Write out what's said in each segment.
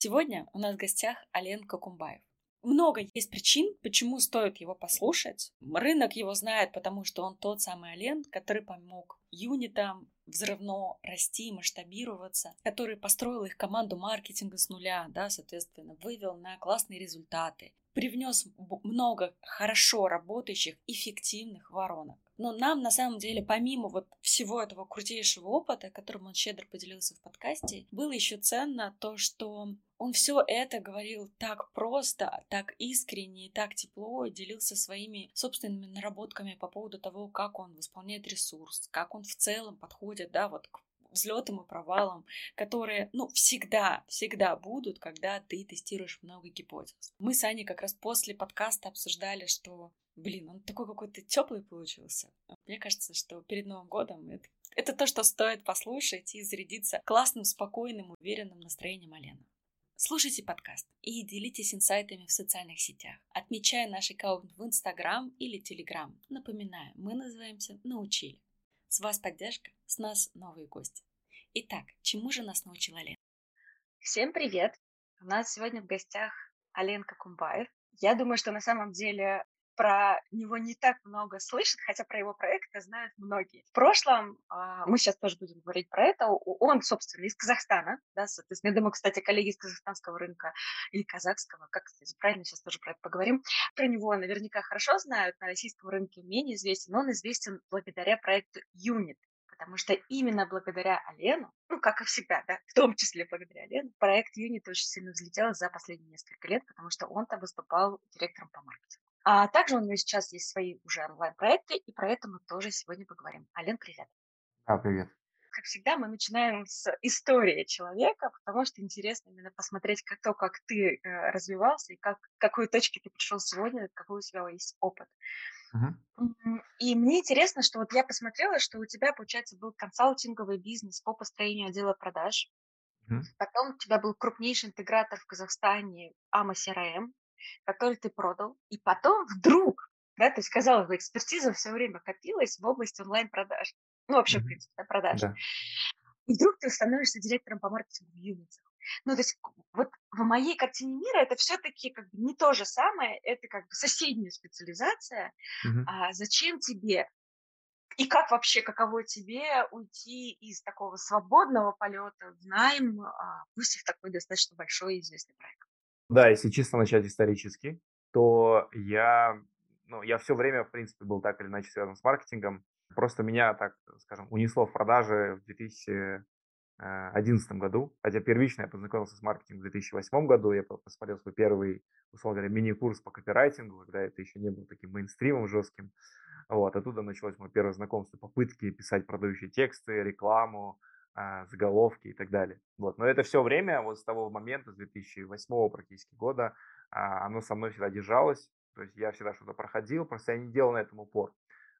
Сегодня у нас в гостях Ален Кокумбаев. Много есть причин, почему стоит его послушать. Рынок его знает, потому что он тот самый Ален, который помог юнитам взрывно расти, масштабироваться, который построил их команду маркетинга с нуля, да, соответственно, вывел на классные результаты, привнес много хорошо работающих, эффективных воронок. Но нам, на самом деле, помимо вот всего этого крутейшего опыта, которым он щедро поделился в подкасте, было еще ценно то, что он все это говорил так просто, так искренне и так тепло, делился своими собственными наработками по поводу того, как он восполняет ресурс, как он в целом подходит, да, вот к взлетам и провалам, которые, ну, всегда, всегда будут, когда ты тестируешь много гипотез. Мы с Аней как раз после подкаста обсуждали, что, блин, он такой какой-то теплый получился. Мне кажется, что перед Новым годом это, это то, что стоит послушать и зарядиться классным, спокойным, уверенным настроением Алена. Слушайте подкаст и делитесь инсайтами в социальных сетях, отмечая наш аккаунт в Инстаграм или Телеграм. Напоминаю, мы называемся «Научили». С вас поддержка, с нас новые гости. Итак, чему же нас научила Лена? Всем привет! У нас сегодня в гостях Аленка Кумбаев. Я думаю, что на самом деле про него не так много слышат, хотя про его проекты знают многие. В прошлом, а, мы сейчас тоже будем говорить про это, он, собственно, из Казахстана, да, соответственно, я думаю, кстати, коллеги из казахстанского рынка или казахского, как, кстати, правильно, сейчас тоже про это поговорим, про него наверняка хорошо знают, на российском рынке менее известен, но он известен благодаря проекту Unit, потому что именно благодаря Алену, ну, как и всегда, да, в том числе благодаря Алену, проект Unit очень сильно взлетел за последние несколько лет, потому что он там выступал директором по маркетингу. А также у него сейчас есть свои уже онлайн-проекты, и про это мы тоже сегодня поговорим. Ален, привет. Да, привет. Как всегда, мы начинаем с истории человека, потому что интересно именно посмотреть как то, как ты э, развивался, и как, к какой точке ты пришел сегодня, какой у тебя есть опыт. Uh-huh. И мне интересно, что вот я посмотрела, что у тебя, получается, был консалтинговый бизнес по построению отдела продаж. Uh-huh. Потом у тебя был крупнейший интегратор в Казахстане AMA CRM который ты продал, и потом вдруг, да, то есть, казалось бы, экспертиза все время копилась в области онлайн-продаж, ну, вообще, в принципе, да, продаж. Да. И вдруг ты становишься директором по маркетингу в Юницах. Ну, то есть вот в моей картине мира это все-таки как бы не то же самое, это как бы соседняя специализация. Uh-huh. А зачем тебе и как вообще, каково тебе уйти из такого свободного полета в найм, а, пусть и в такой достаточно большой и известный проект? Да, если чисто начать исторически, то я, ну, я все время, в принципе, был так или иначе связан с маркетингом. Просто меня, так скажем, унесло в продажи в 2011 году. Хотя первично я познакомился с маркетингом в 2008 году. Я посмотрел свой первый, условно говоря, мини-курс по копирайтингу, когда это еще не был таким мейнстримом жестким. Вот, оттуда началось мое первое знакомство, попытки писать продающие тексты, рекламу, заголовки и так далее. Вот. Но это все время, вот с того момента, с 2008 практически года, а, оно со мной всегда держалось. То есть я всегда что-то проходил, просто я не делал на этом упор.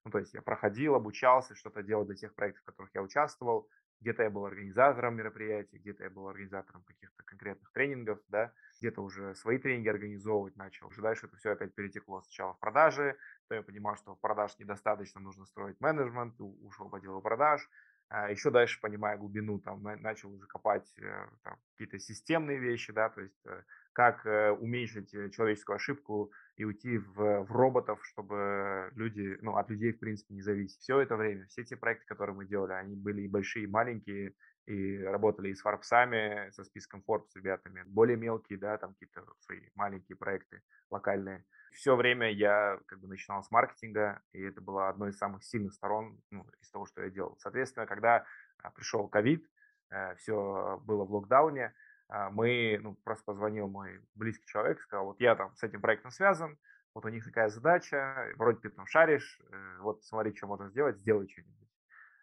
Ну, то есть я проходил, обучался, что-то делал для тех проектов, в которых я участвовал. Где-то я был организатором мероприятий, где-то я был организатором каких-то конкретных тренингов, да, где-то уже свои тренинги организовывать начал. Уже дальше это все опять перетекло сначала в продажи, то я понимал, что продаж недостаточно, нужно строить менеджмент, ушел в отдел продаж, а еще дальше, понимая глубину, там, начал уже копать э, какие-то системные вещи, да, то есть э, как э, уменьшить человеческую ошибку и уйти в, в роботов, чтобы люди, ну, от людей, в принципе, не зависеть. Все это время, все те проекты, которые мы делали, они были и большие, и маленькие, и работали и с Форбсами, со списком Forbes ребятами, более мелкие, да, там какие-то свои маленькие проекты локальные. Все время я как бы начинал с маркетинга, и это было одной из самых сильных сторон ну, из того, что я делал. Соответственно, когда а, пришел ковид, э, все было в локдауне, а, мы, ну, просто позвонил мой близкий человек, сказал, вот я там с этим проектом связан, вот у них такая задача, вроде ты там шаришь, э, вот смотри, что можно сделать, сделай что-нибудь.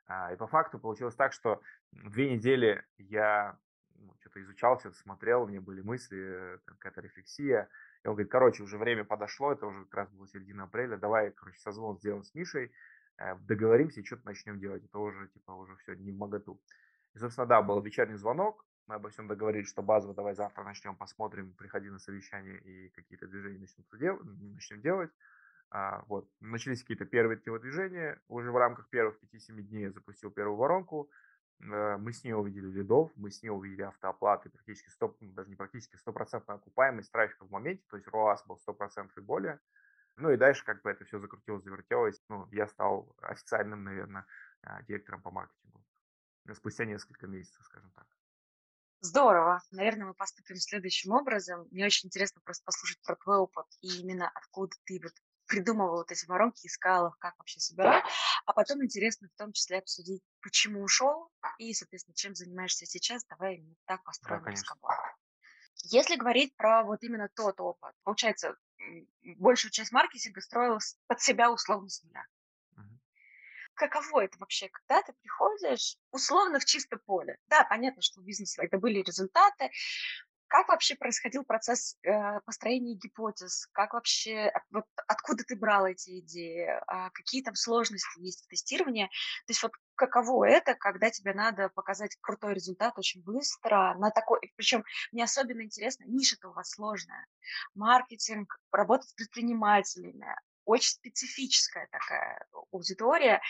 А, и по факту получилось так, что две недели я ну, что-то изучал, что-то смотрел, мне были мысли, какая-то рефлексия, и он говорит, короче, уже время подошло, это уже как раз было середина апреля, давай, короче, созвон сделаем с Мишей, э, договоримся что-то начнем делать. Это уже, типа, уже все не в моготу. И, собственно, да, был вечерний звонок, мы обо всем договорились, что базово давай завтра начнем, посмотрим, приходи на совещание и какие-то движения начнем, дел- начнем делать. А, вот. Начались какие-то первые движения. Уже в рамках первых 5-7 дней я запустил первую воронку. Э, мы с нее увидели лидов, мы с нее увидели автооплаты, практически 100, ну, даже не практически стопроцентную окупаемость трафика в моменте, то есть ROAS был 100% и более. Ну и дальше как бы это все закрутилось, завертелось. Ну, я стал официальным, наверное, а, директором по маркетингу. Спустя несколько месяцев, скажем так. Здорово. Наверное, мы поступим следующим образом. Мне очень интересно просто послушать про твой опыт и именно откуда ты вот придумывал вот эти воронки, искал их, как вообще собирал. А потом интересно в том числе обсудить, почему ушел и, соответственно, чем занимаешься сейчас. Давай именно так построим да, разговор. Если говорить про вот именно тот опыт, получается, большую часть маркетинга строил под себя условно с нуля. Каково это вообще, когда ты приходишь условно в чисто поле? Да, понятно, что у бизнеса это были результаты, как вообще происходил процесс э, построения гипотез? Как вообще, вот откуда ты брал эти идеи? А какие там сложности есть в тестировании? То есть вот каково это, когда тебе надо показать крутой результат очень быстро, на такой, причем мне особенно интересно, ниша-то у вас сложная. Маркетинг, работать с предпринимателями, очень специфическая такая аудитория.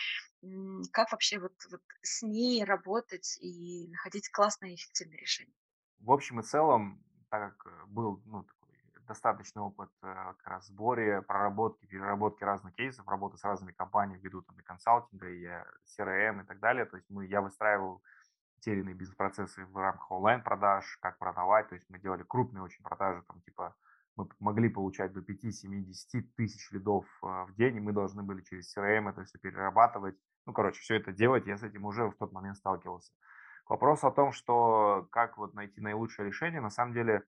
Как вообще вот, вот с ней работать и находить классные эффективные решения? В общем и целом, так как э, был ну, такой достаточный опыт э, как раз сборе, проработки, переработки разных кейсов, работы с разными компаниями, ввиду там и консалтинга, и CRM и так далее, то есть мы, я выстраивал те или иные бизнес-процессы в рамках онлайн-продаж, как продавать, то есть мы делали крупные очень продажи, там типа мы могли получать до 5-7-10 тысяч лидов э, в день, и мы должны были через CRM это все перерабатывать. Ну, короче, все это делать, я с этим уже в тот момент сталкивался. Вопрос о том, что как вот найти наилучшее решение, на самом деле,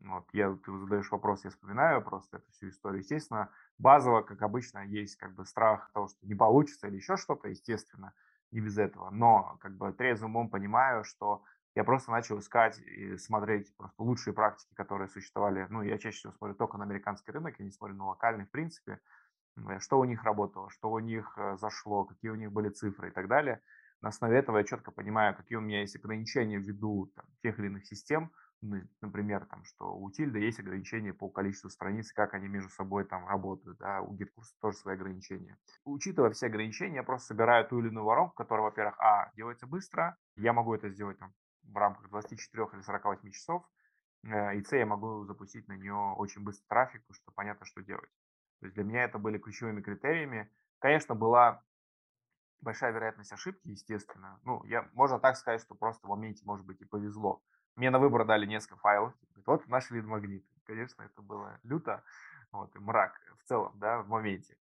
вот я, ты задаешь вопрос, я вспоминаю просто эту всю историю. Естественно, базово, как обычно, есть как бы страх того, что не получится или еще что-то, естественно, не без этого. Но как бы трезвым умом понимаю, что я просто начал искать и смотреть просто лучшие практики, которые существовали. Ну, я чаще всего смотрю только на американский рынок, я не смотрю на локальный в принципе, что у них работало, что у них э, зашло, какие у них были цифры и так далее на основе этого я четко понимаю, какие у меня есть ограничения ввиду там, тех или иных систем. Ну, например, там, что у Тильда есть ограничения по количеству страниц, как они между собой там работают. Да? У GitKursa тоже свои ограничения. Учитывая все ограничения, я просто собираю ту или иную воронку, которая, во-первых, а, делается быстро, я могу это сделать там, в рамках 24 или 48 часов, э, и С, я могу запустить на нее очень быстрый трафик, потому что понятно, что делать. То есть для меня это были ключевыми критериями. Конечно, была большая вероятность ошибки, естественно. Ну, я, можно так сказать, что просто в моменте, может быть, и повезло. Мне на выбор дали несколько файлов. Вот наш лид-магнит. Конечно, это было люто. Вот, и мрак в целом, да, в моменте.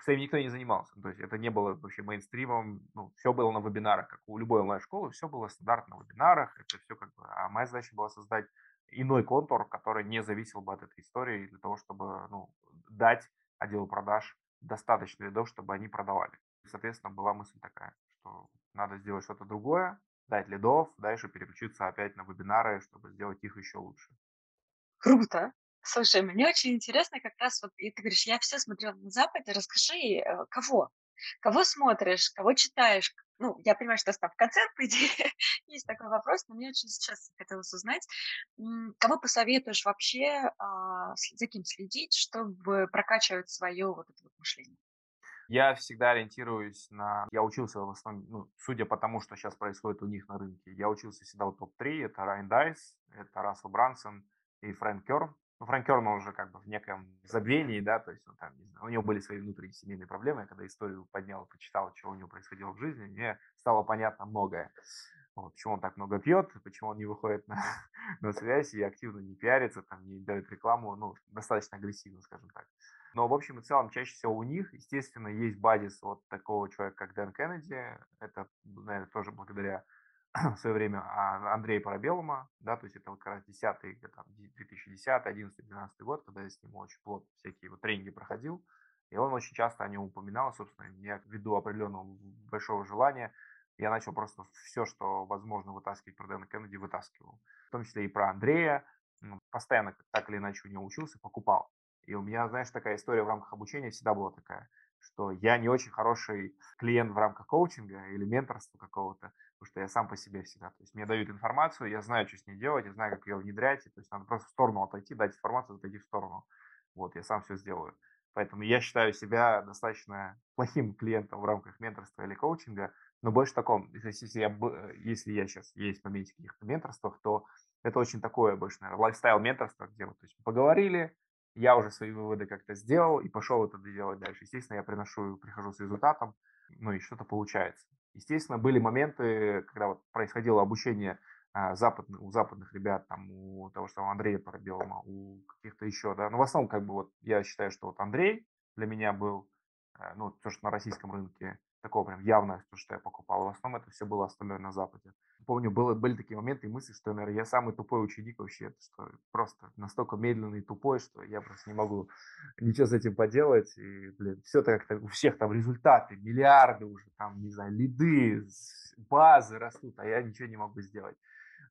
С этим никто не занимался. То есть это не было вообще мейнстримом. Ну, все было на вебинарах, как у любой онлайн-школы. Все было стандартно на вебинарах. Это все как бы... А моя задача была создать иной контур, который не зависел бы от этой истории для того, чтобы ну, дать отделу продаж достаточно лидов, чтобы они продавали. Соответственно, была мысль такая, что надо сделать что-то другое, дать лидов, дальше переключиться опять на вебинары, чтобы сделать их еще лучше. Круто. Слушай, мне очень интересно как раз вот, и ты говоришь, я все смотрела на Западе, расскажи, э, кого? Кого смотришь, кого читаешь? Ну, я понимаю, что там в конце, по идее, есть такой вопрос, но мне очень сейчас хотелось узнать, кого посоветуешь вообще, а, за кем следить, чтобы прокачивать свое вот это вот мышление? Я всегда ориентируюсь на... Я учился в основном, ну, судя по тому, что сейчас происходит у них на рынке, я учился всегда в топ-3. Это Райан Дайс, это Рассел Брансон и Фрэнк Керн. Ну, Фрэнк Керн, он уже как бы в неком забвении, да, то есть он там, не знаю, у него были свои внутренние семейные проблемы. Я когда историю поднял, почитал, что у него происходило в жизни, мне стало понятно многое. Вот, почему он так много пьет, почему он не выходит на, на связь и активно не пиарится, там, не дает рекламу, ну, достаточно агрессивно, скажем так. Но в общем и целом чаще всего у них, естественно, есть базис вот такого человека, как Дэн Кеннеди. Это, наверное, тоже благодаря в свое время Андрея Парабелума, да, то есть это вот как раз 10 там, 2010, 11, 12 год, когда я с ним очень плотно всякие вот тренинги проходил, и он очень часто о нем упоминал, собственно, я ввиду определенного большого желания, я начал просто все, что возможно вытаскивать про Дэна Кеннеди, вытаскивал. В том числе и про Андрея, постоянно так или иначе у него учился, покупал. И у меня, знаешь, такая история в рамках обучения всегда была такая, что я не очень хороший клиент в рамках коучинга или менторства какого-то, потому что я сам по себе всегда. То есть мне дают информацию, я знаю, что с ней делать, я знаю, как ее внедрять, то есть надо просто в сторону отойти, дать информацию, отойти в сторону. Вот, я сам все сделаю. Поэтому я считаю себя достаточно плохим клиентом в рамках менторства или коучинга, но больше в таком, если я, если я сейчас есть в моменте каких-то менторствах, то это очень такое больше, наверное, лайфстайл менторство, где вот, то есть поговорили, я уже свои выводы как-то сделал и пошел это делать дальше. Естественно, я приношу, прихожу с результатом, ну и что-то получается. Естественно, были моменты, когда вот происходило обучение а, западных, у западных ребят, там, у того же самого Андрея Парабелома, у каких-то еще, да, но в основном, как бы, вот, я считаю, что вот Андрей для меня был, э, ну, то, что на российском рынке такого прям явно, то, что я покупал. В основном это все было остальное на Западе. Помню, было, были такие моменты и мысли, что, наверное, я самый тупой ученик вообще, что просто настолько медленный и тупой, что я просто не могу ничего с этим поделать. И, блин, все так как-то у всех там результаты, миллиарды уже, там, не знаю, лиды, базы растут, а я ничего не могу сделать.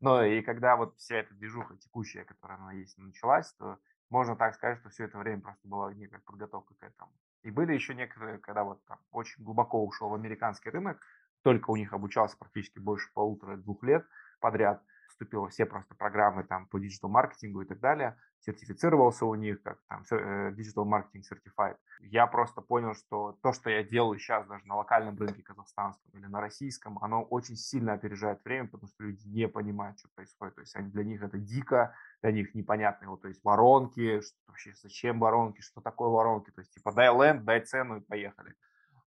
Но и когда вот вся эта движуха текущая, которая она есть, началась, то можно так сказать, что все это время просто была некая подготовка к этому. И были еще некоторые, когда вот там очень глубоко ушел в американский рынок, только у них обучался практически больше полутора-двух лет подряд, вступил во все просто программы там по диджитал-маркетингу и так далее, сертифицировался у них как там Digital Marketing Certified. Я просто понял, что то, что я делаю сейчас даже на локальном рынке казахстанском или на российском, оно очень сильно опережает время, потому что люди не понимают, что происходит. То есть они, для них это дико, для них непонятно. Вот, то есть воронки, что, вообще зачем воронки, что такое воронки. То есть типа дай ленд, дай цену и поехали.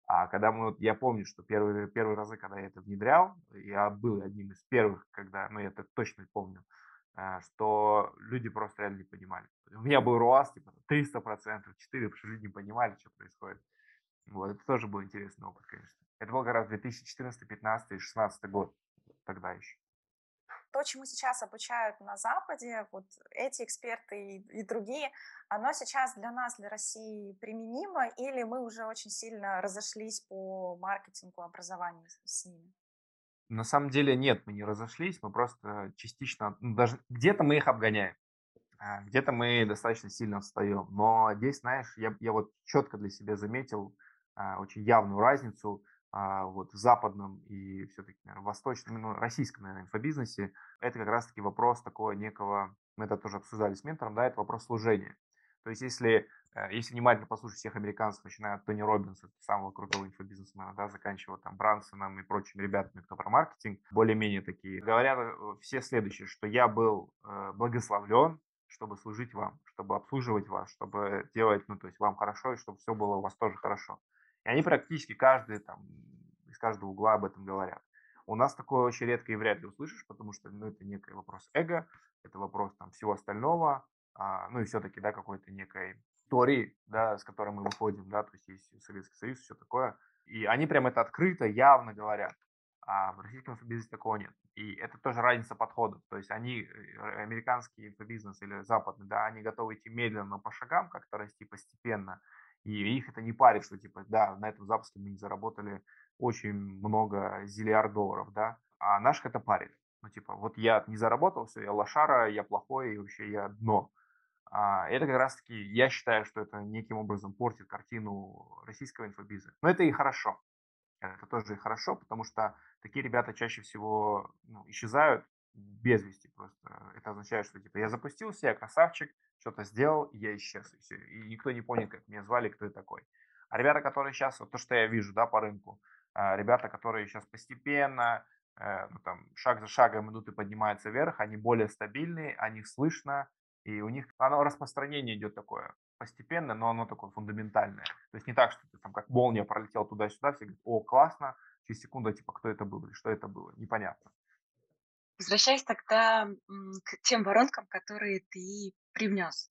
А когда мы, я помню, что первые, первые разы, когда я это внедрял, я был одним из первых, когда, ну, я это точно помню, э, что люди просто реально не понимали. У меня был рост типа 300%, 400%, потому что люди не понимали, что происходит. Вот, это тоже был интересный опыт, конечно. Это был как раз 2014, 15, 16 год, тогда еще то, чему сейчас обучают на Западе, вот эти эксперты и, и другие, оно сейчас для нас, для России применимо, или мы уже очень сильно разошлись по маркетингу, образованию с ними? На самом деле нет, мы не разошлись, мы просто частично, ну, даже где-то мы их обгоняем, а, где-то мы достаточно сильно отстаем. Но здесь, знаешь, я, я вот четко для себя заметил а, очень явную разницу а, вот в западном и все-таки, наверное, восточном, ну, российском, наверное, инфобизнесе, это как раз-таки вопрос такого некого, мы это тоже обсуждали с ментором, да, это вопрос служения. То есть если, э, если внимательно послушать всех американцев, начиная от Тони Робинса, самого крутого инфобизнесмена, да, заканчивая там Брансоном и прочими ребятами, кто про маркетинг, более-менее такие, говорят э, все следующее, что я был э, благословлен, чтобы служить вам, чтобы обслуживать вас, чтобы делать, ну, то есть вам хорошо, и чтобы все было у вас тоже хорошо. И они практически каждый там из каждого угла об этом говорят. У нас такое очень редко и вряд ли услышишь, потому что ну, это некий вопрос эго, это вопрос там всего остального, а, ну и все-таки, да, какой-то некой истории, да, с которой мы выходим, да, то есть есть Советский Союз, все такое. И они прям это открыто, явно говорят. А в российском инфобизнесе такого нет. И это тоже разница подходов. То есть они, э, американский инфобизнес или западный, да, они готовы идти медленно по шагам, как-то расти постепенно, и их это не парит, что типа, да, на этом запуске мы не заработали очень много зиллиард долларов, да, а наших это парит. Ну, типа, вот я не заработал, все, я лошара, я плохой, и вообще я дно. А, это как раз-таки, я считаю, что это неким образом портит картину российского инфобиза. Но это и хорошо. Это тоже и хорошо, потому что такие ребята чаще всего ну, исчезают без вести просто. Это означает, что типа я запустился, я красавчик, что-то сделал, я исчез, и все. И никто не понял, как меня звали, кто я такой. А ребята, которые сейчас, вот то, что я вижу, да, по рынку, а, ребята, которые сейчас постепенно, э, ну, там, шаг за шагом идут и поднимаются вверх, они более стабильные, о них слышно, и у них оно распространение идет такое постепенно, но оно такое фундаментальное. То есть не так, что ты там как молния пролетел туда-сюда, все говорят, о, классно, через секунду, типа, кто это был или что это было, непонятно. Возвращаясь тогда к тем воронкам, которые ты привнес.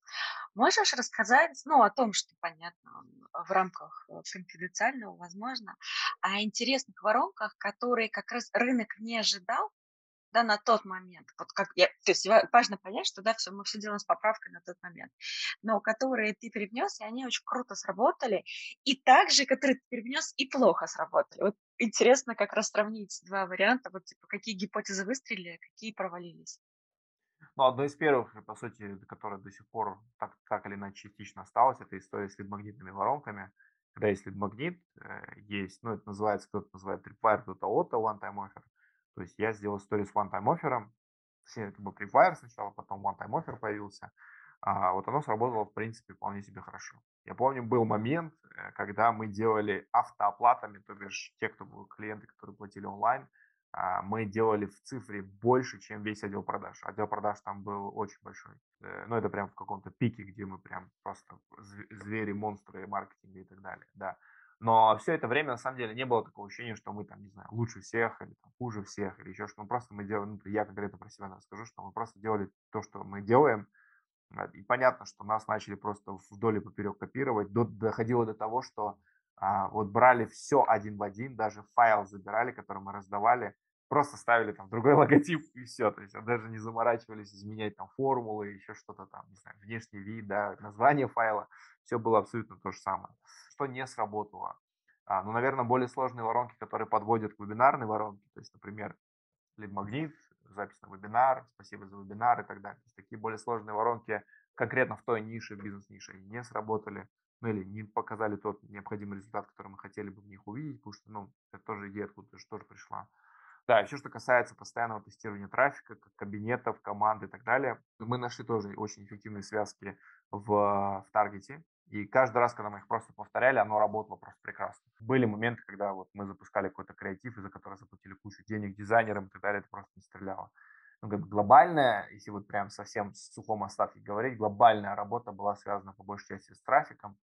Можешь рассказать, ну, о том, что, понятно, в рамках э, конфиденциального, возможно, о интересных воронках, которые как раз рынок не ожидал, да, на тот момент. Вот как я, то есть важно понять, что да, все, мы все делаем с поправкой на тот момент, но которые ты привнес, и они очень круто сработали, и также, которые ты привнес, и плохо сработали. Вот интересно как раз сравнить два варианта, вот типа какие гипотезы выстрелили, какие провалились. Ну, одно из первых, по сути, которое до сих пор так, так или иначе частично осталось, это история с лид-магнитными воронками. Когда есть лид-магнит, э, есть, ну, это называется, кто-то называет tripwire, кто-то auto one-time offer. То есть я сделал историю с one-time offer. Точнее, это был tripwire сначала, потом one-time offer появился. А вот оно сработало, в принципе, вполне себе хорошо. Я помню, был момент, э, когда мы делали автооплатами, то бишь те, кто был клиенты, которые платили онлайн, а, мы делали в цифре больше, чем весь отдел продаж. Отдел продаж там был очень большой. Э, ну, это прям в каком-то пике, где мы прям просто звери, монстры маркетинга и так далее, да. Но все это время, на самом деле, не было такого ощущения, что мы там, не знаю, лучше всех или там, хуже всех или еще что-то. Просто мы делали, ну, я конкретно про себя расскажу, что мы просто делали то, что мы делаем, и понятно, что нас начали просто вдоль и поперек копировать. До, доходило до того, что а, вот брали все один в один, даже файл забирали, который мы раздавали, просто ставили там другой логотип и все. То есть даже не заморачивались изменять там формулы, еще что-то там, не знаю, внешний вид, да, название файла. Все было абсолютно то же самое. Что не сработало? А, ну, наверное, более сложные воронки, которые подводят к вебинарной воронке. То есть, например, лид-магнит, запись на вебинар, спасибо за вебинар и так далее. То есть такие более сложные воронки конкретно в той нише, бизнес-нише, не сработали, ну или не показали тот необходимый результат, который мы хотели бы в них увидеть, потому что, ну, это тоже идея откуда-то тоже пришла. Да, все, что касается постоянного тестирования трафика, кабинетов, команд и так далее, мы нашли тоже очень эффективные связки в, в таргете. И каждый раз, когда мы их просто повторяли, оно работало просто прекрасно. Были моменты, когда вот мы запускали какой-то креатив, из-за которого заплатили кучу денег дизайнерам и так далее, это просто не стреляло. Ну, как глобальная, если вот прям совсем в сухом остатке говорить, глобальная работа была связана по большей части с трафиком.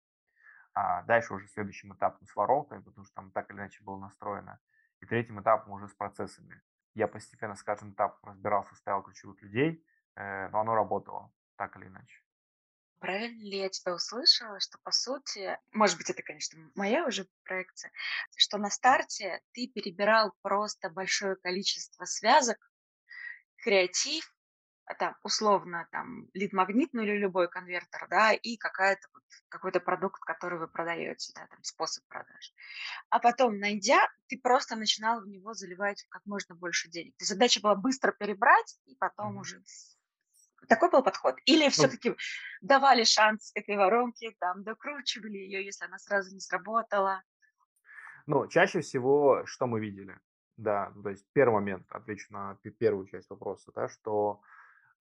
А дальше уже следующим этапом с воронками, потому что там так или иначе было настроено. И третьим этапом уже с процессами. Я постепенно с каждым этапом разбирался, ставил ключевых людей, э, но оно работало так или иначе. Правильно ли я тебя услышала, что по сути, может быть, это, конечно, моя уже проекция, что на старте ты перебирал просто большое количество связок, креатив, а там, условно, там, лид-магнит, ну или любой конвертер, да, и какая-то вот, какой-то продукт, который вы продаете, да, там, способ продаж. А потом, найдя, ты просто начинал в него заливать как можно больше денег. То есть задача была быстро перебрать, и потом mm-hmm. уже такой был подход? Или ну, все-таки давали шанс этой воронке, там, докручивали ее, если она сразу не сработала? Ну, чаще всего, что мы видели? Да, то есть первый момент, отвечу на первую часть вопроса, да, что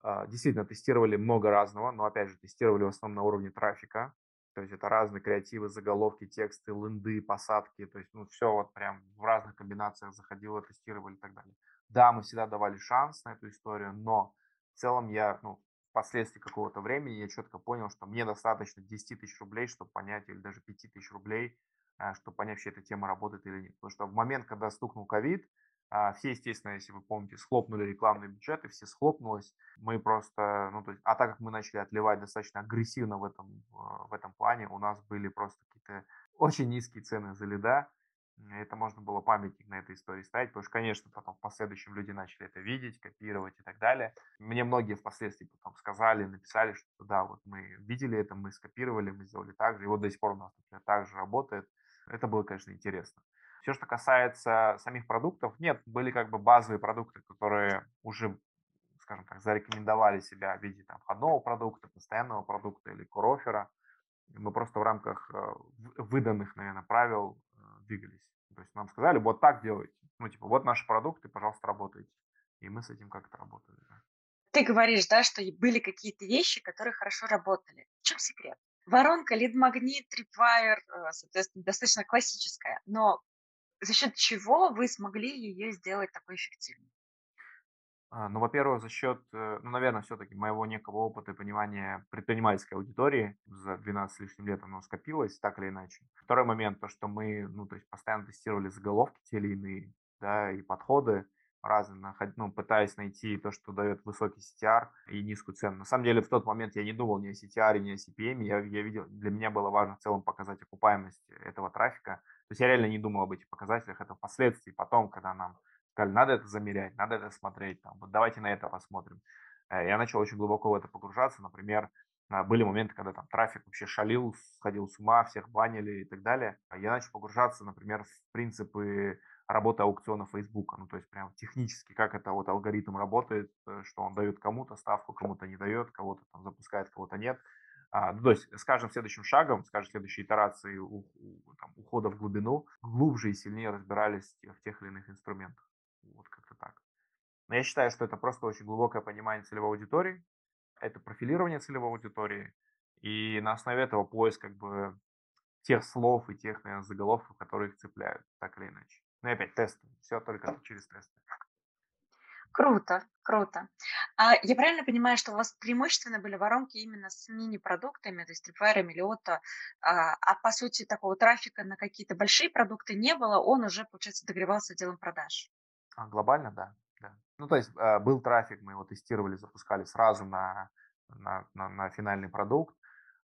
э, действительно тестировали много разного, но опять же тестировали в основном на уровне трафика, то есть это разные креативы, заголовки, тексты, ленды, посадки, то есть ну все вот прям в разных комбинациях заходило, тестировали и так далее. Да, мы всегда давали шанс на эту историю, но в целом я, ну, впоследствии какого-то времени я четко понял, что мне достаточно 10 тысяч рублей, чтобы понять, или даже 5 тысяч рублей, а, чтобы понять, вообще эта тема работает или нет. Потому что в момент, когда стукнул ковид, а, все, естественно, если вы помните, схлопнули рекламные бюджеты, все схлопнулось. Мы просто, ну, то есть, а так как мы начали отливать достаточно агрессивно в этом, в этом плане, у нас были просто какие-то очень низкие цены за лида, это можно было памятник на этой истории ставить, потому что, конечно, потом в последующем люди начали это видеть, копировать и так далее. Мне многие впоследствии потом сказали, написали, что да, вот мы видели это, мы скопировали, мы сделали так же, и вот до сих пор у нас, например, так же работает. Это было, конечно, интересно. Все, что касается самих продуктов, нет, были как бы базовые продукты, которые уже, скажем так, зарекомендовали себя в виде там, входного продукта, постоянного продукта или курофера. Мы просто в рамках э, выданных, наверное, правил двигались. То есть нам сказали, вот так делайте. Ну, типа, вот наши продукты, пожалуйста, работайте. И мы с этим как-то работали. Ты говоришь, да, что были какие-то вещи, которые хорошо работали. В чем секрет? Воронка, лид-магнит, tripwire, э, соответственно, достаточно классическая. Но за счет чего вы смогли ее сделать такой эффективной? А, ну, во-первых, за счет, э, ну, наверное, все-таки моего некого опыта и понимания предпринимательской аудитории за 12 с лишним лет оно скопилось, так или иначе. Второй момент, то, что мы, ну, то есть постоянно тестировали заголовки те или иные, да, и подходы разные, ну, пытаясь найти то, что дает высокий CTR и низкую цену. На самом деле, в тот момент я не думал ни о CTR, ни о CPM, я, я видел, для меня было важно в целом показать окупаемость этого трафика. То есть я реально не думал об этих показателях, это впоследствии, потом, когда нам сказали, надо это замерять, надо это смотреть, там, вот давайте на это посмотрим. Э, я начал очень глубоко в это погружаться, например, а, были моменты, когда там трафик вообще шалил, сходил с ума, всех банили и так далее. А я начал погружаться, например, в принципы работы аукциона Facebook. Ну, то есть прям технически, как это вот алгоритм работает, э, что он дает кому-то ставку, кому-то не дает, кого-то там запускает, кого-то нет. А, ну, то есть с каждым следующим шагом, с каждой следующей итерацией у, у, там, ухода в глубину, глубже и сильнее разбирались в тех или иных инструментах. Вот как-то так. Но я считаю, что это просто очень глубокое понимание целевой аудитории, это профилирование целевой аудитории, и на основе этого поиск как бы тех слов и тех, наверное, заголовков, которые их цепляют, так или иначе. Ну и опять тесты, все только через тесты. Круто, круто. А я правильно понимаю, что у вас преимущественно были воронки именно с мини-продуктами, то есть Tripwire, Мелиота, а, по сути такого трафика на какие-то большие продукты не было, он уже, получается, догревался отделом продаж? А, глобально, да. да. Ну, то есть а, был трафик, мы его тестировали, запускали сразу на, на, на, на финальный продукт,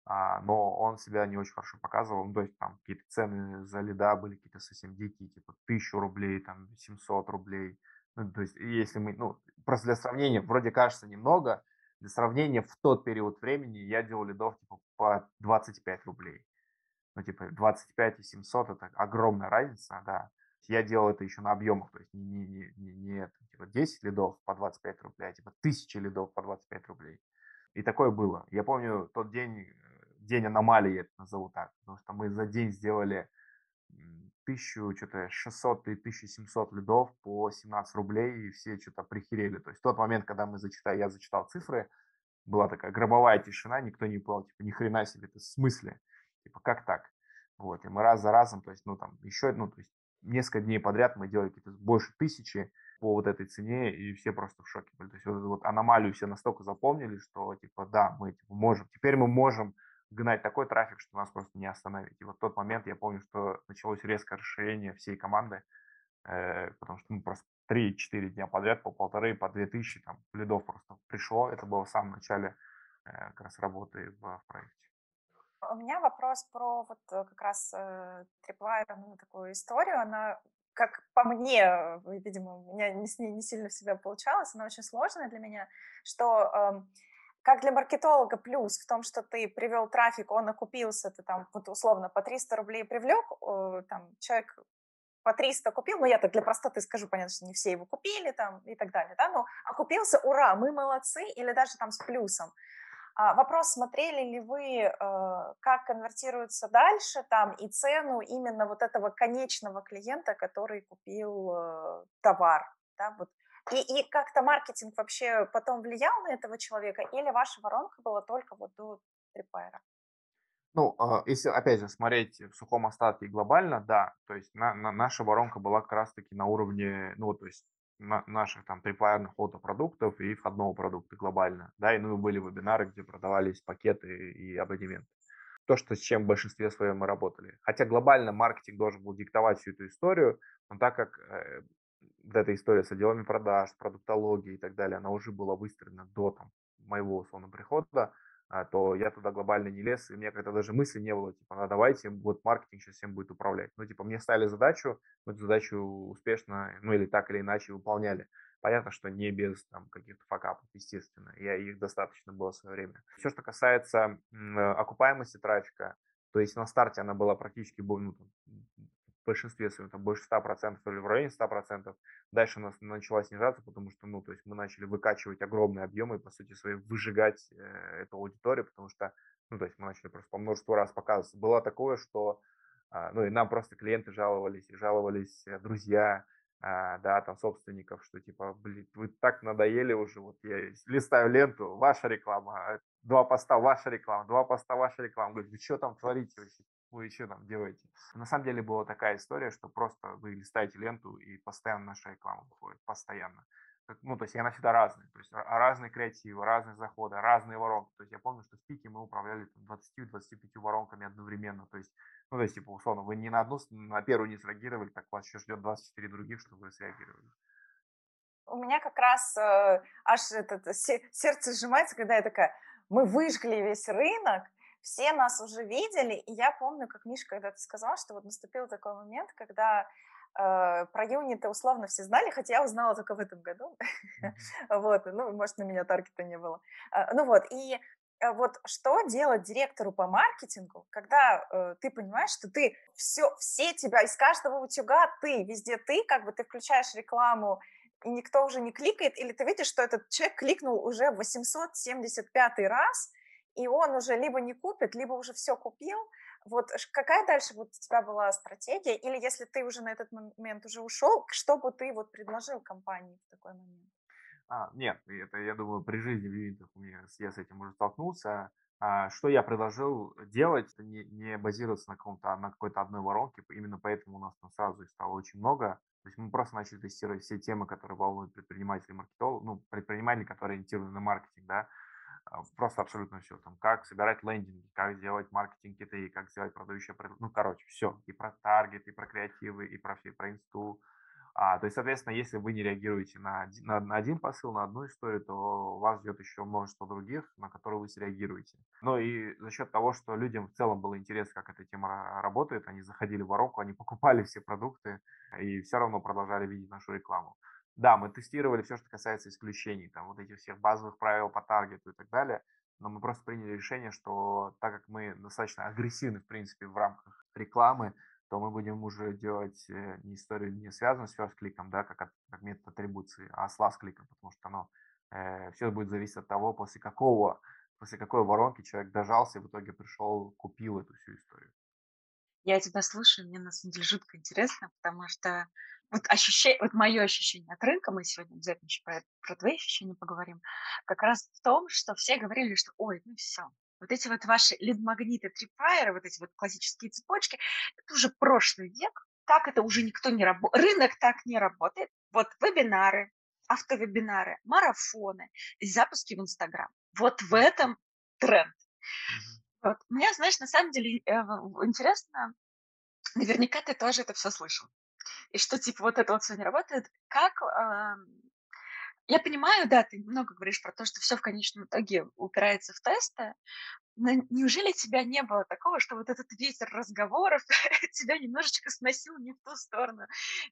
а, но он себя не очень хорошо показывал. Ну, то есть там какие-то цены за лида были какие-то совсем дикие, типа 1000 рублей, там 700 рублей. Ну, то есть если мы, ну, просто для сравнения, вроде кажется немного, для сравнения в тот период времени я делал лидов типа по 25 рублей. Ну, типа 25 и 700 это огромная разница, да. Я делал это еще на объемах, то есть не, не, не, не, не типа 10 лидов по 25 рублей, а типа 1000 лидов по 25 рублей. И такое было. Я помню тот день, день аномалии, я это назову так, потому что мы за день сделали тысячу, что-то 600 или 1700 лидов по 17 рублей, и все что-то прихерели. То есть тот момент, когда мы зачитали, я зачитал цифры, была такая гробовая тишина, никто не понял, типа, ни хрена себе, это в смысле? Типа, как так? Вот, и мы раз за разом, то есть, ну, там, еще, ну, то есть, несколько дней подряд мы делали какие-то больше тысячи по вот этой цене, и все просто в шоке были. То есть, вот эту вот аномалию все настолько запомнили, что, типа, да, мы, типа, можем, теперь мы можем гнать такой трафик, что нас просто не остановить. И вот в тот момент я помню, что началось резкое расширение всей команды, э, потому что мы просто 3-4 дня подряд по полторы, по две тысячи там лидов просто пришло. Это было в самом начале э, как раз работы в, в проекте. У меня вопрос про вот э, как раз э, Tripwire, ну, такую историю. Она, как по мне, видимо, у меня не, не сильно всегда получалось, она очень сложная для меня, что э, как для маркетолога плюс в том, что ты привел трафик, он окупился, ты там вот условно по 300 рублей привлек, там человек по 300 купил, ну я так для простоты скажу, понятно, что не все его купили там и так далее, да, но окупился, ура, мы молодцы, или даже там с плюсом. А, вопрос, смотрели ли вы, э, как конвертируется дальше там и цену именно вот этого конечного клиента, который купил э, товар, да, вот и, и как-то маркетинг вообще потом влиял на этого человека, или ваша воронка была только вот до Tripwire? Ну, а, если, опять же, смотреть в сухом остатке глобально, да, то есть на, на, наша воронка была как раз-таки на уровне, ну, то есть на, наших там трипайерных продуктов и входного продукта глобально, да, и ну, были вебинары, где продавались пакеты и абонементы. То, что с чем в большинстве своем мы работали. Хотя глобально маркетинг должен был диктовать всю эту историю, но так как э, вот эта история с отделами продаж, продуктологией и так далее, она уже была выстроена до там, моего условного прихода, то я туда глобально не лез, и у меня как-то даже мысли не было, типа, ну давайте, вот маркетинг сейчас всем будет управлять. Ну, типа, мне ставили задачу, мы эту задачу успешно, ну, или так или иначе выполняли. Понятно, что не без там каких-то факапов, естественно, я их достаточно было в свое время. Все, что касается окупаемости трафика, то есть на старте она была практически ну, в большинстве своем, там больше 100% или в районе 100%. Дальше у нас начала снижаться, потому что, ну, то есть мы начали выкачивать огромные объемы и, по сути своей, выжигать э, эту аудиторию, потому что, ну, то есть мы начали просто по множеству раз показываться. Было такое, что, э, ну, и нам просто клиенты жаловались, и жаловались э, друзья, а, да, там собственников, что типа, блин, вы так надоели уже, вот я листаю ленту, ваша реклама, два поста, ваша реклама, два поста, ваша реклама. Говорит, вы что там творите вообще? Вы что там делаете? На самом деле была такая история, что просто вы листаете ленту и постоянно наша реклама выходит, постоянно. Ну, то есть она всегда разная, то есть разные креативы, разные заходы, разные воронки. То есть я помню, что в пике мы управляли 20-25 воронками одновременно. То есть, ну, то есть, типа, условно, вы не на одну, на первую не среагировали, так вас еще ждет 24 других, чтобы вы среагировали. У меня как раз э, аж это, сердце сжимается, когда я такая, мы выжгли весь рынок, все нас уже видели, и я помню, как Миша когда-то сказал, что вот наступил такой момент, когда э, про юниты условно все знали, хотя я узнала только в этом году, вот, ну, может, на меня таргета не было, э, ну вот, и э, вот что делать директору по маркетингу, когда э, ты понимаешь, что ты все, все тебя из каждого утюга ты, везде ты, как бы ты включаешь рекламу, и никто уже не кликает, или ты видишь, что этот человек кликнул уже 875 раз, и он уже либо не купит, либо уже все купил. Вот какая дальше вот у тебя была стратегия? Или если ты уже на этот момент уже ушел, что бы ты вот предложил компании в такой момент? А, нет, это, я думаю, при жизни в юнитах у меня, я с этим уже столкнулся. А, что я предложил делать, не, не базироваться на, каком-то, на какой-то одной воронке, именно поэтому у нас там сразу их стало очень много. То есть мы просто начали тестировать все темы, которые волнуют предпринимателей, маркетологов, ну, предпринимателей, которые ориентированы на маркетинг, да, просто абсолютно все. Там, как собирать лендинги, как сделать маркетинг киты, как сделать продающее, ну, короче, все. И про таргет, и про креативы, и про, про инсту, а, то есть, соответственно, если вы не реагируете на, на, на один посыл, на одну историю, то вас ждет еще множество других, на которые вы среагируете. Ну и за счет того, что людям в целом было интересно, как эта тема работает, они заходили в воронку, они покупали все продукты и все равно продолжали видеть нашу рекламу. Да, мы тестировали все, что касается исключений, там вот этих всех базовых правил по таргету и так далее, но мы просто приняли решение, что так как мы достаточно агрессивны, в принципе, в рамках рекламы, то мы будем уже делать э, не историю, не связанную с first кликом, да, как, как метод атрибуции, а с last кликом, потому что оно э, все будет зависеть от того, после какого, после какой воронки человек дожался и в итоге пришел, купил эту всю историю. Я тебя слушаю, мне на самом деле жутко интересно, потому что вот ощущение, вот мое ощущение от рынка, мы сегодня обязательно еще про, про твои ощущения поговорим, как раз в том, что все говорили, что ой, ну все, вот эти вот ваши лид-магниты, трипайеры, вот эти вот классические цепочки, это уже прошлый век, так это уже никто не работает, рынок так не работает. Вот вебинары, автовебинары, марафоны, запуски в Инстаграм. Вот в этом тренд. Вот. Мне, знаешь, на самом деле э, интересно, наверняка ты тоже это все слышал. И что, типа, вот это вот все не работает. Как я понимаю, да, ты много говоришь про то, что все в конечном итоге упирается в тесты, но неужели тебя не было такого, что вот этот ветер разговоров тебя немножечко сносил не в ту сторону?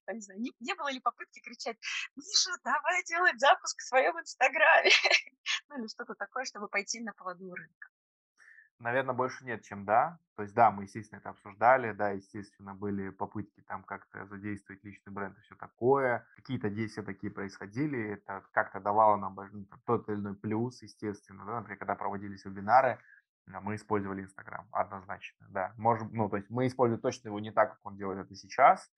не, знаю, не, не было ли попытки кричать, Миша, давай делать запуск в своем инстаграме? ну или что-то такое, чтобы пойти на поводу рынка. Наверное, больше нет, чем да. То есть, да, мы, естественно, это обсуждали, да, естественно, были попытки там как-то задействовать личный бренд и все такое. Какие-то действия такие происходили, это как-то давало нам ну, тот или иной плюс, естественно, да, например, когда проводились вебинары, а, мы использовали Инстаграм, однозначно, да. Можем, ну, то есть мы используем точно его не так, как он делает это сейчас,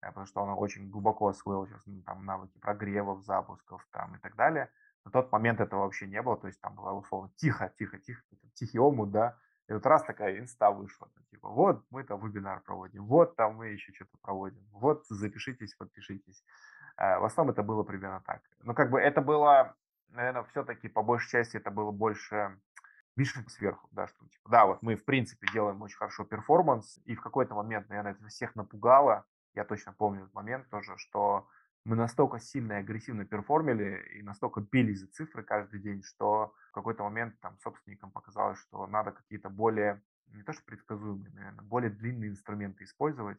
э, потому что он очень глубоко освоил сейчас ну, там навыки прогревов, запусков там и так далее. На тот момент этого вообще не было, то есть там было условно тихо, тихо, тихо, тихий омут, да, и вот раз такая инста вышла, там, типа, вот мы там вебинар проводим, вот там мы еще что-то проводим, вот запишитесь, подпишитесь. Э, в основном это было примерно так. Но как бы это было, наверное, все-таки по большей части это было больше вишенка сверху, да, что типа, да, вот мы в принципе делаем очень хорошо performance, и в какой-то момент, наверное, это всех напугало, я точно помню этот момент тоже, что мы настолько сильно и агрессивно перформили и настолько бились за цифры каждый день, что в какой-то момент там собственникам показалось, что надо какие-то более, не то что предсказуемые, наверное, более длинные инструменты использовать,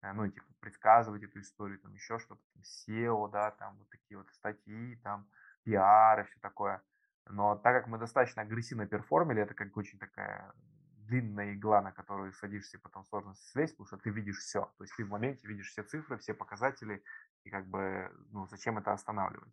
э, ну, типа, предсказывать эту историю, там, еще что-то, там, SEO, да, там, вот такие вот статьи, там, пиар и все такое. Но так как мы достаточно агрессивно перформили, это как очень такая длинная игла, на которую садишься, и потом сложно слезть, потому что ты видишь все. То есть ты в моменте видишь все цифры, все показатели, и как бы, ну, зачем это останавливать?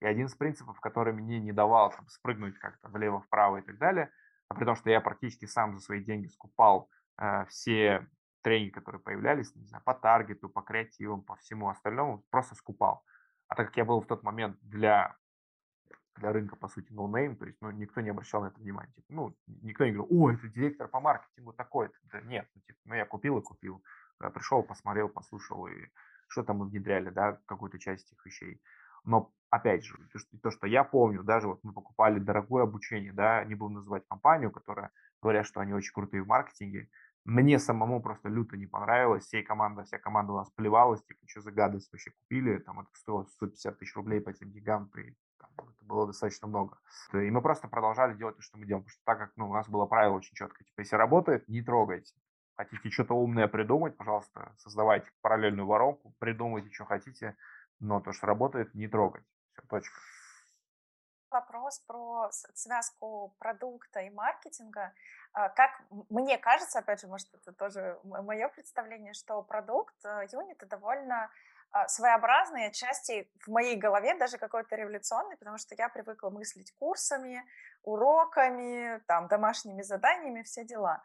И один из принципов, который мне не давал там, спрыгнуть как-то влево-вправо и так далее, а при том, что я практически сам за свои деньги скупал э, все тренинги, которые появлялись, не знаю, по таргету, по креативам, по всему остальному, просто скупал. А так как я был в тот момент для для рынка, по сути, no name, то есть, ну, никто не обращал на это внимания. Типа, ну, никто не говорил, о, это директор по маркетингу такой-то. Да нет, ну, типа, ну, я купил и купил. Я пришел, посмотрел, послушал, и что-то мы внедряли, да, какую-то часть этих вещей. Но, опять же, то, что я помню, даже вот мы покупали дорогое обучение, да, не буду называть компанию, которая говорят, что они очень крутые в маркетинге, мне самому просто люто не понравилось, всей команда, вся команда у нас плевалась, типа, что за гадость вообще купили, там это стоило 150 тысяч рублей по этим деньгам, при, там, это было достаточно много. И мы просто продолжали делать то, что мы делаем, потому что так как ну, у нас было правило очень четко, типа, если работает, не трогайте. Хотите что-то умное придумать, пожалуйста, создавайте параллельную воронку, придумайте, что хотите, но то, что работает, не трогать. Все, точка. Вопрос про связку продукта и маркетинга. А, как мне кажется, опять же, может, это тоже мое представление, что продукт э, юнита довольно а, своеобразный, отчасти в моей голове даже какой-то революционный, потому что я привыкла мыслить курсами, уроками, там, домашними заданиями, все дела.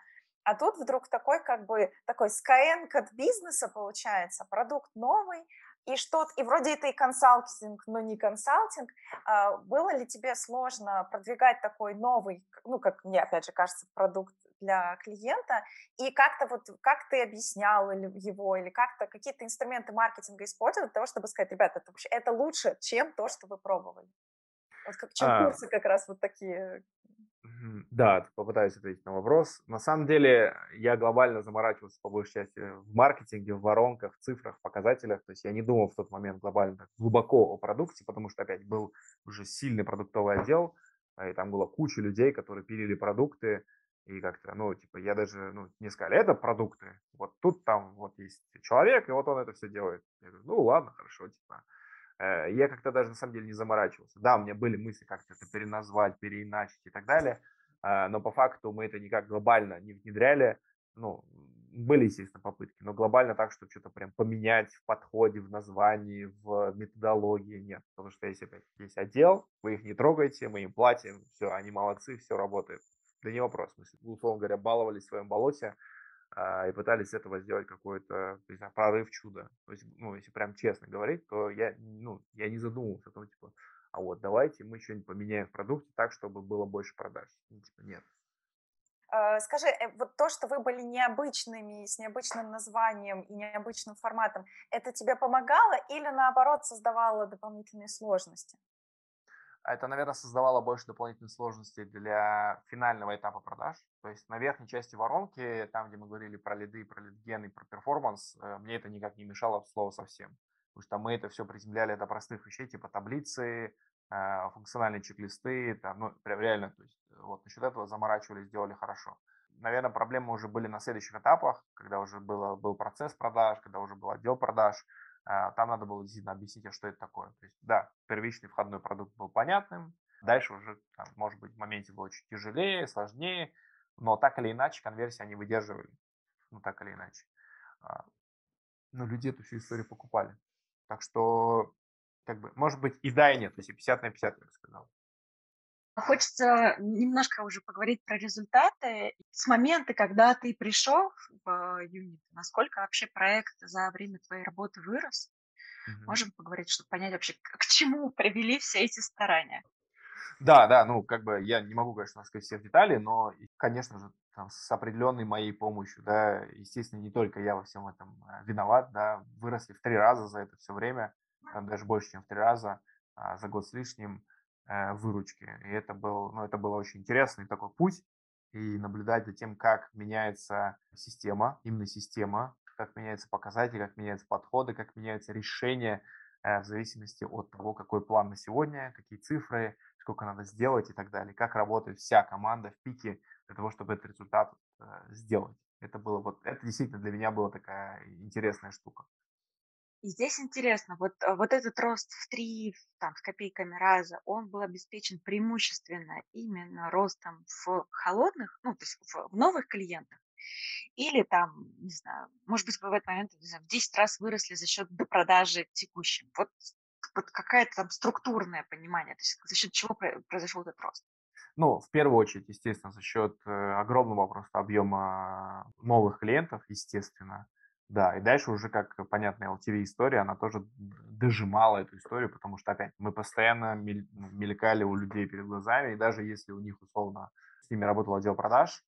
А тут вдруг такой как бы такой Skyeng от бизнеса получается, продукт новый, и что и вроде это и консалтинг, но не консалтинг. А, было ли тебе сложно продвигать такой новый, ну, как мне, опять же, кажется, продукт для клиента, и как-то вот, как ты объяснял его, или как-то какие-то инструменты маркетинга использовал для того, чтобы сказать, ребята, это, вообще, это лучше, чем то, что вы пробовали? Вот как, чем а, курсы как раз вот такие да, попытаюсь ответить на вопрос. На самом деле я глобально заморачивался по большей части в маркетинге, в воронках, в цифрах, в показателях. То есть я не думал в тот момент глобально так глубоко о продукте, потому что опять был уже сильный продуктовый отдел, и там была куча людей, которые пилили продукты, и как-то, ну, типа, я даже, ну, не сказали, это продукты, вот тут там вот есть человек, и вот он это все делает. Я говорю, ну, ладно, хорошо, типа. Э, я как-то даже на самом деле не заморачивался. Да, у меня были мысли как-то это переназвать, переиначить и так далее, а, но по факту мы это никак глобально не внедряли. Ну, были, естественно, попытки, но глобально так, чтобы что-то прям поменять в подходе, в названии, в методологии нет. Потому что если есть отдел, вы их не трогаете, мы им платим, все, они молодцы, все работает. Да не вопрос. Мы, условно говоря, баловались в своем болоте, и пытались этого сделать какой-то прорыв чудо. То есть, ну, если прям честно говорить, то я, ну, я не задумывался о том, типа, а вот давайте мы что-нибудь поменяем в продукте так, чтобы было больше продаж. Ну, типа, нет. А, скажи, э, вот то, что вы были необычными, с необычным названием и необычным форматом, это тебе помогало или наоборот создавало дополнительные сложности? А это, наверное, создавало больше дополнительных сложностей для финального этапа продаж. То есть на верхней части воронки, там, где мы говорили про лиды, про лидген и про перформанс, э, мне это никак не мешало от слова совсем. Потому что мы это все приземляли до простых вещей, типа таблицы, э, функциональные чек-листы, там, ну, прям реально, то есть э, вот насчет этого заморачивались, сделали хорошо. Наверное, проблемы уже были на следующих этапах, когда уже было, был процесс продаж, когда уже был отдел продаж, там надо было действительно объяснить, а что это такое. То есть, да, первичный входной продукт был понятным, дальше уже, там, может быть, в моменте было чуть тяжелее, сложнее, но так или иначе конверсии они выдерживали. Ну, так или иначе. А, но люди эту всю историю покупали. Так что, как бы, может быть, и да, и нет. То есть и 50 на 50, я бы сказал. Хочется немножко уже поговорить про результаты. С момента, когда ты пришел в юнит, насколько вообще проект за время твоей работы вырос? Угу. Можем поговорить, чтобы понять вообще, к чему привели все эти старания? Да, да, ну, как бы я не могу, конечно, сказать все детали, но, конечно же, там, с определенной моей помощью, да, естественно, не только я во всем этом э, виноват, да, выросли в три раза за это все время, даже больше, чем в три раза, а, за год с лишним, выручки. И это, был, ну, это было очень интересный такой путь, и наблюдать за тем, как меняется система, именно система, как меняются показатели, как меняются подходы, как меняются решения э, в зависимости от того, какой план на сегодня, какие цифры, сколько надо сделать и так далее, как работает вся команда в пике для того, чтобы этот результат э, сделать. Это было вот, это действительно для меня была такая интересная штука. И здесь интересно, вот, э, вот этот рост в три там, с копейками раза, он был обеспечен преимущественно именно ростом в холодных, ну, то есть в, новых клиентах, или там, не знаю, может быть, в этот момент не знаю, в 10 раз выросли за счет допродажи текущим. Вот, вот какое-то там структурное понимание, то есть за счет чего произошел этот рост. Ну, в первую очередь, естественно, за счет э, огромного просто объема новых клиентов, естественно. Да, и дальше уже, как понятная LTV история, она тоже дожимала эту историю, потому что, опять, мы постоянно ну, мелькали у людей перед глазами, и даже если у них, условно, с ними работал отдел продаж,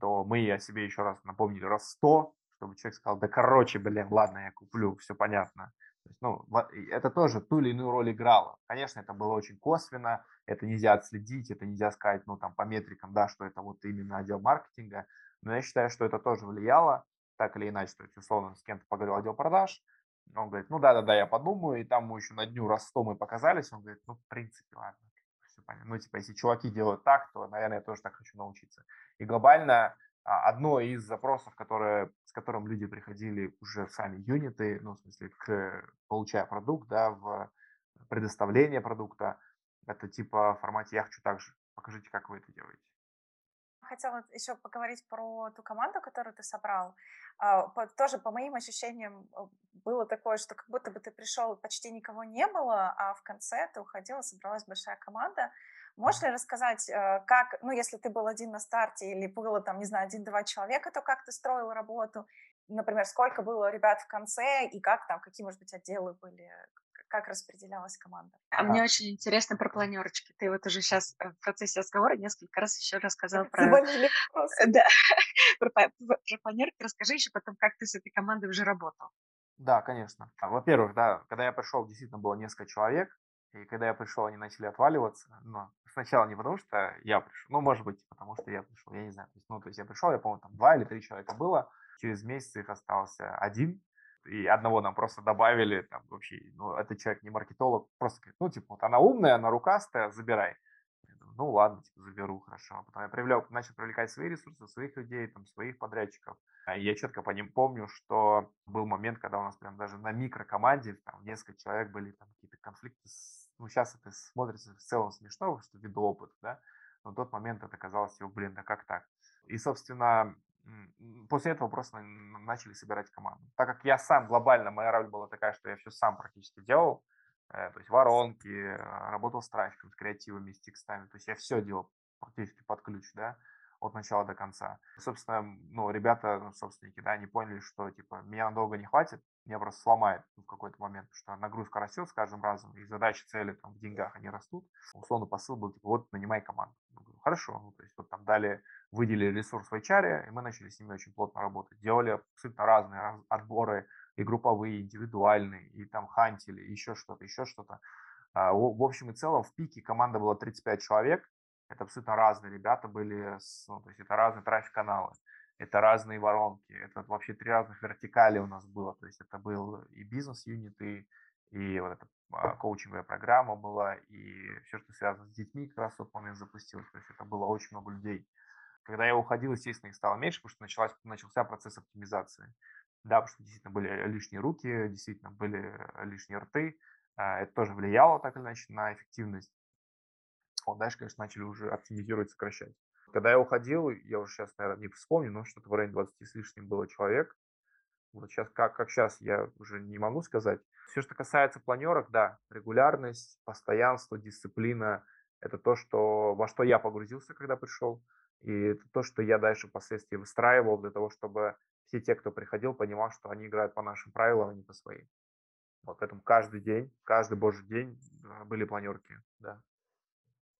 то мы о себе еще раз напомнили раз сто, чтобы человек сказал, да короче, блин, ладно, я куплю, все понятно. То есть, ну, это тоже ту или иную роль играло. Конечно, это было очень косвенно, это нельзя отследить, это нельзя сказать, ну, там, по метрикам, да, что это вот именно отдел маркетинга, но я считаю, что это тоже влияло, так или иначе, то есть, условно, с кем-то поговорил отдел продаж, он говорит, ну да-да-да, я подумаю, и там мы еще на дню раз сто мы показались, он говорит, ну, в принципе, ладно, все понятно. Ну, типа, если чуваки делают так, то, наверное, я тоже так хочу научиться. И глобально а, одно из запросов, которые, с которым люди приходили уже сами юниты, ну, в смысле, к, получая продукт, да, в предоставление продукта, это типа в формате «я хочу так же, покажите, как вы это делаете» хотела еще поговорить про ту команду, которую ты собрал. А, тоже, по моим ощущениям, э, было такое, что как будто бы ты пришел, почти никого не было, а в конце ты уходила, собралась большая команда. Можешь ли рассказать, э, как, ну, если ты был один на старте или было там, не знаю, один-два человека, то как ты строил работу? например, сколько было ребят в конце и как там, какие, может быть, отделы были, как распределялась команда. А, а мне очень интересно про планерочки. Ты вот уже сейчас э, в процессе разговора несколько раз еще рассказал про... Да, про, про планерки. Расскажи еще потом, как ты с этой командой уже работал. Да, конечно. Во-первых, да, когда я пришел, действительно было несколько человек, и когда я пришел, они начали отваливаться. Но сначала не потому, что я пришел, ну, может быть, потому что я пришел, я не знаю. Ну, то есть я пришел, я помню, там два или три человека было, через месяц их остался один, и одного нам просто добавили, там вообще, ну, этот человек не маркетолог, просто, ну, типа, вот она умная, она рукастая, забирай. думаю, ну, ладно, типа, заберу, хорошо. А потом я привлек, начал привлекать свои ресурсы, своих людей, там, своих подрядчиков. А и я четко по ним помню, что был момент, когда у нас прям даже на микрокоманде, там, несколько человек были, там, какие-то конфликты с ну, сейчас это смотрится в целом смешно, что ввиду опыта, да, но в тот момент это казалось, блин, да как так? И, собственно, после этого просто начали собирать команду. Так как я сам глобально, моя роль была такая, что я все сам практически делал, э, то есть воронки, э, работал с трафиком, с креативами, с текстами, то есть я все делал практически под ключ, да, от начала до конца. Собственно, ну, ребята, собственники, да, они поняли, что, типа, меня надолго не хватит, меня просто сломает в какой-то момент, потому что нагрузка растет с каждым разом, и задачи, цели там в деньгах, они растут. Условно посыл был, типа, вот, нанимай команду. Я говорю, Хорошо, ну, то есть вот там дали, выделили ресурс в HR, и мы начали с ними очень плотно работать. Делали абсолютно разные отборы, и групповые, и индивидуальные, и там хантили, и еще что-то, еще что-то. А, в общем и целом в пике команда была 35 человек, это абсолютно разные ребята были, ну, то есть это разные трафик-каналы это разные воронки, это вообще три разных вертикали у нас было, то есть это был и бизнес-юнит, и, и вот эта а, коучинговая программа была, и все, что связано с детьми, как раз в тот момент запустилось, то есть это было очень много людей. Когда я уходил, естественно, их стало меньше, потому что началась, начался процесс оптимизации. Да, потому что действительно были лишние руки, действительно были лишние рты, а, это тоже влияло так или иначе на эффективность. Вот дальше, конечно, начали уже оптимизировать, сокращать. Когда я уходил, я уже сейчас, наверное, не вспомню, но что-то в районе 20 с лишним было человек. Вот сейчас, как, как сейчас, я уже не могу сказать. Все, что касается планерок, да, регулярность, постоянство, дисциплина – это то, что, во что я погрузился, когда пришел. И это то, что я дальше впоследствии выстраивал для того, чтобы все те, кто приходил, понимал, что они играют по нашим правилам, а не по своим. Вот поэтому каждый день, каждый божий день были планерки, да.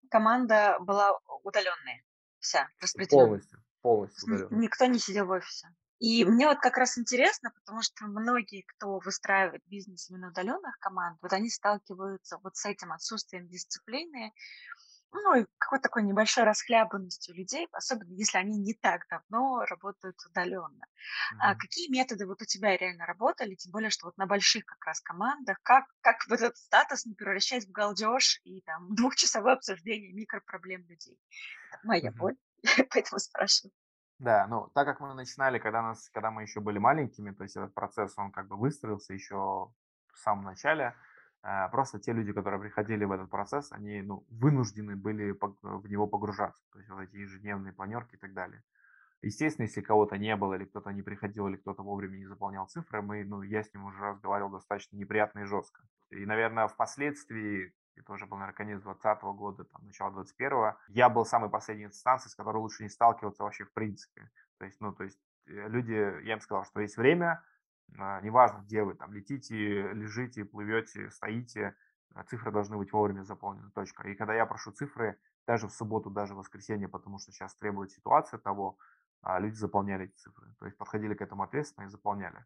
Команда была удаленная вся распределена. Полностью, полностью удаленно. Никто не сидел в офисе. И мне вот как раз интересно, потому что многие, кто выстраивает бизнес именно удаленных команд, вот они сталкиваются вот с этим отсутствием дисциплины, ну, и какой-то такой небольшой расхлябанностью людей, особенно если они не так давно работают удаленно. Mm-hmm. А какие методы вот у тебя реально работали, тем более, что вот на больших как раз командах, как, как вот этот статус не превращать в галдеж и там двухчасовое обсуждение микропроблем людей? Это моя mm-hmm. боль, поэтому спрашиваю. Да, ну, так как мы начинали, когда, нас, когда мы еще были маленькими, то есть этот процесс, он как бы выстроился еще в самом начале, просто те люди, которые приходили в этот процесс, они ну, вынуждены были в него погружаться, то есть вот эти ежедневные планерки и так далее. Естественно, если кого-то не было, или кто-то не приходил, или кто-то вовремя не заполнял цифры, мы, ну, я с ним уже разговаривал достаточно неприятно и жестко. И, наверное, впоследствии, это уже был, наверное, конец 2020 года, там, начало 21 я был самой последней инстанцией, с которой лучше не сталкиваться вообще в принципе. То есть, ну, то есть э, люди, я им сказал, что есть время, а, неважно, где вы там летите, лежите, плывете, стоите, а, цифры должны быть вовремя заполнены, точка. И когда я прошу цифры, даже в субботу, даже в воскресенье, потому что сейчас требует ситуация того, а, люди заполняли эти цифры. То есть подходили к этому ответственно и заполняли.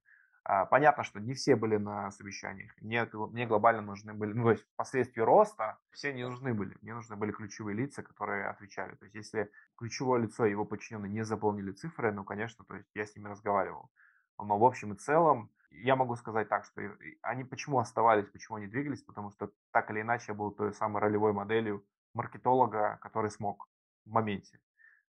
Понятно, что не все были на совещаниях. Мне, мне глобально нужны были, ну, то есть впоследствии роста все не нужны были. Мне нужны были ключевые лица, которые отвечали. То есть если ключевое лицо и его подчиненные не заполнили цифры, ну, конечно, то есть я с ними разговаривал. Но в общем и целом я могу сказать так, что они почему оставались, почему они двигались, потому что так или иначе я был той самой ролевой моделью маркетолога, который смог в моменте.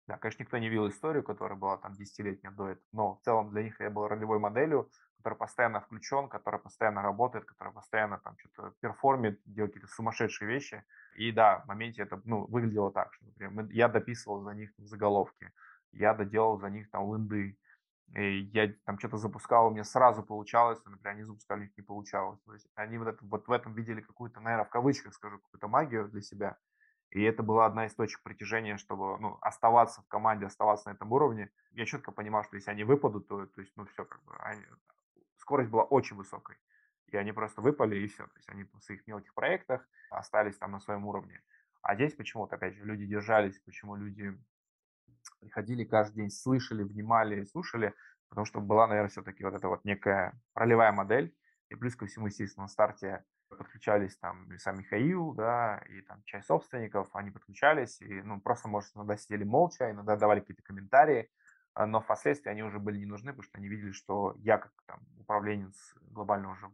Да, конечно, никто не видел историю, которая была там десятилетняя до этого, но в целом для них я был ролевой моделью, который постоянно включен, который постоянно работает, который постоянно там что-то перформит, делает какие-то сумасшедшие вещи. И да, в моменте это ну, выглядело так, что, например, я дописывал за них заголовки, я доделал за них там линды, и я там что-то запускал, у меня сразу получалось, например, они запускали, у них не получалось. То есть они вот, это, вот в этом видели какую-то, наверное, в кавычках скажу, какую-то магию для себя. И это была одна из точек притяжения, чтобы ну, оставаться в команде, оставаться на этом уровне. Я четко понимал, что если они выпадут, то, то есть, ну, все, как бы, они, скорость была очень высокой. И они просто выпали, и все. То есть они в своих мелких проектах остались там на своем уровне. А здесь почему-то, опять же, люди держались, почему люди приходили каждый день, слышали, внимали, слушали, потому что была, наверное, все-таки вот эта вот некая ролевая модель. И плюс ко всему, естественно, на старте подключались там сам Михаил, да, и там часть собственников, они подключались, и, ну, просто, может, иногда сидели молча, иногда давали какие-то комментарии, а, но впоследствии они уже были не нужны, потому что они видели, что я как там управленец глобально уже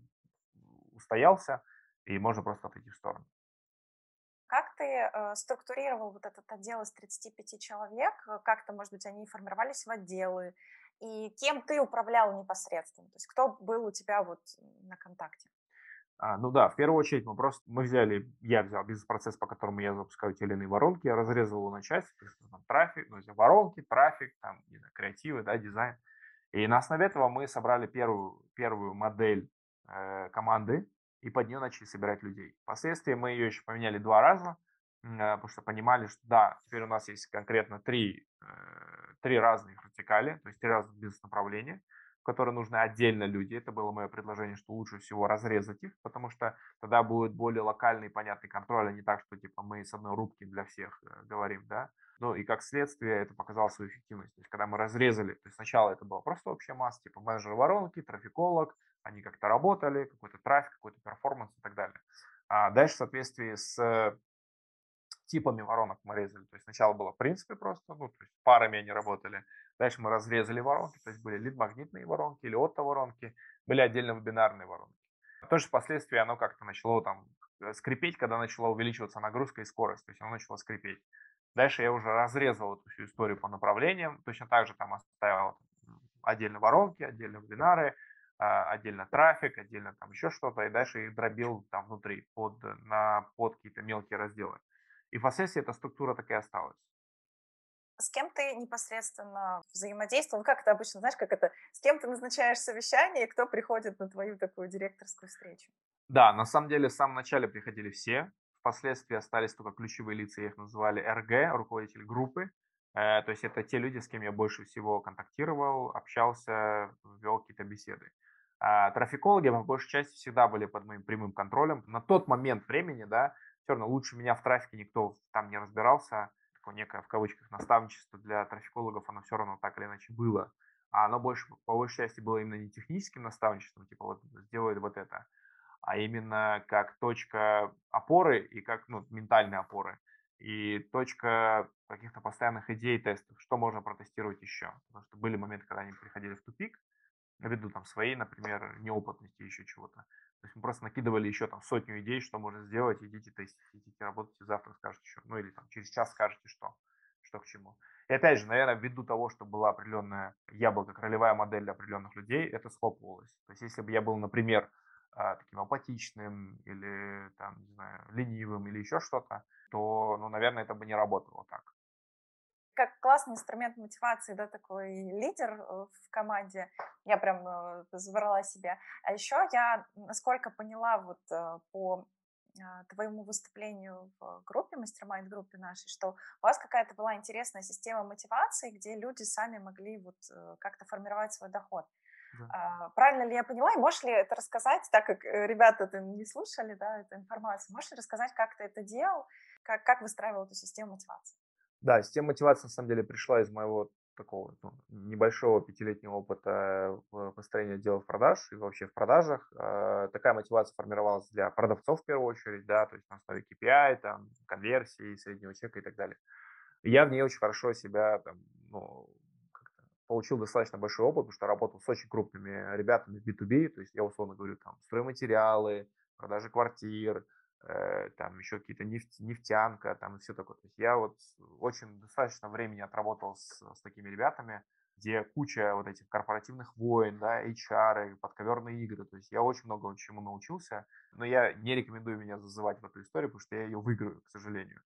устоялся, и можно просто отойти в сторону. Как ты э, структурировал вот этот отдел из 35 человек? Как-то, может быть, они формировались в отделы? И кем ты управлял непосредственно? То есть кто был у тебя вот на контакте? А, ну да, в первую очередь мы просто, мы взяли, я взял бизнес-процесс, по которому я запускаю те или иные воронки, я разрезал его на части, там трафик, ну, воронки, трафик, там, не знаю, креативы, да, дизайн. И на основе этого мы собрали первую, первую модель э, команды и под нее начали собирать людей. Впоследствии мы ее еще поменяли два раза, э, потому что понимали, что да, теперь у нас есть конкретно три, э, три разных вертикали, то есть три разных бизнес-направления в которые нужны отдельно люди. Это было мое предложение, что лучше всего разрезать их, потому что тогда будет более локальный и понятный контроль, а не так, что типа мы с одной рубки для всех э, говорим, да. Ну и как следствие это показало свою эффективность. То есть когда мы разрезали, то есть сначала это была просто общая масса, типа менеджер воронки, трафиколог, они как-то работали, какой-то трафик, какой-то перформанс и так далее. А дальше в соответствии с типами воронок мы резали. То есть сначала было в принципе просто, ну, то есть парами они работали. Дальше мы разрезали воронки, то есть были лид-магнитные воронки или отто-воронки, были отдельно вебинарные воронки. Тоже впоследствии оно как-то начало там э, скрипеть, когда начала увеличиваться нагрузка и скорость, то есть оно начало скрипеть. Дальше я уже разрезал эту всю историю по направлениям, точно так же там оставил отдельно воронки, отдельно вебинары, отдельно трафик, отдельно там еще что-то, и дальше их дробил там внутри под, на, под какие-то мелкие разделы. И впоследствии эта структура так и осталась. С кем ты непосредственно взаимодействовал? Как это обычно, знаешь, как это? С кем ты назначаешь совещание, и кто приходит на твою такую директорскую встречу? Да, на самом деле в самом начале приходили все. Впоследствии остались только ключевые лица, их называли РГ, руководитель группы. Э, то есть это те люди, с кем я больше всего контактировал, общался, вел какие-то беседы. А трафикологи, по большей части, всегда были под моим прямым контролем. На тот момент времени, да, все равно лучше меня в трафике никто там не разбирался. Такое некое, в кавычках, наставничество для трафикологов, оно все равно так или иначе было. А оно больше, по большей части было именно не техническим наставничеством, типа вот сделает вот это, а именно как точка опоры и как ну, ментальной опоры. И точка каких-то постоянных идей, тестов, что можно протестировать еще. Потому что были моменты, когда они приходили в тупик, ввиду там своей, например, неопытности еще чего-то. То есть мы просто накидывали еще там сотню идей, что можно сделать, идите тестить, идите работайте, завтра скажете что, ну или там через час скажете что, что к чему. И опять же, наверное, ввиду того, что была определенная, я был как ролевая модель для определенных людей, это схлопывалось. То есть если бы я был, например, а, таким апатичным или там, не знаю, ленивым или еще что-то, то, ну, наверное, это бы не работало так как классный инструмент мотивации, да, такой лидер э, в команде. Я прям э, забрала себя. А еще я, насколько поняла вот э, по твоему выступлению в группе, мастер-майнд группе нашей, что у вас какая-то была интересная система мотивации, где люди сами могли вот как-то формировать свой доход. Да. Правильно ли я поняла? И можешь ли это рассказать, так как ребята это не слушали, да, эту информацию, можешь ли рассказать, как ты это делал, как, как выстраивал эту систему мотивации? Да, система мотивации на самом деле пришла из моего такого ну, небольшого пятилетнего опыта в построении отделов продаж и вообще в продажах. Э, такая мотивация формировалась для продавцов в первую очередь, да, то есть на основе KPI, там, конверсии, среднего чека и так далее. Я в ней очень хорошо себя там, ну, получил достаточно большой опыт, потому что работал с очень крупными ребятами в B2B, то есть я условно говорю, там, стройматериалы, продажи квартир, там еще какие-то нефть, нефтянка, там и все такое. То есть я вот очень достаточно времени отработал с, с такими ребятами, где куча вот этих корпоративных войн, да, HR, подковерные игры. То есть я очень много чему научился, но я не рекомендую меня зазывать в эту историю, потому что я ее выиграю, к сожалению.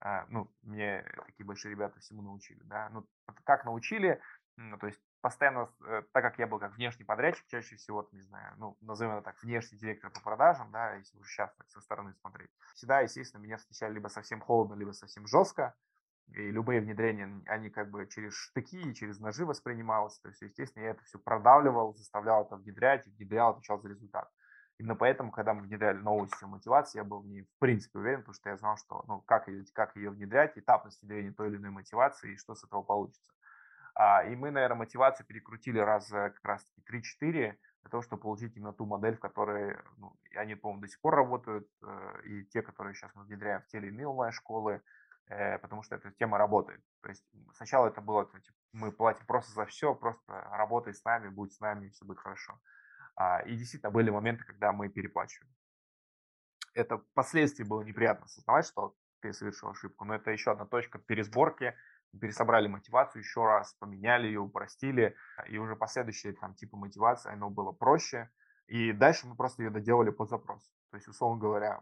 А, ну, мне такие большие ребята всему научили, да. Ну, как научили? Ну, то есть постоянно, э, так как я был как внешний подрядчик, чаще всего, не знаю, ну, назовем это так, внешний директор по продажам, да, если уже сейчас так со стороны смотреть, всегда, естественно, меня встречали либо совсем холодно, либо совсем жестко, и любые внедрения, они как бы через штыки и через ножи воспринималось. То есть, естественно, я это все продавливал, заставлял это внедрять, внедрял, отвечал за результат. Именно поэтому, когда мы внедряли новую систему мотивации, я был в ней в принципе уверен, потому что я знал, что, ну, как ее, как ее внедрять, этапность внедрения той или иной мотивации и что с этого получится. А, и мы, наверное, мотивацию перекрутили раз как раз-таки 3-4 для того, чтобы получить именно ту модель, в которой ну, они, по-моему, до сих пор работают, э, и те, которые сейчас мы внедряем в те или иные онлайн-школы, э, потому что эта тема работает. То есть сначала это было, типа, мы платим просто за все, просто работай с нами, будь с нами, все будет хорошо. А, и действительно были моменты, когда мы переплачивали. Это впоследствии было неприятно осознавать, что ты совершил ошибку, но это еще одна точка пересборки, пересобрали мотивацию еще раз, поменяли ее, упростили, и уже последующие там типы мотивации, оно было проще, и дальше мы просто ее доделали под запрос. То есть, условно говоря,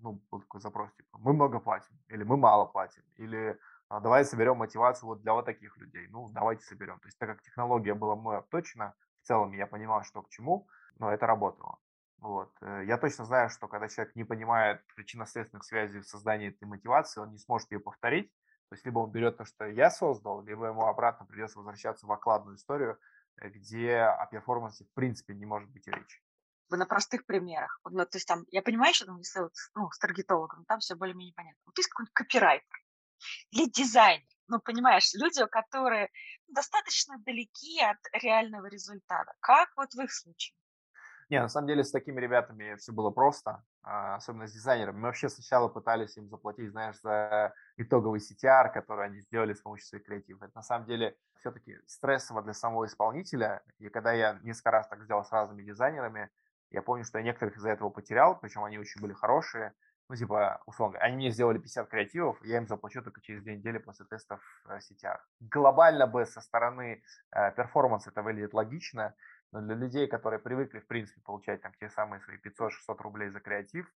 ну, был такой запрос, типа, мы много платим, или мы мало платим, или а, давай соберем мотивацию вот для вот таких людей, ну, давайте соберем. То есть, так как технология была мной обточена, целом я понимал, что к чему, но это работало. Вот. Э, я точно знаю, что когда человек не понимает причинно-следственных связей в создании этой мотивации, он не сможет ее повторить. То есть либо он берет то, что я создал, либо ему обратно придется возвращаться в окладную историю, э, где о перформансе в принципе не может быть и речи. На простых примерах. Ну, то есть там, я понимаю, что там, если вот, ну, с таргетологом, там все более-менее понятно. Вот есть какой-нибудь копирайтер или дизайнер, ну, понимаешь, люди, которые достаточно далеки от реального результата. Как вот в их случае? Не, на самом деле с такими ребятами все было просто, особенно с дизайнерами. Мы вообще сначала пытались им заплатить, знаешь, за итоговый CTR, который они сделали с помощью своих креативов. Это на самом деле все-таки стрессово для самого исполнителя. И когда я несколько раз так сделал с разными дизайнерами, я помню, что я некоторых из-за этого потерял, причем они очень были хорошие ну, типа, условно, они мне сделали 50 креативов, я им заплачу только через две недели после тестов э, CTR. Глобально бы со стороны э, перформанса это выглядит логично, но для людей, которые привыкли, в принципе, получать там те самые свои 500-600 рублей за креатив,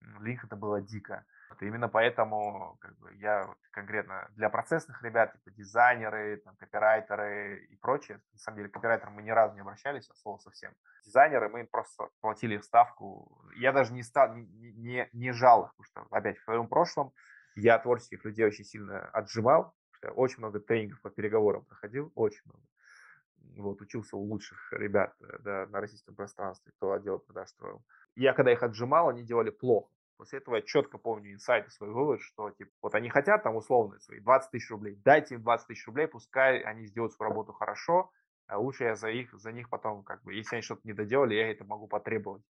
для них это было дико. Вот именно поэтому как бы, я вот конкретно для процессных ребят, типа дизайнеры, там, копирайтеры и прочее, на самом деле копирайтерам мы ни разу не обращались, от слова совсем. Дизайнеры, мы им просто платили ставку. Я даже не, стал, не, не, не жал их, потому что, опять, в своем прошлом я творческих людей очень сильно отжимал, очень много тренингов по переговорам проходил, очень много. Вот, учился у лучших ребят э, да, на российском пространстве, кто отдел продаж строил. Я когда их отжимал, они делали плохо. После этого я четко помню инсайт и свой вывод, что типа, вот они хотят там условно свои 20 тысяч рублей, дайте им 20 тысяч рублей, пускай они сделают свою работу хорошо, а лучше я за, их, за них потом, как бы, если они что-то не доделали, я это могу потребовать.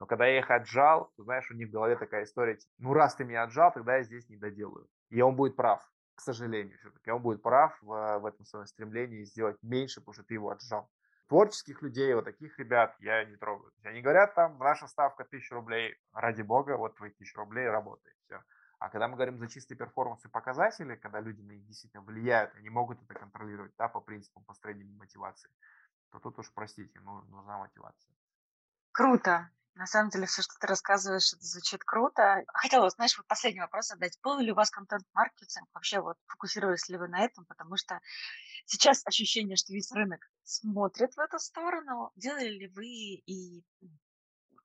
Но когда я их отжал, то знаешь, у них в голове такая история, типа, ну раз ты меня отжал, тогда я здесь не доделаю. И он будет прав, к сожалению, все-таки. Он будет прав в, в этом своем стремлении сделать меньше, потому что ты его отжал творческих людей, вот таких ребят я не трогаю. Они говорят, там, наша ставка 1000 рублей, ради бога, вот твои 1000 рублей, работает, все. А когда мы говорим за чистые перформансы показатели, когда люди на них действительно влияют, они могут это контролировать, да, по принципам построения мотивации, то тут уж, простите, ну, нужна мотивация. Круто. На самом деле, все, что ты рассказываешь, это звучит круто. Хотела, знаешь, вот последний вопрос задать. Был ли у вас контент-маркетинг? Вообще, вот фокусировались ли вы на этом? Потому что сейчас ощущение, что весь рынок смотрит в эту сторону. Делали ли вы и,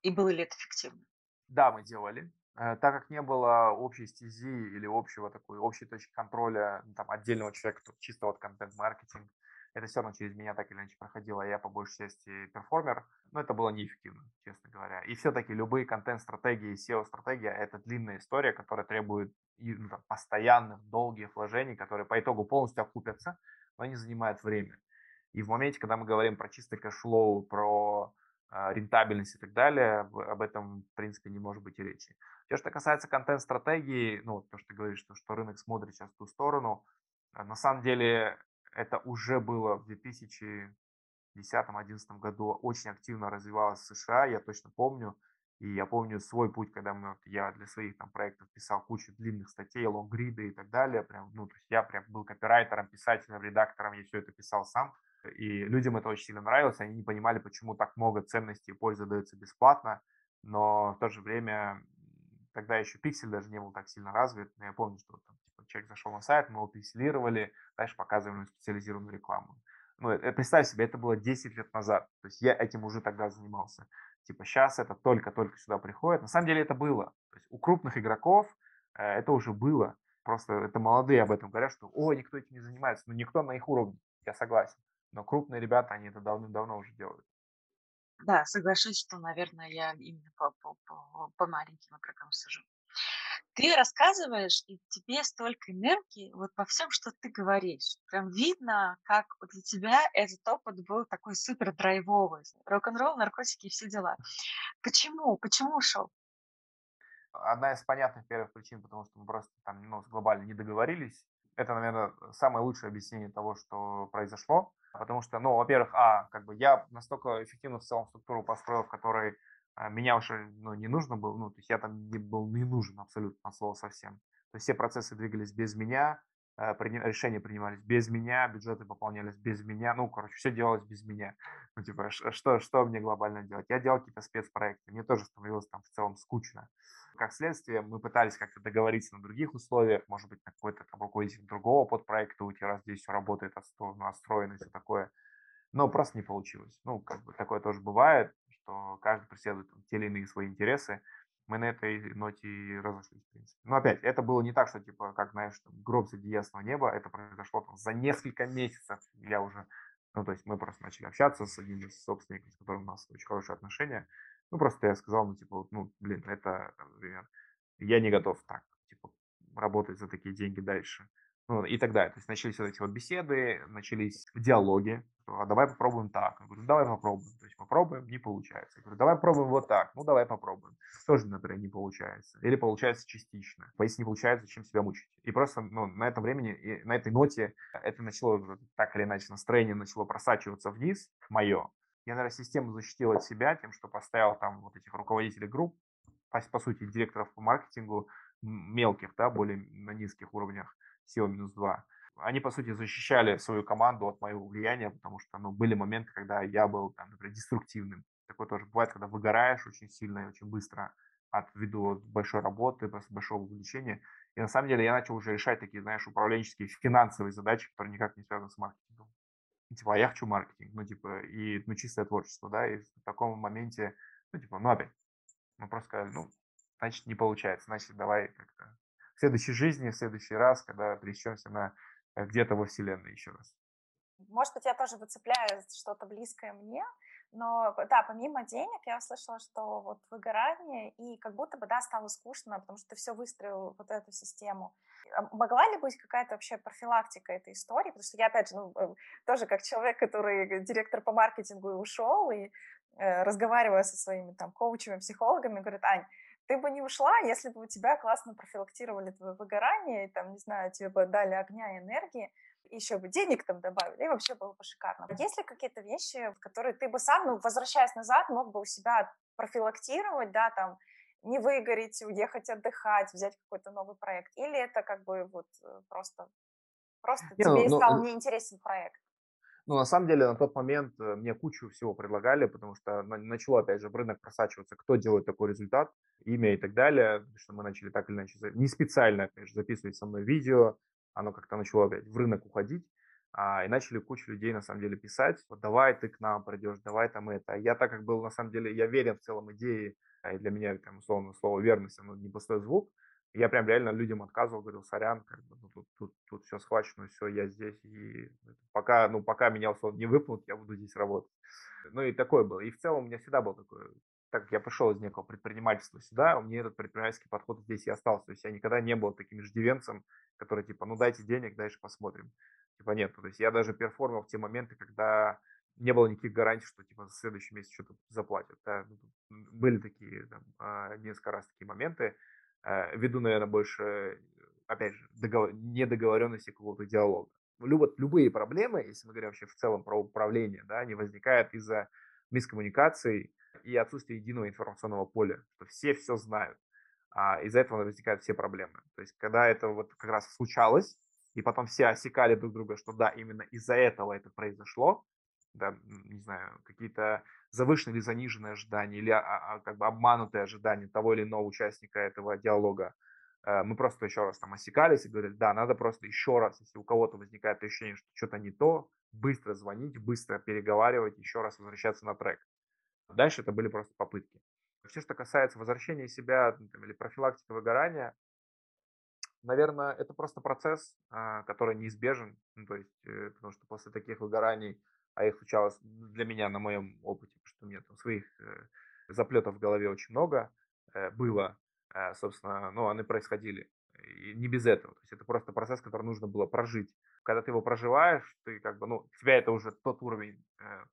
и было ли это эффективно? Да, мы делали. Э, так как не было общей стези или общего такой общей точки контроля там, отдельного человека, чисто вот контент-маркетинг, это все равно через меня так или иначе проходило, а я по большей части перформер, но это было неэффективно, честно говоря. И все-таки любые контент-стратегии, SEO-стратегия – это длинная история, которая требует ну, там, постоянных, долгих вложений, которые по итогу полностью окупятся, но они занимают время. И в моменте, когда мы говорим про чистый cash flow, про э, рентабельность и так далее, об этом, в принципе, не может быть и речи. Все, что касается контент-стратегии, ну, то, что ты говоришь, что, что рынок смотрит сейчас в ту сторону, э, на самом деле это уже было в 2010-2011 году очень активно развивалось в США, я точно помню. И я помню свой путь, когда мы, я для своих там проектов писал кучу длинных статей, лонгриды и так далее. Прям, ну, то есть я прям был копирайтером, писателем, редактором, я все это писал сам. И людям это очень сильно нравилось, они не понимали, почему так много ценностей и пользы дается бесплатно, но в то же время тогда еще пиксель даже не был так сильно развит. Но я помню, что там человек зашел на сайт, мы его пикселировали, дальше показываем ему специализированную рекламу. ну, э, представь себе, это было 10 лет назад. То есть я этим уже тогда занимался. Типа сейчас это только-только сюда приходит. На самом деле это было. То есть у крупных игроков э, это уже было. Просто это молодые об этом говорят, что о, никто этим не занимается. Но никто на их уровне, я согласен. Но крупные ребята, они это давным-давно уже делают. Да, соглашусь, что, наверное, я именно по, по, по, по маленьким игрокам сужу. Ты рассказываешь, и тебе столько энергии вот во всем, что ты говоришь. Прям видно, как для тебя этот опыт был такой супер драйвовый. Рок-н-ролл, наркотики и все дела. Почему? Почему ушел? Одна из понятных первых причин, потому что мы просто там ну, глобально не договорились. Это, наверное, самое лучшее объяснение того, что произошло. Потому что, ну, во-первых, а, как бы я настолько эффективно в целом структуру построил, в которой а, меня уже ну, не нужно было, ну, то есть я там не был не нужен абсолютно от слова совсем. То есть все процессы двигались без меня, а, решения принимались без меня, бюджеты пополнялись без меня, ну, короче, все делалось без меня. Ну, типа, что, что мне глобально делать? Я делал какие-то спецпроекты, мне тоже становилось там в целом скучно. Как следствие, мы пытались как-то договориться на других условиях, может быть, на какой-то там руководитель другого подпроекта, у тебя раз здесь все работает, отстроено и все такое. Но просто не получилось. Ну, как бы такое тоже бывает что каждый преследует те или иные свои интересы. Мы на этой ноте и разошлись, в принципе. Но опять, это было не так, что, типа, как, знаешь, там, гроб среди ясного неба. Это произошло там, за несколько месяцев. Я уже, ну, то есть мы просто начали общаться с одним из собственников, с которым у нас очень хорошие отношения. Ну, просто я сказал, ну, типа, ну, блин, это, например, я не готов так, типа, работать за такие деньги дальше и так далее. То есть начались вот эти вот беседы, начались диалоги, а давай попробуем так. Я говорю, «Ну, давай попробуем. То есть попробуем, не получается. Я говорю, давай попробуем вот так. Ну, давай попробуем. Тоже, например, не получается. Или получается частично. Если не получается, чем себя мучить? И просто ну, на этом времени, и на этой ноте это начало, так или иначе, настроение начало просачиваться вниз, мое. Я, наверное, систему защитил от себя тем, что поставил там вот этих руководителей групп, по, по сути, директоров по маркетингу, мелких, да, более на низких уровнях, SEO минус 2. Они, по сути, защищали свою команду от моего влияния, потому что ну, были моменты, когда я был, там, например, деструктивным. Такое тоже бывает, когда выгораешь очень сильно и очень быстро от ввиду большой работы, просто большого увлечения. И на самом деле я начал уже решать такие, знаешь, управленческие, финансовые задачи, которые никак не связаны с маркетингом. И, типа, а я хочу маркетинг, ну, типа, и, ну, чистое творчество, да, и в таком моменте, ну, типа, ну, опять, мы просто сказали, ну, значит, не получается, значит, давай как-то следующей жизни, в следующий раз, когда пересечемся на э, где-то во Вселенной еще раз. Может быть, я тоже выцепляю что-то близкое мне, но да, помимо денег, я услышала, что вот выгорание и как будто бы, да, стало скучно, потому что ты все выстроил вот эту систему. Могла ли быть какая-то вообще профилактика этой истории? Потому что я, опять же, ну, э, тоже как человек, который директор по маркетингу и ушел, и э, разговаривая со своими там коучами, психологами, говорит, Ань, ты бы не ушла, если бы у тебя классно профилактировали твое выгорание, и там, не знаю, тебе бы дали огня и энергии, еще бы денег там добавили, и вообще было бы шикарно. Есть ли какие-то вещи, которые ты бы сам, ну, возвращаясь назад, мог бы у себя профилактировать, да, там, не выгореть, уехать отдыхать, взять какой-то новый проект? Или это как бы вот э, просто, просто не, тебе ну, стал ну, неинтересен проект? Ну, на самом деле, на тот момент э, мне кучу всего предлагали, потому что начало, опять же, в рынок просачиваться, кто делает такой результат, имя и так далее, потому что мы начали так или иначе, не специально, конечно, записывать со мной видео, оно как-то начало опять в рынок уходить, а, и начали кучу людей, на самом деле, писать, вот давай ты к нам придешь, давай там это. Я так как был, на самом деле, я верен в целом идее, и для меня, там, условно, слово верность, оно не пустой звук, я прям реально людям отказывал, говорил, сорян, как бы, ну, тут, тут, тут все схвачено, все, я здесь, и пока, ну, пока меня условно не выпнут, я буду здесь работать. Ну, и такое было. И в целом у меня всегда был такой, так как я пришел из некого предпринимательства сюда, у меня этот предпринимательский подход здесь и остался. То есть я никогда не был таким иждивенцем, который типа, ну, дайте денег, дальше посмотрим. Типа нет, то есть я даже перформил в те моменты, когда не было никаких гарантий, что типа за следующий месяц что-то заплатят. Да? Ну, были такие там, а, несколько раз такие моменты, ввиду, наверное, больше, опять же, договор... недоговоренности какого-то диалога. Люб... Любые проблемы, если мы говорим вообще в целом про управление, да, они возникают из-за мискоммуникаций и отсутствия единого информационного поля, что все все знают. А из-за этого возникают все проблемы. То есть, когда это вот как раз случалось, и потом все осекали друг друга, что да, именно из-за этого это произошло, да, не знаю, какие-то завышенные или заниженные ожидания, или а, а, как бы обманутые ожидания того или иного участника этого диалога. Э, мы просто еще раз там осекались и говорили, да, надо просто еще раз, если у кого-то возникает ощущение, что что-то не то, быстро звонить, быстро переговаривать, еще раз возвращаться на трек. Дальше это были просто попытки. Все, что касается возвращения себя там, или профилактики выгорания, наверное, это просто процесс, а, который неизбежен. Ну, то есть, э, потому что после таких выгораний, а их случалось для меня на моем опыте, потому что у меня там своих э, заплетов в голове очень много э, было, собственно, ну, они происходили. И не без этого. То есть это просто процесс, который нужно было прожить. Когда ты его проживаешь, ты как бы, ну, тебя это уже тот уровень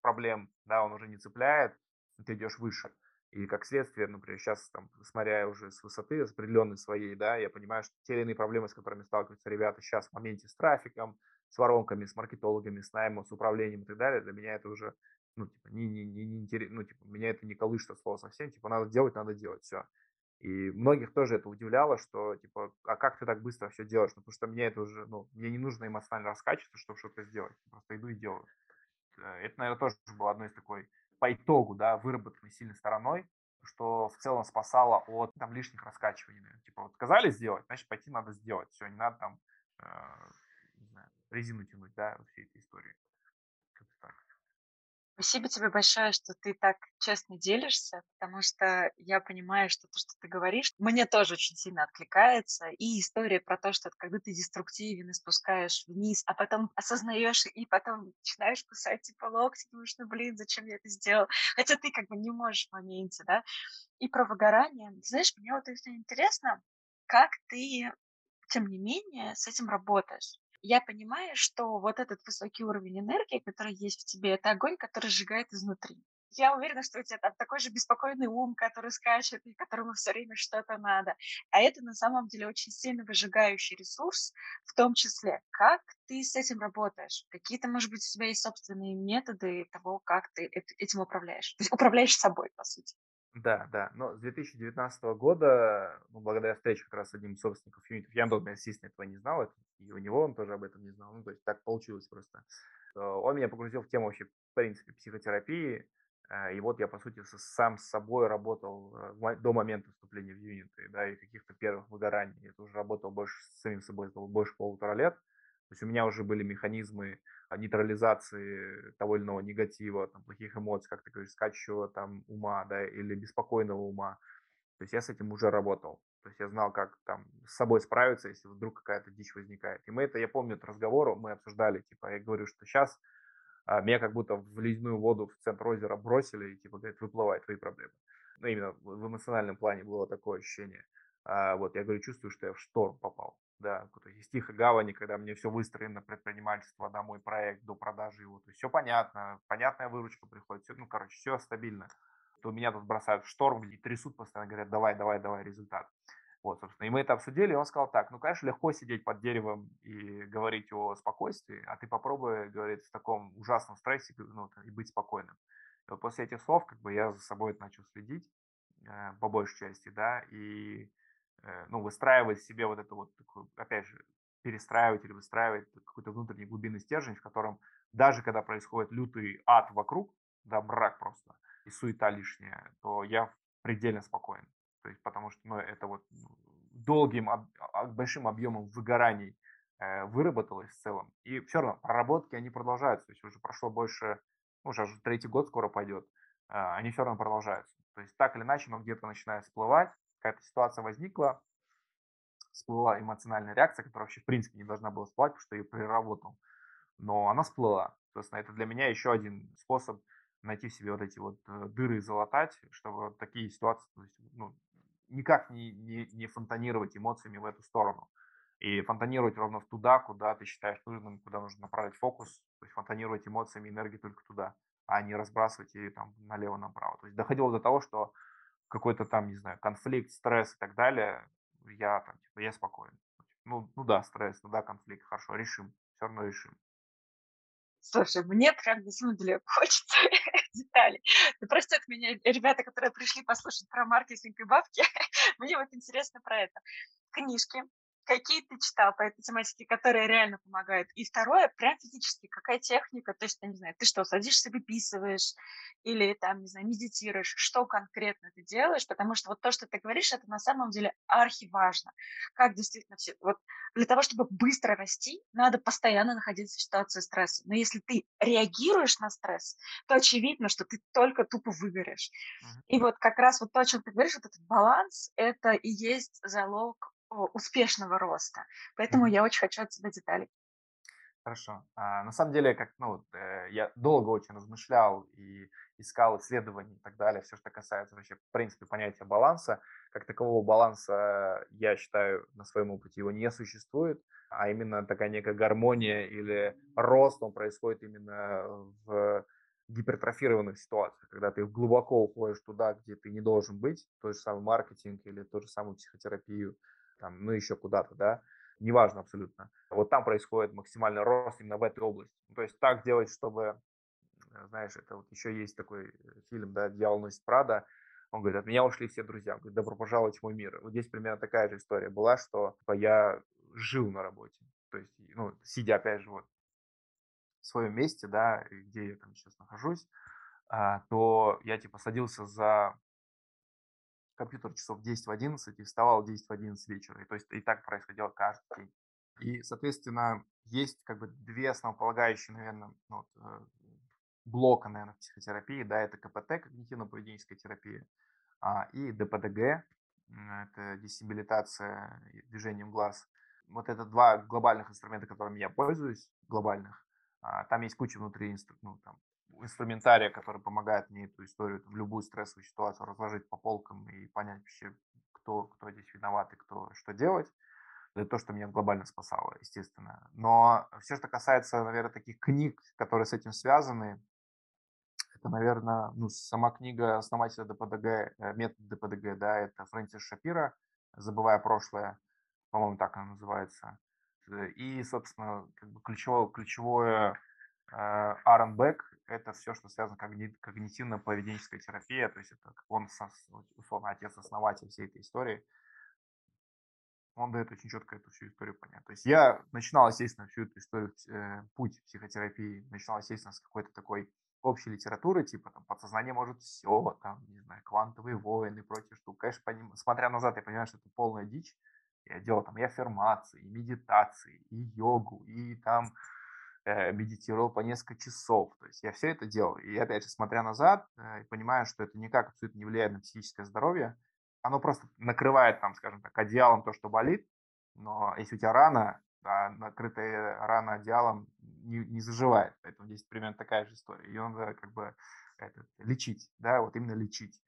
проблем, да, он уже не цепляет, ты идешь выше. И как следствие, например, сейчас, там, смотря уже с высоты, с определенной своей, да, я понимаю, что те или иные проблемы, с которыми сталкиваются ребята сейчас в моменте с трафиком, с воронками, с маркетологами, с наймом, с управлением и так далее, для меня это уже, ну, типа, не, не, не, не интересно, ну, типа, меня это не колышет слово совсем, типа, надо делать, надо делать, все. И многих тоже это удивляло, что, типа, а как ты так быстро все делаешь? Ну, потому что мне это уже, ну, мне не нужно эмоционально раскачиваться, чтобы что-то сделать. Просто иду и делаю. Э, это, наверное, тоже было одной из такой по итогу, да, выработанной сильной стороной, что в целом спасало от там лишних раскачиваний. Типа вот сказали сделать, значит пойти надо сделать. Все, не надо там э, резину тянуть, да, всей этой истории. Спасибо тебе большое, что ты так честно делишься, потому что я понимаю, что то, что ты говоришь, мне тоже очень сильно откликается. И история про то, что когда ты деструктивен и спускаешь вниз, а потом осознаешь и потом начинаешь кусать типа локти, думаешь, ну блин, зачем я это сделал? Хотя ты как бы не можешь в моменте, да? И про выгорание. Знаешь, мне вот это интересно, как ты, тем не менее, с этим работаешь я понимаю, что вот этот высокий уровень энергии, который есть в тебе, это огонь, который сжигает изнутри. Я уверена, что у тебя там такой же беспокойный ум, который скачет и которому все время что-то надо. А это на самом деле очень сильно выжигающий ресурс, в том числе, как ты с этим работаешь. Какие-то, может быть, у тебя есть собственные методы того, как ты этим управляешь. То есть управляешь собой, по сути. Да, да. Но с 2019 года, ну, благодаря встрече как раз с одним из собственников юнитов, я, например, естественно, этого не знал, и у него он тоже об этом не знал. Ну, то есть так получилось просто. Он меня погрузил в тему вообще, в принципе, психотерапии. Э, и вот я, по сути, сам с собой работал э, до момента вступления в юниты, да, и каких-то первых выгораний. Я тоже работал больше с самим собой, больше полутора лет. То есть у меня уже были механизмы нейтрализации того или иного негатива, там, плохих эмоций, как ты говоришь, скачущего там ума, да, или беспокойного ума. То есть я с этим уже работал. То есть я знал, как там с собой справиться, если вдруг какая-то дичь возникает. И мы это, я помню этот разговор, мы обсуждали, типа, я говорю, что сейчас а, меня как будто в ледяную воду в центр озера бросили, и, типа, говорит, выплывай твои проблемы. Ну, именно в эмоциональном плане было такое ощущение. А, вот, я говорю, чувствую, что я в шторм попал да, то есть из гавани, когда мне все выстроено, предпринимательство, да, мой проект до продажи его, то есть все понятно, понятная выручка приходит, все, ну, короче, все стабильно. То меня тут бросают в шторм и трясут постоянно, говорят, давай, давай, давай результат. Вот, собственно, и мы это обсудили, и он сказал так, ну, конечно, легко сидеть под деревом и говорить о спокойствии, а ты попробуй, говорит, в таком ужасном стрессе, ну, и быть спокойным. И вот после этих слов, как бы, я за собой начал следить, э, по большей части, да, и ну, выстраивать себе вот это вот, такую, опять же, перестраивать или выстраивать какой-то внутренний глубинный стержень, в котором даже когда происходит лютый ад вокруг, да, брак просто, и суета лишняя, то я предельно спокоен. То есть, потому что, ну, это вот долгим, об, а, большим объемом выгораний э, выработалось в целом. И все равно проработки, они продолжаются. То есть уже прошло больше, ну, уже третий год скоро пойдет, э, они все равно продолжаются. То есть так или иначе, но где-то начинает всплывать, какая-то ситуация возникла, всплыла эмоциональная реакция, которая вообще в принципе не должна была всплывать, потому что я ее переработал. Но она всплыла. Соответственно, это для меня еще один способ найти в себе вот эти вот э, дыры и залатать, чтобы вот такие ситуации, то есть, ну, никак не, не, не фонтанировать эмоциями в эту сторону. И фонтанировать ровно туда, куда ты считаешь нужным, куда нужно направить фокус, то есть фонтанировать эмоциями, энергию только туда, а не разбрасывать ее там налево-направо. То есть доходило до того, что какой-то там, не знаю, конфликт, стресс и так далее, я там, типа, я спокоен. Ну, ну да, стресс, ну да, конфликт, хорошо, решим, все равно решим. Слушай, мне прям на самом деле хочется деталей. Ну, простят меня ребята, которые пришли послушать про маркетинг и бабки. мне вот интересно про это. Книжки, какие ты читал по этой тематике, которые реально помогают. И второе, прям физически, какая техника, то есть, не знаю, ты что, садишься, выписываешь, или там, не знаю, медитируешь, что конкретно ты делаешь, потому что вот то, что ты говоришь, это на самом деле архиважно. Как действительно все, вот для того, чтобы быстро расти, надо постоянно находиться в ситуации стресса. Но если ты реагируешь на стресс, то очевидно, что ты только тупо выгоришь. Mm-hmm. И вот как раз вот то, о чем ты говоришь, вот этот баланс, это и есть залог успешного роста. Поэтому я очень хочу от тебя деталей. Хорошо. А, на самом деле, как, ну, э, я долго очень размышлял и искал исследований и так далее, все, что касается вообще, в принципе, понятия баланса. Как такового баланса, я считаю, на своем опыте его не существует, а именно такая некая гармония или рост, он происходит именно в гипертрофированных ситуациях, когда ты глубоко уходишь туда, где ты не должен быть, тот же самый маркетинг или ту же самую психотерапию, там, ну еще куда-то, да, неважно абсолютно. Вот там происходит максимальный рост именно в этой области. Ну, то есть так делать, чтобы, знаешь, это вот еще есть такой э, фильм, да, «Дьявол носит Прада», он говорит, от меня ушли все друзья. Он говорит, добро пожаловать в мой мир. Вот здесь примерно такая же история была, что типа, я жил на работе. То есть, ну, сидя, опять же, вот в своем месте, да, где я там сейчас нахожусь, а, то я, типа, садился за компьютер часов 10 в 11 и вставал 10 в 11 вечера. И, то есть и так происходило каждый день. И, соответственно, есть как бы две основополагающие, наверное, ну, вот, э, блока, наверное, психотерапии. Да, это КПТ, когнитивно-поведенческая терапия, а, и ДПДГ, это десибилитация движением глаз. Вот это два глобальных инструмента, которыми я пользуюсь, глобальных. А, там есть куча внутри ну, там, инструментария, который помогает мне эту историю, в любую стрессовую ситуацию разложить по полкам и понять вообще, кто, кто здесь виноват и кто что делать. Это то, что меня глобально спасало, естественно. Но все, что касается, наверное, таких книг, которые с этим связаны, это, наверное, ну, сама книга основателя ДПДГ, э, метод ДПДГ, да, это Фрэнсис Шапира, «Забывая прошлое», по-моему, так она называется. И, собственно, как бы ключевое, ключевое Аарон Бек – это все, что связано с когнитивно-поведенческой терапией, то есть это он, условно, отец-основатель всей этой истории. Он дает очень четко эту всю историю понять. То есть я начинал, естественно, всю эту историю, э, путь психотерапии, начинал, естественно, с какой-то такой общей литературы, типа там подсознание может все, там, не знаю, квантовые войны, прочие штуки. Конечно, поним... смотря назад, я понимаю, что это полная дичь. Я делал там и аффирмации, и медитации, и йогу, и там медитировал по несколько часов. То есть я все это делал. И опять же, смотря назад, э, понимаю, что это никак абсолютно не влияет на психическое здоровье. Оно просто накрывает там, скажем так, одеялом то, что болит. Но если у тебя рана, да, накрытая рана одеялом не, не заживает. Поэтому здесь примерно такая же история. Ее надо как бы это, лечить, да, вот именно лечить.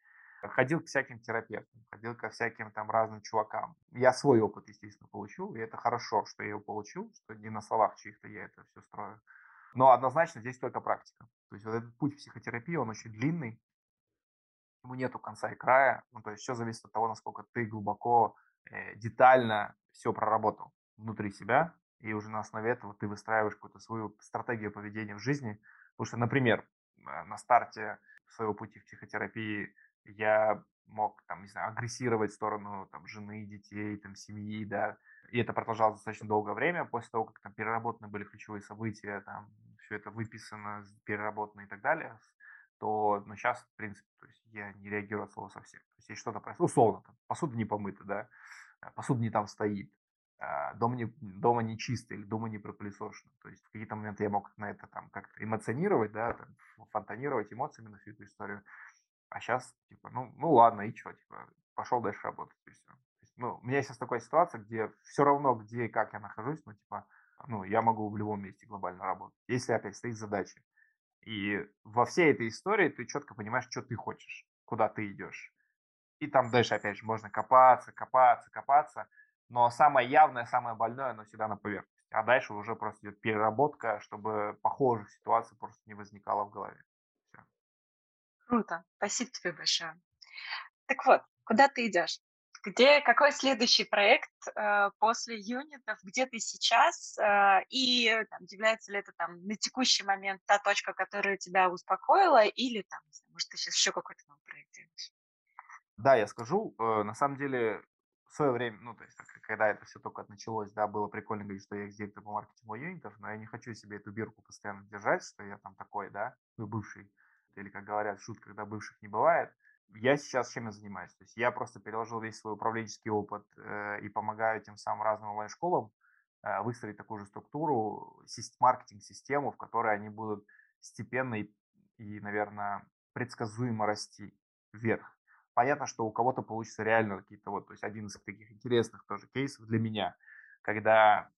Ходил к всяким терапевтам, ходил ко всяким там разным чувакам. Я свой опыт, естественно, получил, и это хорошо, что я его получил, что не на словах чьих-то я это все строю. Но однозначно здесь только практика. То есть вот этот путь психотерапии, он очень длинный, ему нету конца и края. Ну, то есть все зависит от того, насколько ты глубоко, э, детально все проработал внутри себя, и уже на основе этого ты выстраиваешь какую-то свою стратегию поведения в жизни. Потому что, например, э, на старте своего пути в психотерапии я мог, там, не знаю, агрессировать в сторону там, жены, детей, там, семьи, да, и это продолжалось достаточно долгое время, после того, как там переработаны были ключевые события, там, все это выписано, переработано и так далее, то, ну, сейчас, в принципе, то есть я не реагирую от слова совсем. То есть, если что-то происходит, условно, там, посуда не помыта, да, а, посуда не там стоит, а, дом не, дома не чистый или дома не пропылесошено. То есть в какие-то моменты я мог на это там как-то эмоционировать, да, там, фонтанировать эмоциями на всю эту историю. А сейчас, типа, ну, ну ладно, и что, типа, пошел дальше работать, и все. Есть, ну, у меня сейчас такая ситуация, где все равно, где и как я нахожусь, ну, типа, ну, я могу в любом месте глобально работать, если опять стоит задача. И во всей этой истории ты четко понимаешь, что ты хочешь, куда ты идешь. И там дальше, опять же, можно копаться, копаться, копаться, но самое явное, самое больное, оно всегда на поверхности. А дальше уже просто идет переработка, чтобы похожих ситуаций просто не возникало в голове. Круто. Спасибо тебе большое. Так вот, куда ты идешь? Где, какой следующий проект э, после юнитов, где ты сейчас, э, и там, является ли это там на текущий момент та точка, которая тебя успокоила, или там, может, ты сейчас еще какой-то новый проект делаешь? Да, я скажу, э, на самом деле в свое время, ну, то есть, когда это все только началось, да, было прикольно говорить, что я директор по маркетингу юнитов, но я не хочу себе эту бирку постоянно держать, что я там такой, да, бывший, или, как говорят шутках, когда бывших не бывает. Я сейчас чем я занимаюсь? То есть я просто переложил весь свой управленческий опыт э, и помогаю тем самым разным онлайн-школам э, выстроить такую же структуру, маркетинг-систему, в которой они будут степенно и, и, наверное, предсказуемо расти вверх. Понятно, что у кого-то получится реально какие-то вот, то есть один из таких интересных тоже кейсов для меня, когда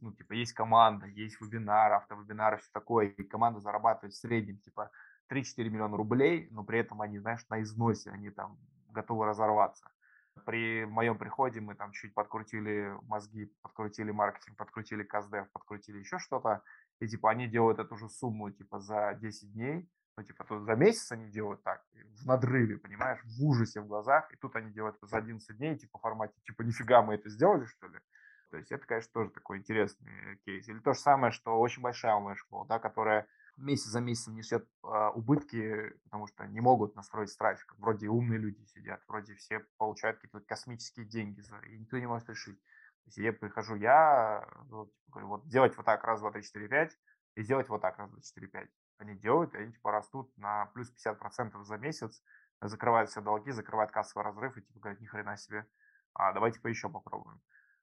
ну, типа, есть команда, есть вебинар, автовебинары, все такое, и команда зарабатывает в среднем, типа, 3-4 миллиона рублей, но при этом они, знаешь, на износе, они там готовы разорваться. При моем приходе мы там чуть подкрутили мозги, подкрутили маркетинг, подкрутили каздев, подкрутили еще что-то, и типа они делают эту же сумму типа за 10 дней, ну, типа, тут за месяц они делают так, в надрыве, понимаешь, в ужасе в глазах, и тут они делают это за 11 дней, типа, в формате, типа, нифига мы это сделали, что ли? То есть это, конечно, тоже такой интересный кейс. Или то же самое, что очень большая онлайн-школа, да, которая месяц за месяцем несет э, убытки, потому что не могут настроить с трафиком. Вроде умные люди сидят, вроде все получают какие-то космические деньги, за, и никто не может решить. То есть я прихожу, я вот, типа, говорю, вот делать вот так, раз, два, три, четыре, пять, и сделать вот так, раз, два, четыре, пять они делают, и они типа растут на плюс 50% за месяц, закрывают все долги, закрывают кассовый разрыв и типа говорят, ни хрена себе, а давайте по еще попробуем.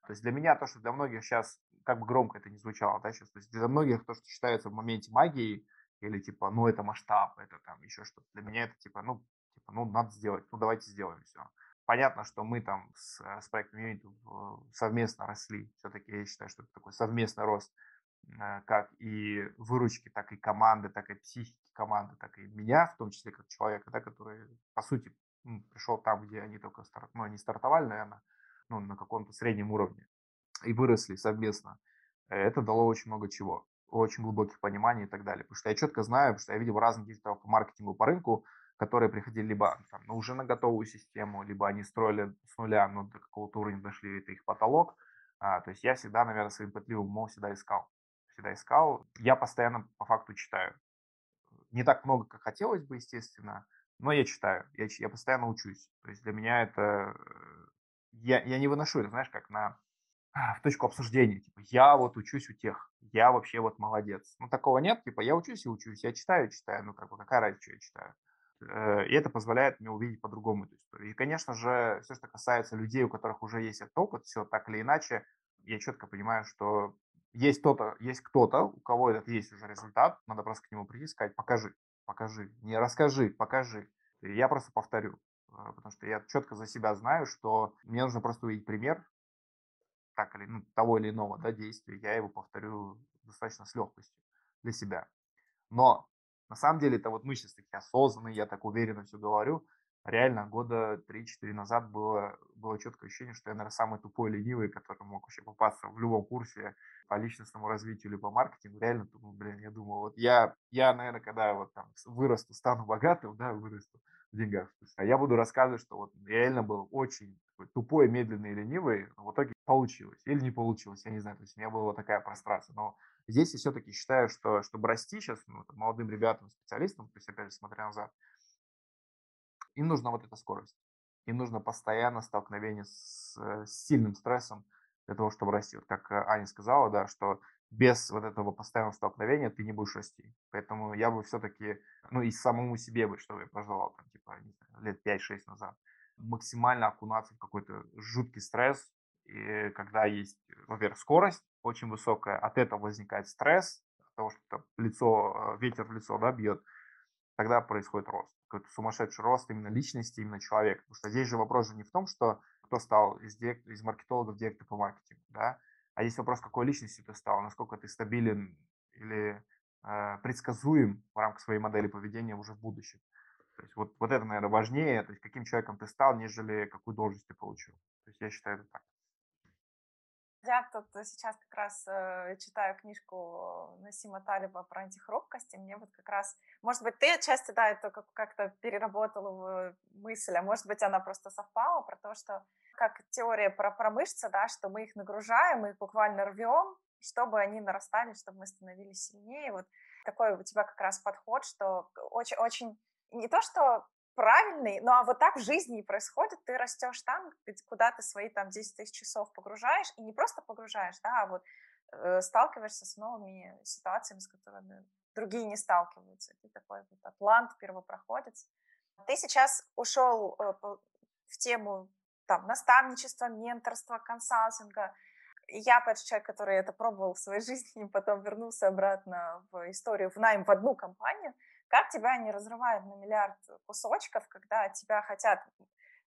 То есть для меня то, что для многих сейчас, как бы громко это не звучало, да, сейчас, то есть для многих то, что считается в моменте магии, или типа, ну это масштаб, это там еще что-то, для меня это типа, ну, типа, ну надо сделать, ну давайте сделаем все. Понятно, что мы там с, с проектом Unity совместно росли, все-таки я считаю, что это такой совместный рост Э, как и выручки, так и команды, так и психики команды, так и меня, в том числе как человека, да, который, по сути, пришел там, где они только старт, ну, они стартовали, наверное, ну, на каком-то среднем уровне и выросли совместно. Это дало очень много чего, очень глубоких пониманий и так далее. Потому что я четко знаю, что я видел разных директоров по маркетингу, по рынку, которые приходили либо там, ну, уже на готовую систему, либо они строили с нуля, но до какого-то уровня дошли, это их потолок. А, то есть я всегда, наверное, своим пытливым умом всегда искал всегда искал. Я постоянно по факту читаю. Не так много, как хотелось бы, естественно, но я читаю. Я, я постоянно учусь. То есть для меня это... Э, я, я не выношу это, знаешь, как на в точку обсуждения. Типа, я вот учусь у тех, я вообще вот молодец. Ну, такого нет. Типа, я учусь и учусь, я читаю и читаю. Ну, как бы, какая разница, что я читаю. Э, и это позволяет мне увидеть по-другому эту историю. И, конечно же, все, что касается людей, у которых уже есть этот опыт, все так или иначе, я четко понимаю, что есть кто-то, есть кто-то, у кого этот есть уже результат, надо просто к нему прийти и сказать, покажи, покажи, не расскажи, покажи. И я просто повторю, а, потому что я четко за себя знаю, что мне нужно просто увидеть пример так или, ну, того или иного да, действия, я его повторю достаточно с легкостью для себя. Но на самом деле это вот мы сейчас такие осознанные, я так уверенно все говорю, реально года 3-4 назад было, было четкое ощущение, что я, наверное, самый тупой ленивый, который мог вообще попасться в любом курсе по личностному развитию или по маркетингу. Реально, думаю, блин, я думал, вот я, я, наверное, когда вот там вырасту, стану богатым, да, вырасту в деньгах, а я буду рассказывать, что вот реально был очень тупой, медленный и ленивый, но в итоге получилось или не получилось, я не знаю, то есть у меня была такая прострация, но здесь я все-таки считаю, что чтобы расти сейчас ну, молодым ребятам, специалистам, то есть опять же смотря назад, им нужна вот эта скорость. Им нужно постоянно столкновение с, э, с сильным стрессом для того, чтобы расти. Вот как э, Аня сказала, да, что без вот этого постоянного столкновения ты не будешь расти. Поэтому я бы все-таки, ну и самому себе бы, что я пожелал, там, типа, лет 5-6 назад, максимально окунаться в какой-то жуткий стресс, когда есть, во-первых, скорость очень высокая, от этого возникает стресс, того, что лицо, э, ветер в лицо, да, бьет, тогда происходит рост какой-то сумасшедший рост именно личности, именно человека. Потому что здесь же вопрос же не в том, что кто стал из, директ, из маркетологов директор по маркетингу, да, а здесь вопрос, какой личностью ты стал, насколько ты стабилен или э, предсказуем в рамках своей модели поведения уже в будущем. То есть вот, вот это, наверное, важнее, то есть каким человеком ты стал, нежели какую должность ты получил. То есть я считаю это так. Я тут сейчас как раз э, читаю книжку Насима Талиба про антихрупкость, и мне вот как раз, может быть, ты отчасти, да, это как- как-то переработала в мысль, а может быть, она просто совпала про то, что как теория про, про мышцы, да, что мы их нагружаем, мы их буквально рвем, чтобы они нарастали, чтобы мы становились сильнее. Вот такой у тебя как раз подход, что очень, очень не то, что правильный, ну а вот так в жизни и происходит, ты растешь там, куда ты свои там 10 тысяч часов погружаешь, и не просто погружаешь, да, а вот э, сталкиваешься с новыми ситуациями, с которыми другие не сталкиваются. Ты такой вот атлант, первопроходец. Ты сейчас ушел э, в тему там, наставничества, менторства, консалтинга. Я, опять человек, который это пробовал в своей жизни, и потом вернулся обратно в историю, в найм в одну компанию. Как тебя не разрывают на миллиард кусочков, когда тебя хотят...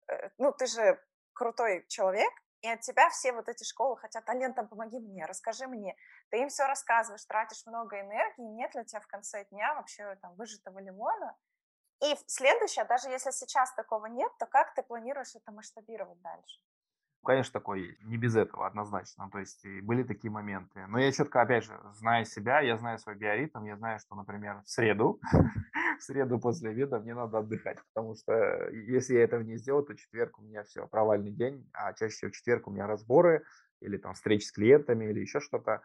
Э, ну, ты же крутой человек, и от тебя все вот эти школы хотят, а Лен, там, помоги мне, расскажи мне. Ты им все рассказываешь, тратишь много энергии, нет ли у тебя в конце дня вообще там выжатого лимона, и следующее, даже если сейчас такого нет, то как ты планируешь это масштабировать дальше? Конечно, такое есть. Не без этого, однозначно. То есть были такие моменты. Но я четко, опять же, зная себя, я знаю свой биоритм, я знаю, что, например, в среду, в среду после обеда мне надо отдыхать, потому что если я этого не сделаю, то четверг у меня все, провальный день, а чаще всего четверг у меня разборы или там встречи с клиентами или еще что-то.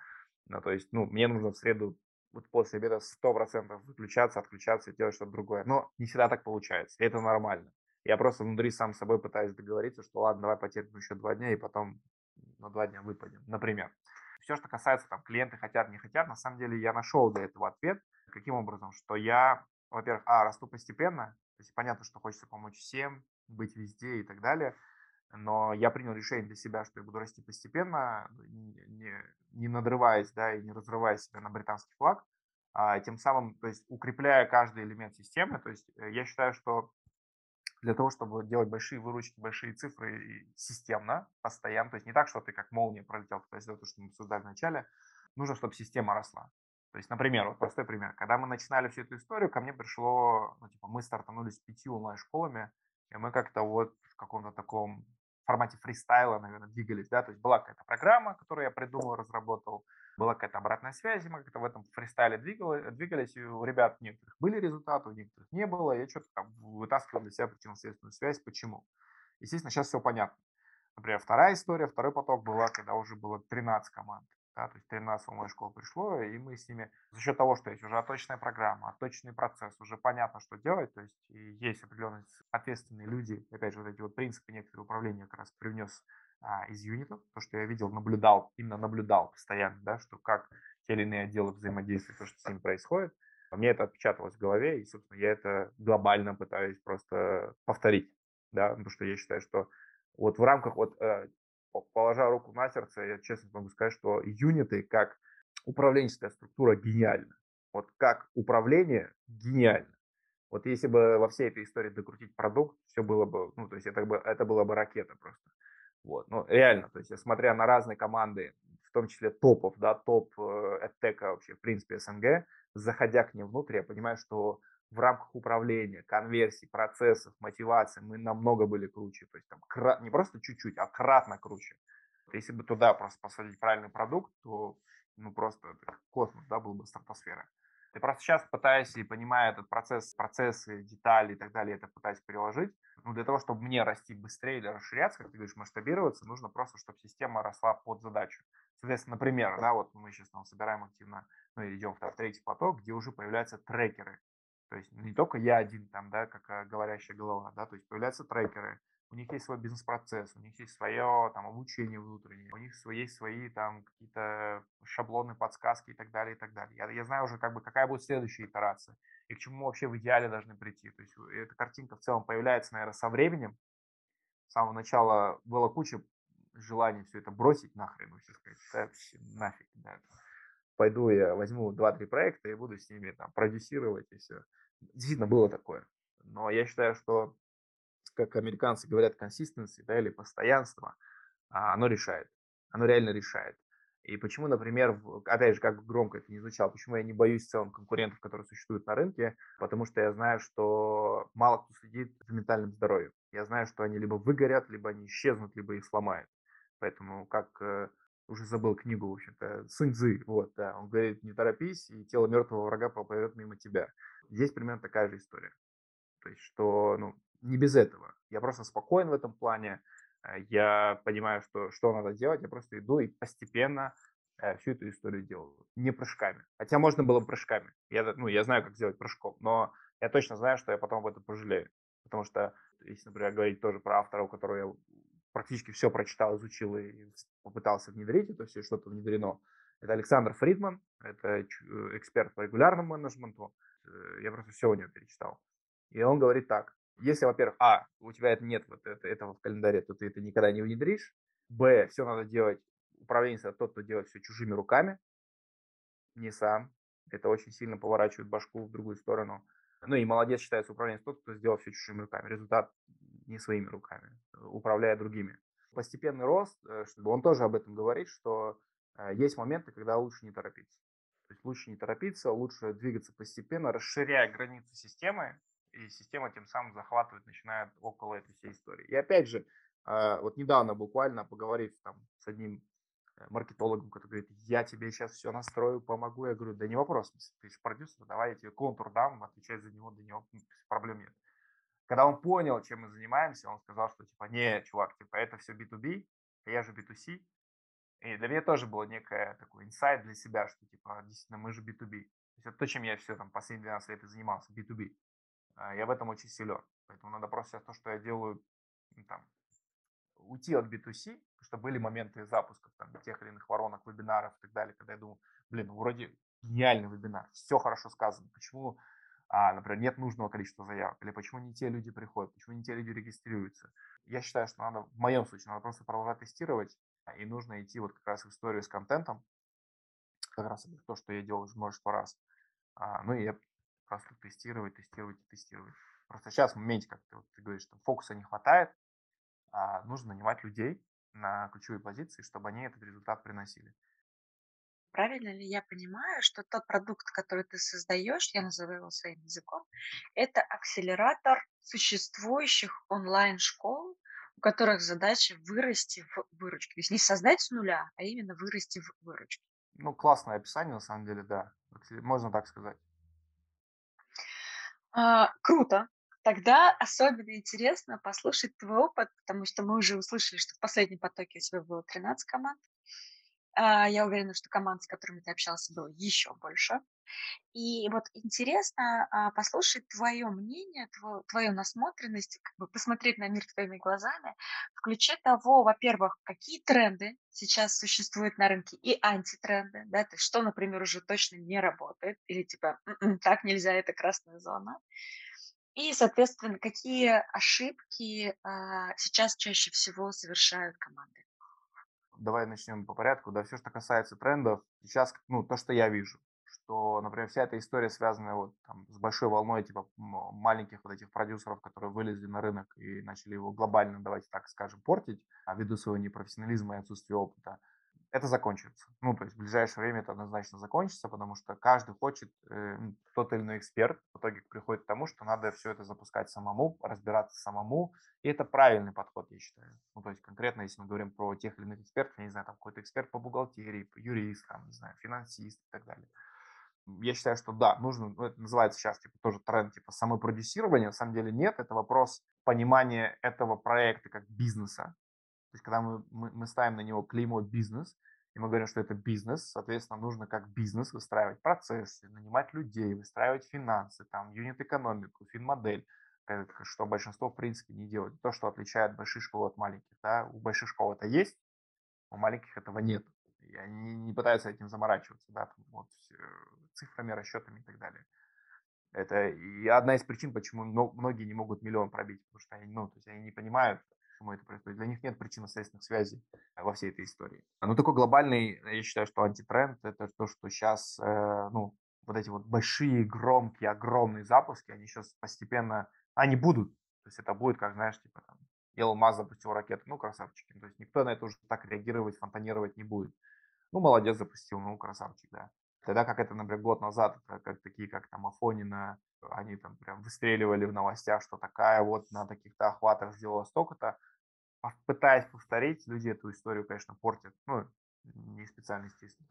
Ну, то есть, ну, мне нужно в среду вот после обеда 100% выключаться, отключаться и делать что-то другое. Но не всегда так получается, и это нормально. Я просто внутри сам с собой пытаюсь договориться, что ладно, давай потерпим еще два дня, и потом на два дня выпадем, например. Все, что касается там клиенты хотят, не хотят, на самом деле я нашел для этого ответ. Каким образом? Что я, во-первых, а, расту постепенно, то есть понятно, что хочется помочь всем, быть везде и так далее – но я принял решение для себя, что я буду расти постепенно, не, не надрываясь, да, и не разрывая себя на британский флаг, а тем самым, то есть укрепляя каждый элемент системы, то есть э, я считаю, что для того, чтобы делать большие выручки, большие цифры системно, постоянно, то есть не так, что ты как молния пролетел, то есть то, что мы обсуждали в начале, нужно, чтобы система росла. То есть, например, вот простой пример. Когда мы начинали всю эту историю, ко мне пришло, ну, типа, мы стартанули с пяти онлайн-школами, и мы как-то вот в каком-то таком формате фристайла, наверное, двигались, да, то есть была какая-то программа, которую я придумал, разработал, была какая-то обратная связь, мы как-то в этом фристайле двигали, двигались, и у ребят у некоторых были результаты, у некоторых не было, я что-то там вытаскивал для себя причинно-следственную связь, почему. Естественно, сейчас все понятно. Например, вторая история, второй поток была, когда уже было 13 команд. Да, то есть 13 в мою школу пришло, и мы с ними за счет того, что есть уже оточная программа, оточный процесс, уже понятно, что делать, то есть есть определенные ответственные люди, опять же, вот эти вот принципы некоторые управления как раз привнес а, из юнитов, то, что я видел, наблюдал, именно наблюдал постоянно, да, что как те или иные отделы взаимодействуют, то, что с ними происходит. Мне это отпечаталось в голове, и, собственно, я это глобально пытаюсь просто повторить, да, потому что я считаю, что вот в рамках вот э, положа руку на сердце, я честно могу сказать, что юниты как управленческая структура гениальна. Вот как управление гениально. Вот если бы во всей этой истории докрутить продукт, все было бы, ну, то есть это, бы, это была бы ракета просто. Вот, ну, реально, то есть, смотря на разные команды, в том числе топов, да, топ э, эдтека вообще, в принципе, СНГ, заходя к ним внутрь, я понимаю, что в рамках управления, конверсий, процессов, мотивации мы намного были круче. То есть там крат, не просто чуть-чуть, а кратно круче. Если бы туда просто посадить правильный продукт, то ну просто космос, да, был бы стратосфера. Я просто сейчас пытаюсь и понимая этот процесс, процессы, детали и так далее, это пытаюсь переложить. Ну, для того, чтобы мне расти быстрее или расширяться, как ты говоришь, масштабироваться, нужно просто, чтобы система росла под задачу. Соответственно, например, да, вот мы сейчас там собираем активно, ну, идем в третий поток, где уже появляются трекеры. То есть не только я один там, да, как э, говорящая голова, да, то есть появляются трекеры, у них есть свой бизнес-процесс, у них есть свое там обучение внутреннее, у них есть свои там какие-то шаблоны, подсказки и так далее, и так далее. Я, я знаю уже как бы какая будет следующая итерация и к чему вообще в идеале должны прийти. То есть эта картинка в целом появляется, наверное, со временем. С самого начала была куча желаний все это бросить нахрен, вообще сказать, да, нафиг, да, пойду я возьму 2-3 проекта и буду с ними там продюсировать и все. Действительно было такое. Но я считаю, что, как американцы говорят, консистенции, да, или постоянство, а, оно решает. Оно реально решает. И почему, например, опять же, как громко это не звучало, почему я не боюсь в целом конкурентов, которые существуют на рынке, потому что я знаю, что мало кто следит за ментальным здоровьем. Я знаю, что они либо выгорят, либо они исчезнут, либо их сломают. Поэтому как э, уже забыл книгу, в общем-то, Суньцзы, вот, да, он говорит, не торопись, и тело мертвого врага поплывет мимо тебя. Здесь примерно такая же история. То есть, что, ну, не без этого. Я просто спокоен в этом плане, я понимаю, что, что надо делать, я просто иду и постепенно э, всю эту историю делаю. Не прыжками. Хотя можно было прыжками. Я, ну, я знаю, как сделать прыжком, но я точно знаю, что я потом об этом пожалею. Потому что, если, например, говорить тоже про автора, у которого я практически все прочитал, изучил и попытался внедрить, это все что-то внедрено, это Александр Фридман, это э, эксперт по регулярному менеджменту. Э, я просто все у него перечитал. И он говорит так. Если, во-первых, а, у тебя это нет вот этого в календаре, то ты это никогда не внедришь. Б, все надо делать, управленец это тот, кто делает все чужими руками, не сам. Это очень сильно поворачивает башку в другую сторону. Ну и молодец считается управленец тот, кто сделал все чужими руками. Результат не своими руками, управляя другими. Постепенный рост, э, чтобы он тоже об этом говорит, что э, есть моменты, когда лучше не торопиться. То есть лучше не торопиться, лучше двигаться постепенно, расширяя границы системы, и система тем самым захватывает, начинает около этой всей истории. И опять же, э, вот недавно буквально поговорив там с одним маркетологом, который говорит, я тебе сейчас все настрою, помогу. Я говорю, да не вопрос, ты же продюсер, давай я тебе контур дам, отвечай за него, для него проблем нет. Когда он понял, чем мы занимаемся, он сказал, что типа, не, чувак, типа, это все B2B, а я же B2C. И для меня тоже было некое такой инсайт для себя, что типа, действительно, мы же B2B. То есть это то, чем я все там последние 12 лет и занимался, B2B. А, я в этом очень силен. Поэтому надо просто сейчас то, что я делаю, там, уйти от B2C, потому что были моменты запусков там, тех или иных воронок, вебинаров и так далее, когда я думал, блин, ну, вроде гениальный вебинар, все хорошо сказано, почему а, например, нет нужного количества заявок, или почему не те люди приходят, почему не те люди регистрируются. Я считаю, что надо, в моем случае, надо просто продолжать тестировать, и нужно идти вот как раз в историю с контентом, как раз то, что я делал уже множество раз. А, ну и я просто тестировать, тестировать и тестировать. Просто сейчас в моменте, как ты, вот, ты говоришь, что фокуса не хватает, а нужно нанимать людей на ключевые позиции, чтобы они этот результат приносили. Правильно ли я понимаю, что тот продукт, который ты создаешь, я называю его своим языком, это акселератор существующих онлайн-школ, у которых задача вырасти в выручке. То есть не создать с нуля, а именно вырасти в выручке. Ну, классное описание, на самом деле, да. Можно так сказать. А, круто. Тогда особенно интересно послушать твой опыт, потому что мы уже услышали, что в последнем потоке у тебя было 13 команд. А, я уверена, что команд, с которыми ты общался, было еще больше. И вот интересно а, послушать твое мнение, твою, насмотренность, как бы посмотреть на мир твоими глазами, в ключе того, во-первых, какие тренды сейчас существуют на рынке и антитренды, да, то есть что, например, уже точно не работает, или типа «М-м, так нельзя, это красная зона. И, соответственно, какие ошибки а, сейчас чаще всего совершают команды давай начнем по порядку. Да, все, что касается трендов, сейчас, ну, то, что я вижу, что, например, вся эта история связана вот там с большой волной типа маленьких вот этих продюсеров, которые вылезли на рынок и начали его глобально, давайте так скажем, портить, а ввиду своего непрофессионализма и отсутствия опыта это закончится. Ну, то есть в ближайшее время это однозначно закончится, потому что каждый хочет, э, тот или иной эксперт в итоге приходит к тому, что надо все это запускать самому, разбираться самому, и это правильный подход, я считаю. Ну, то есть конкретно, если мы говорим про тех или иных экспертов, я не знаю, там какой-то эксперт по бухгалтерии, юрист, там, не знаю, финансист и так далее. Я считаю, что да, нужно, ну, это называется сейчас типа тоже тренд типа самопродюсирования, на самом деле нет, это вопрос понимания этого проекта как бизнеса, то есть, когда мы, мы, мы ставим на него клеймо бизнес, и мы говорим, что это бизнес, соответственно, нужно как бизнес выстраивать процессы, нанимать людей, выстраивать финансы, там, юнит-экономику, фин-модель, что большинство, в принципе, не делает. То, что отличает большие школы от маленьких. Да? У больших школ это есть, у маленьких этого нет. И они не пытаются этим заморачиваться, да, там, вот, цифрами, расчетами и так далее. Это и одна из причин, почему многие не могут миллион пробить, потому что они, ну, то есть они не понимают, почему это происходит. Для них нет причинно-следственных связей э, во всей этой истории. Ну, такой глобальный, я считаю, что антитренд – это то, что сейчас, э, ну, вот эти вот большие, громкие, огромные запуски, они сейчас постепенно, они будут. То есть это будет, как, знаешь, типа там, Илон запустил ракету, ну, красавчики. То есть никто на это уже так реагировать, фонтанировать не будет. Ну, молодец, запустил, ну, красавчик, да. Тогда как это, например, год назад, как такие, как там Афонина, они там прям выстреливали в новостях, что такая вот на таких-то охватах сделала столько-то. Пытаясь повторить, люди эту историю, конечно, портят. Ну, не специально, естественно.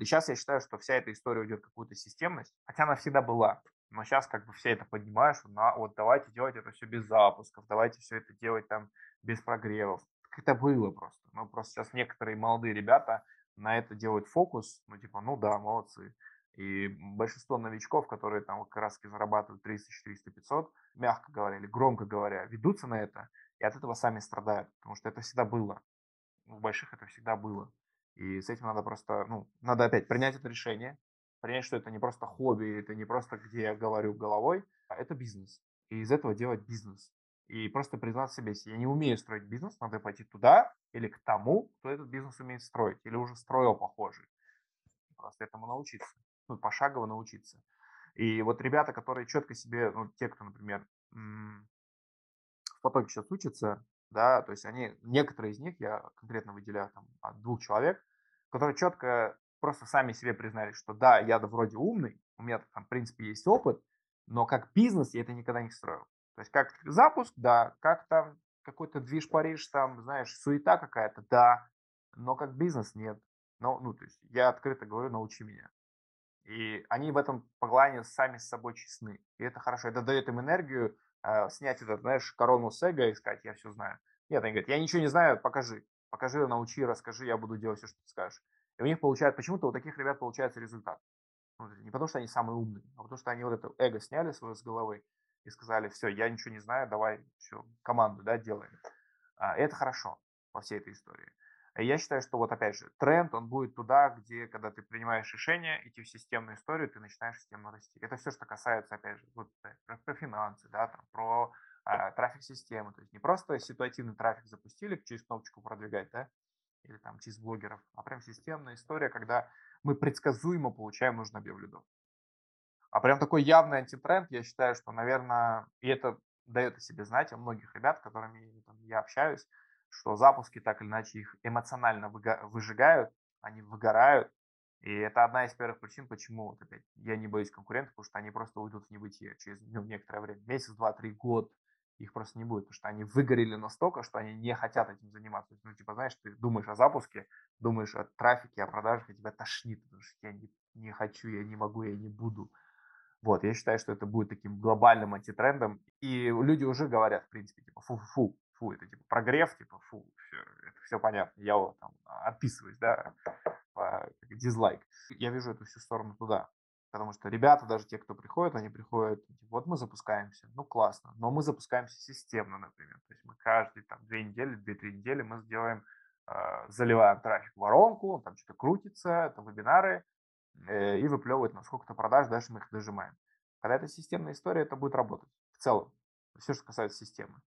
И сейчас я считаю, что вся эта история уйдет в какую-то системность, хотя она всегда была. Но сейчас как бы все это поднимаешь, на, вот давайте делать это все без запусков, давайте все это делать там без прогревов. Как это было просто. Ну, просто сейчас некоторые молодые ребята на это делают фокус, ну, типа, ну да, молодцы. И большинство новичков, которые там как раз зарабатывают 300, 400, 500, мягко говоря или громко говоря, ведутся на это и от этого сами страдают, потому что это всегда было. В больших это всегда было. И с этим надо просто, ну, надо опять принять это решение, понять, что это не просто хобби, это не просто где я говорю головой, а это бизнес. И из этого делать бизнес. И просто признать себе, если я не умею строить бизнес, надо пойти туда или к тому, кто этот бизнес умеет строить, или уже строил похожий. Просто этому научиться, ну, пошагово научиться. И вот ребята, которые четко себе, ну, те, кто, например, в потоке сейчас учатся, да, то есть они, некоторые из них, я конкретно выделяю там от двух человек, которые четко просто сами себе признали, что да, я вроде умный, у меня там, в принципе, есть опыт, но как бизнес я это никогда не строил. То есть как запуск, да, как там какой-то движ Париж, там, знаешь, суета какая-то, да, но как бизнес нет. Но, ну, то есть я открыто говорю, научи меня. И они в этом плане сами с собой честны. И это хорошо. Это дает им энергию э, снять этот, знаешь, корону с эго и сказать, я все знаю. Нет, они говорят, я ничего не знаю, покажи. Покажи, научи, расскажи, я буду делать все, что ты скажешь. И у них получается, почему-то у таких ребят получается результат. Ну, не потому, что они самые умные, а потому, что они вот это эго сняли свое с головы и сказали, все, я ничего не знаю, давай все, команду, да, делаем. А, это хорошо во всей этой истории. Я считаю, что вот опять же, тренд, он будет туда, где, когда ты принимаешь решение, идти в системную историю, ты начинаешь системно расти. Это все, что касается, опять же, вот, э, про, про финансы, да, там, про а, трафик системы. То есть не просто ситуативный трафик запустили, через кнопочку продвигать, да, или там через блогеров, а прям системная история, когда мы предсказуемо получаем нужный объем лидов. А прям такой явный антитренд, я считаю, что, наверное, и это дает о себе знать о многих ребят, с которыми там, я общаюсь, что запуски так или иначе их эмоционально выжигают, они выгорают. И это одна из первых причин, почему вот опять я не боюсь конкурентов, потому что они просто уйдут в небытие через ну, некоторое время, месяц, два, три, год, их просто не будет, потому что они выгорели настолько, что они не хотят этим заниматься. Ну, типа, знаешь, ты думаешь о запуске, думаешь о трафике, о продажах, и тебя тошнит, потому что я не, не хочу, я не могу, я не буду. Вот, я считаю, что это будет таким глобальным антитрендом. И люди уже говорят, в принципе, типа, фу-фу-фу, фу, это типа прогрев, типа, фу, все, это все понятно, я вот там отписываюсь, да, по, дизлайк. Я вижу эту всю сторону туда. Потому что ребята, даже те, кто приходят, они приходят, типа, вот мы запускаемся, ну классно, но мы запускаемся системно, например. То есть мы каждые там две недели, две-три недели мы сделаем, э, заливаем трафик в воронку, он там что-то крутится, это вебинары, и выплевывает на сколько-то продаж, дальше мы их дожимаем. Когда это системная история, это будет работать в целом. Все, что касается системы.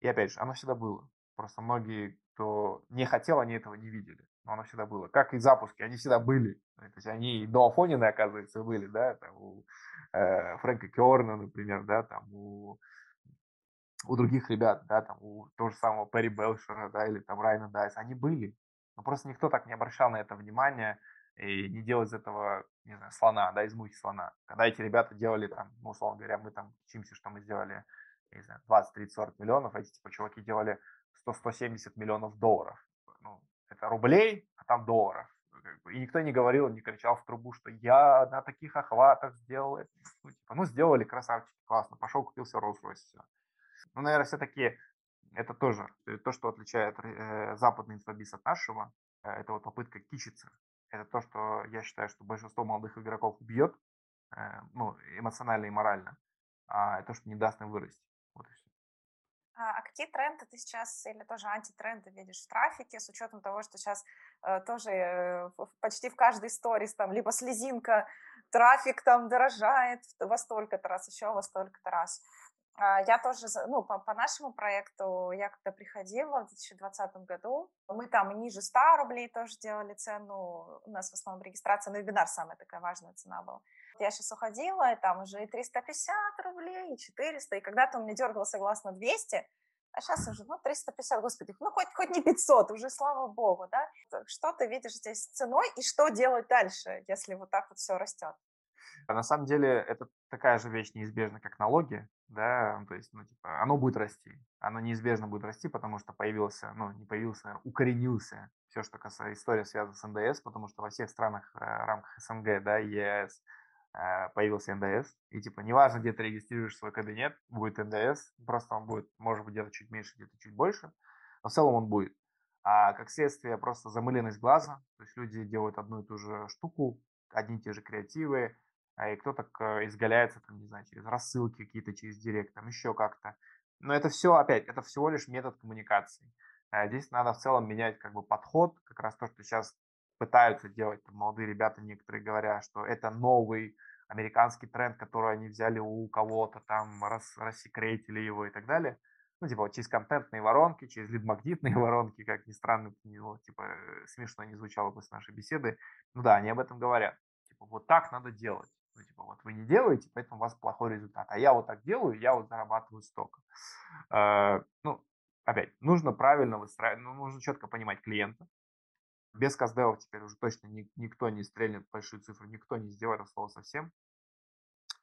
И опять же, оно всегда было. Просто многие, кто не хотел, они этого не видели. Но оно всегда было. Как и запуски, они всегда были. То есть они и до Афонина, оказывается, были, да, там у э, Фрэнка Керна, например, да, там у, у других ребят, да, там у того же самого Перри Белшера, да, или там Райна Дайс, они были. Но просто никто так не обращал на это внимание и не делал из этого, не знаю, слона, да, из мухи слона. Когда эти ребята делали там, ну, условно говоря, мы там учимся, что мы сделали, не знаю, 20, 30, 40 миллионов, эти типа чуваки делали 100-170 миллионов долларов. Ну, это рублей, а там долларов. Бы. И никто не говорил, не кричал в трубу, что я на таких охватах сделал это. Ну, типа, ну сделали, красавчики, классно. Пошел, купил себе Rolls-Royce, все. Ну, наверное, все-таки это тоже э, то, что отличает э, западный инфобиз от нашего. Э, это вот попытка кичиться. Это то, что я считаю, что большинство молодых игроков бьет, э, ну, эмоционально и морально. А то, что не даст им вырасти. Вот и все. А, а какие тренды ты сейчас или тоже антитренды видишь в трафике, с учетом того, что сейчас э, тоже э, почти в каждой сторис там либо слезинка, трафик там дорожает во столько-то раз, еще во столько-то раз. А, я тоже, ну, по, по нашему проекту, я когда приходила в 2020 году, мы там ниже 100 рублей тоже делали цену, у нас в основном регистрация на вебинар самая такая важная цена была. Я сейчас уходила, и там уже и 350 рублей, и 400, и когда-то у меня дергало согласно 200, а сейчас уже, ну, 350, господи, ну, хоть, хоть не 500, уже, слава богу, да. Что ты видишь здесь ценой, и что делать дальше, если вот так вот все растет? А на самом деле это такая же вещь неизбежна, как налоги, да, ну, то есть, ну, типа, оно будет расти, оно неизбежно будет расти, потому что появился, ну, не появился, наверное, укоренился. Все, что касается истории, связанной с НДС, потому что во всех странах э, рамках СНГ, да, ЕС, э, появился НДС, и, типа, неважно, где ты регистрируешь свой кабинет, будет НДС, просто он будет, может быть, где-то чуть меньше, где-то чуть больше, но в целом он будет. А как следствие просто замыленность глаза, то есть люди делают одну и ту же штуку, одни и те же креативы, а, и кто-то изгаляется, там, не знаю, через рассылки какие-то, через директ, там еще как-то. Но это все, опять, это всего лишь метод коммуникации. А здесь надо в целом менять как бы подход, как раз то, что сейчас пытаются делать там, молодые ребята, некоторые говорят, что это новый американский тренд, который они взяли у кого-то, там рас, рассекретили его и так далее. Ну, типа, через контентные воронки, через лид-магнитные воронки, как ни странно, ну, типа, смешно не звучало после нашей беседы. Ну да, они об этом говорят. Типа, вот так надо делать. Ну, типа, вот вы не делаете, поэтому у вас плохой результат. А я вот так делаю, я вот зарабатываю столько. Э, ну, опять, нужно правильно выстраивать, ну, нужно четко понимать клиента. Без каздевов теперь уже точно ни, никто не стрельнет большую цифру, никто не сделает это слово совсем.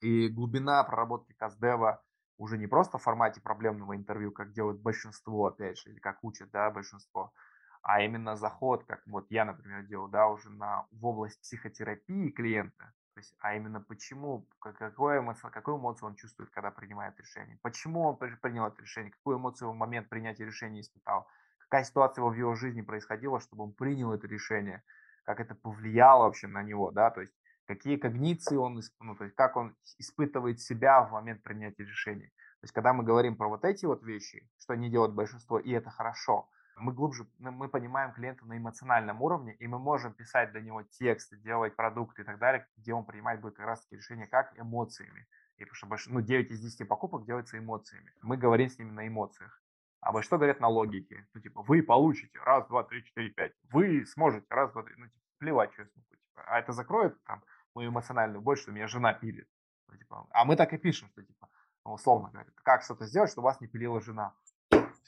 И глубина проработки каздева уже не просто в формате проблемного интервью, как делают большинство, опять же, или как учат, да, большинство, а именно заход, как вот я, например, делал, да, уже на, в область психотерапии клиента, есть, а именно почему, какое эмоцию, какую эмоцию он чувствует, когда принимает решение, почему он принял это решение, какую эмоцию в момент принятия решения испытал, какая ситуация в его жизни происходила, чтобы он принял это решение, как это повлияло вообще на него, да, то есть какие когниции он, ну, то есть как он испытывает себя в момент принятия решений. То есть когда мы говорим про вот эти вот вещи, что не делает большинство, и это хорошо, мы глубже, ну, мы понимаем клиента на эмоциональном уровне, и мы можем писать для него тексты, делать продукты и так далее, где он принимает будет как раз таки решение как эмоциями. И потому что ну, 9 из 10 покупок делается эмоциями. Мы говорим с ними на эмоциях. А что говорят на логике? Ну, типа, вы получите раз, два, три, четыре, пять. Вы сможете раз, два, три. Ну, типа, плевать, что я смогу. Типа, а это закроет там мою эмоциональную боль, что меня жена пилит. Ну, типа, а мы так и пишем, что типа, условно говоря, как что-то сделать, чтобы вас не пилила жена.